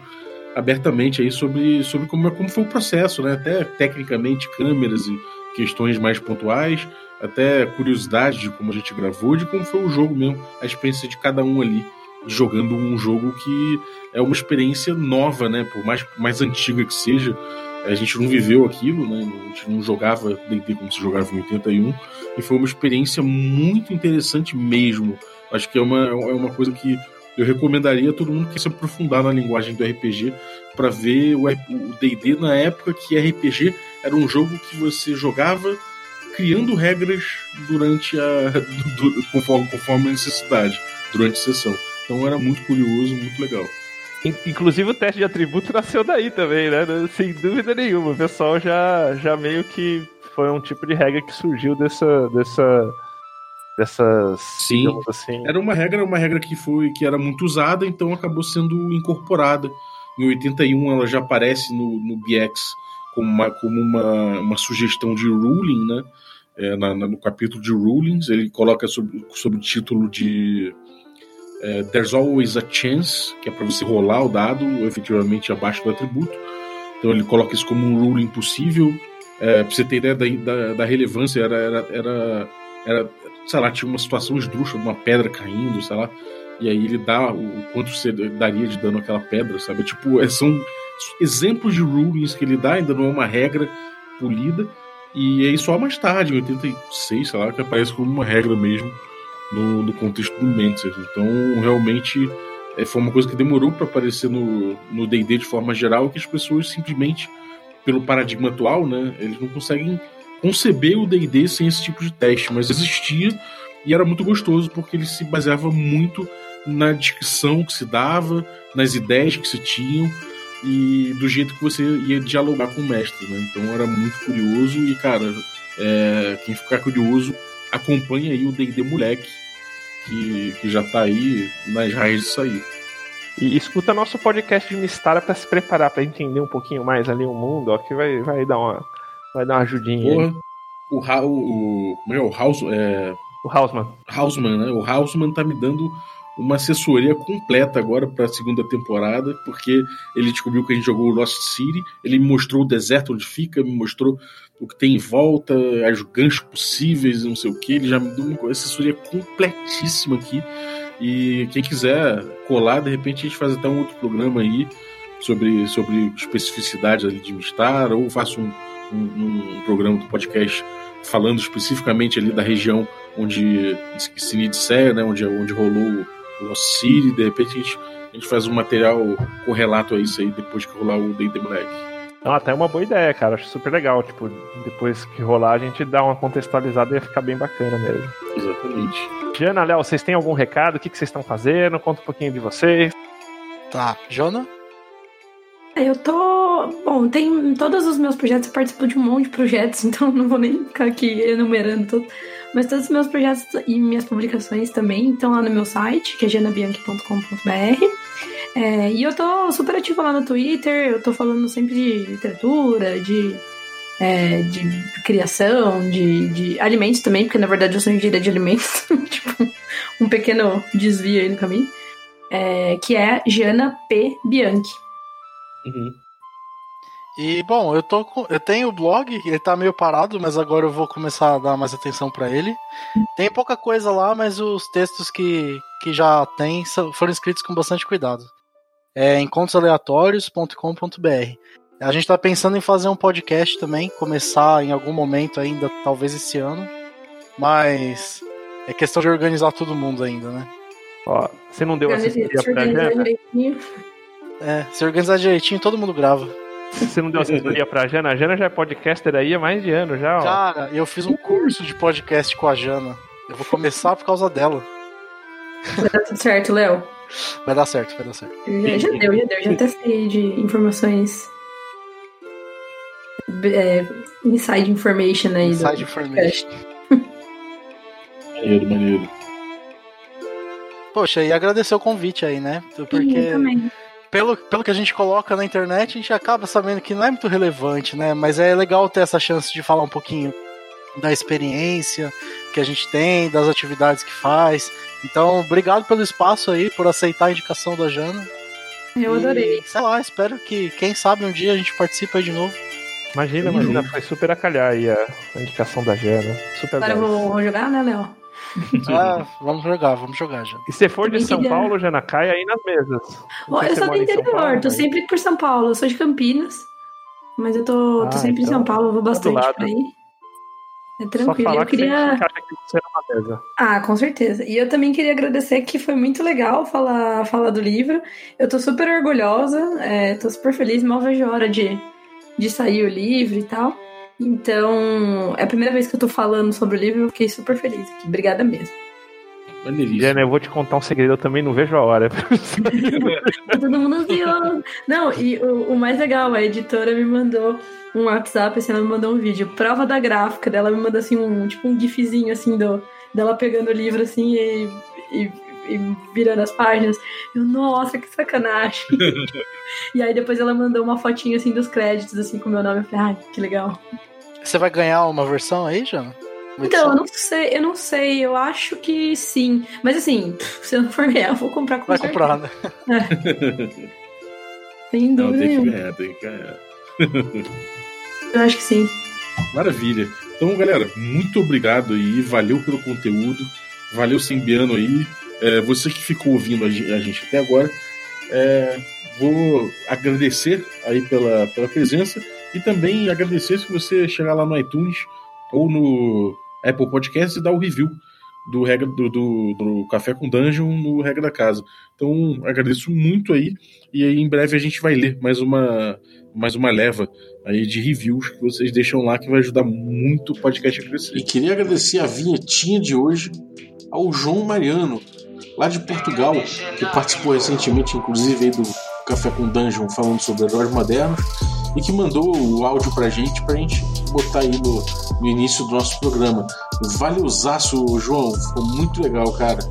abertamente aí sobre, sobre como, como foi o processo, né? Até tecnicamente câmeras e questões mais pontuais, até curiosidade de como a gente gravou, de como foi o jogo mesmo, a experiência de cada um ali jogando um jogo que é uma experiência nova, né? Por mais, mais antiga que seja, a gente não viveu aquilo, né? A gente não jogava D&D como se jogava em 81 e foi uma experiência muito interessante mesmo. Acho que é uma, é uma coisa que eu recomendaria a todo mundo que se aprofundar na linguagem do RPG para ver o D&D na época que RPG era um jogo que você jogava criando regras durante a du- conforme, conforme a necessidade durante a sessão. Então era muito curioso, muito legal. In- Inclusive o teste de atributo nasceu daí também, né? Sem dúvida nenhuma. O pessoal já, já meio que foi um tipo de regra que surgiu dessa. dessa dessas. Sim. assim. Era uma regra, uma regra que foi que era muito usada, então acabou sendo incorporada. Em 81 ela já aparece no, no BX como uma, como uma, uma sugestão de ruling, né? É, na- na- no capítulo de rulings, ele coloca sob, sob o título de é, There's Always a Chance, que é para você rolar o dado efetivamente abaixo do atributo. Então ele coloca isso como um ruling possível. É, pra você ter ideia da, da, da relevância, era, era, era, era sei lá, tinha uma situação esdrúxula, uma pedra caindo, sei lá. E aí ele dá o quanto você daria de dano àquela pedra, sabe? Tipo, é, são exemplos de rulings que ele dá, ainda não é uma regra polida. E aí só mais tarde, em 86, sei lá, que aparece como uma regra mesmo no, no contexto do Mantis. Então, realmente, é, foi uma coisa que demorou para aparecer no D&D de forma geral, que as pessoas simplesmente, pelo paradigma atual, né, eles não conseguem conceber o D&D sem esse tipo de teste, mas existia e era muito gostoso porque ele se baseava muito na descrição que se dava, nas ideias que se tinham e do jeito que você ia dialogar com o mestre, né? Então era muito curioso e, cara, é, quem ficar curioso, acompanha aí o D&D Moleque, que, que já tá aí nas raízes disso aí. E escuta nosso podcast de Mistara para se preparar para entender um pouquinho mais ali o mundo, ó, que vai, vai dar uma vai dar uma ajudinha. Porra, o, o, o, é, o House, é... o Hausman. Hausman, né? O Hausman tá me dando uma assessoria completa agora para a segunda temporada, porque ele descobriu que a gente jogou o Lost City, ele me mostrou o deserto onde fica, me mostrou o que tem em volta, os ganchos possíveis, não sei o que. Ele já me deu uma assessoria completíssima aqui. E quem quiser colar, de repente a gente faz até um outro programa aí sobre, sobre especificidades ali de Mistar, ou faço um, um, um programa do podcast falando especificamente ali da região onde Sinidicé, né, onde, onde rolou no City, de repente a gente, a gente faz um material correlato a isso aí depois que rolar o D&D Black. Não, até uma boa ideia, cara. Acho super legal. Tipo, depois que rolar, a gente dá uma contextualizada e ia ficar bem bacana mesmo. Exatamente. Jana, Léo, vocês têm algum recado? O que, que vocês estão fazendo? Conta um pouquinho de vocês. Tá, Jona? Eu tô. Bom, tem todos os meus projetos, eu participo de um monte de projetos, então não vou nem ficar aqui enumerando tudo. Mas todos os meus projetos e minhas publicações também estão lá no meu site, que é janabianchi.com.br. É, e eu tô super ativa lá no Twitter, eu tô falando sempre de literatura, de, é, de criação, de, de alimentos também, porque na verdade eu sou engenheira de alimentos, tipo, um pequeno desvio aí no caminho. É, que é Jana P. Bianchi. Uhum. E bom, eu tô com, eu tenho o blog, ele tá meio parado, mas agora eu vou começar a dar mais atenção para ele. Tem pouca coisa lá, mas os textos que, que já tem foram escritos com bastante cuidado. É encontrosaleatórios.com.br. A gente tá pensando em fazer um podcast também, começar em algum momento ainda, talvez esse ano. Mas é questão de organizar todo mundo ainda, né? Ó, você não deu assessoria pra Jana? É, se organizar direitinho, todo mundo grava. Você não deu assessoria pra Jana? A Jana já é podcaster aí há mais de ano já, ó. Cara, eu fiz um curso de podcast com a Jana. Eu vou começar por causa dela. Vai dar tudo certo, Léo. Vai dar certo, vai dar certo. Já, já deu, já deu. Já até sei de informações. É, inside information aí. Inside do information. maneiro, maneiro. Poxa, e agradecer o convite aí, né? Porque. Sim, também pelo, pelo que a gente coloca na internet, a gente acaba sabendo que não é muito relevante, né? Mas é legal ter essa chance de falar um pouquinho da experiência que a gente tem, das atividades que faz. Então, obrigado pelo espaço aí, por aceitar a indicação da Jana. Eu adorei. E, sei lá, espero que, quem sabe, um dia a gente participe aí de novo. Imagina, imagina, foi super a calhar aí a, a indicação da Jana. Super Agora eu vou, vou jogar, né, Léo? Ah, vamos jogar, vamos jogar já. E se for de São Paulo, Jana, cai aí nas mesas. Oh, eu sou do interior, tô sempre por São Paulo. Eu sou de Campinas. Mas eu tô, ah, tô sempre então, em São Paulo, eu vou bastante por aí. É tranquilo. Só falar eu queria. Que você é mesa. Ah, com certeza. E eu também queria agradecer que foi muito legal falar, falar do livro. Eu tô super orgulhosa, é, tô super feliz, mal vejo a hora de, de sair o livro e tal. Então, é a primeira vez que eu tô falando sobre o livro e eu fiquei super feliz aqui. Obrigada mesmo. Diana, eu vou te contar um segredo, eu também não vejo a hora. Todo mundo ansioso. Não, e o, o, mais legal, a editora me mandou um WhatsApp, assim, ela me mandou um vídeo, prova da gráfica dela, me mandou assim um tipo um gifzinho assim do, dela pegando o livro assim e, e, e virando as páginas. Eu, nossa, que sacanagem. e aí depois ela mandou uma fotinha assim dos créditos, assim, com o meu nome. Eu falei, ai, que legal. Você vai ganhar uma versão aí, Jana? Então, eu não sei, eu não sei, eu acho que sim. Mas assim, se eu não for ganhar, eu vou comprar com Vai certeza. comprar, né? É. Sem dúvida não, tem que ganhar, tem que ganhar. eu acho que sim. Maravilha. Então, galera, muito obrigado aí, valeu pelo conteúdo, valeu Simbiano aí, é, você que ficou ouvindo a gente até agora, é, vou agradecer aí pela, pela presença e também agradecer se você chegar lá no iTunes ou no Apple Podcast e dar o review do regra do, do, do, Café com Dungeon no Regra da Casa. Então agradeço muito aí e aí em breve a gente vai ler mais uma mais uma leva aí de reviews que vocês deixam lá que vai ajudar muito o podcast a crescer. E queria agradecer a vinhetinha de hoje ao João Mariano, lá de Portugal, que participou recentemente, inclusive, do Café com Dungeon, falando sobre heróis modernos, e que mandou o áudio pra gente, pra gente botar aí no, no início do nosso programa. Valeuzaço, João, ficou muito legal, cara.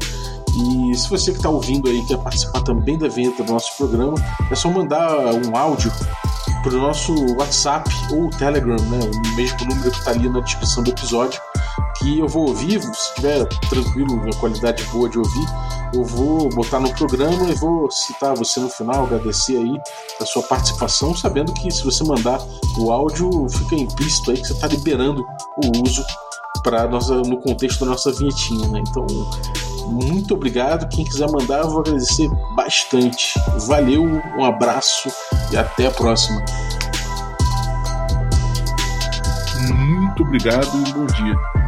E se você que está ouvindo aí quer participar também da vinheta do nosso programa, é só mandar um áudio para o nosso WhatsApp ou Telegram, né? O mesmo número que está ali na descrição do episódio, que eu vou ouvir, se estiver tranquilo, a qualidade boa de ouvir, eu vou botar no programa e vou citar você no final, agradecer aí a sua participação, sabendo que se você mandar o áudio, fica implícito aí que você está liberando o uso para no contexto da nossa vinhetinha, né? Então, muito obrigado. Quem quiser mandar, eu vou agradecer bastante. Valeu, um abraço e até a próxima. Muito obrigado e bom dia.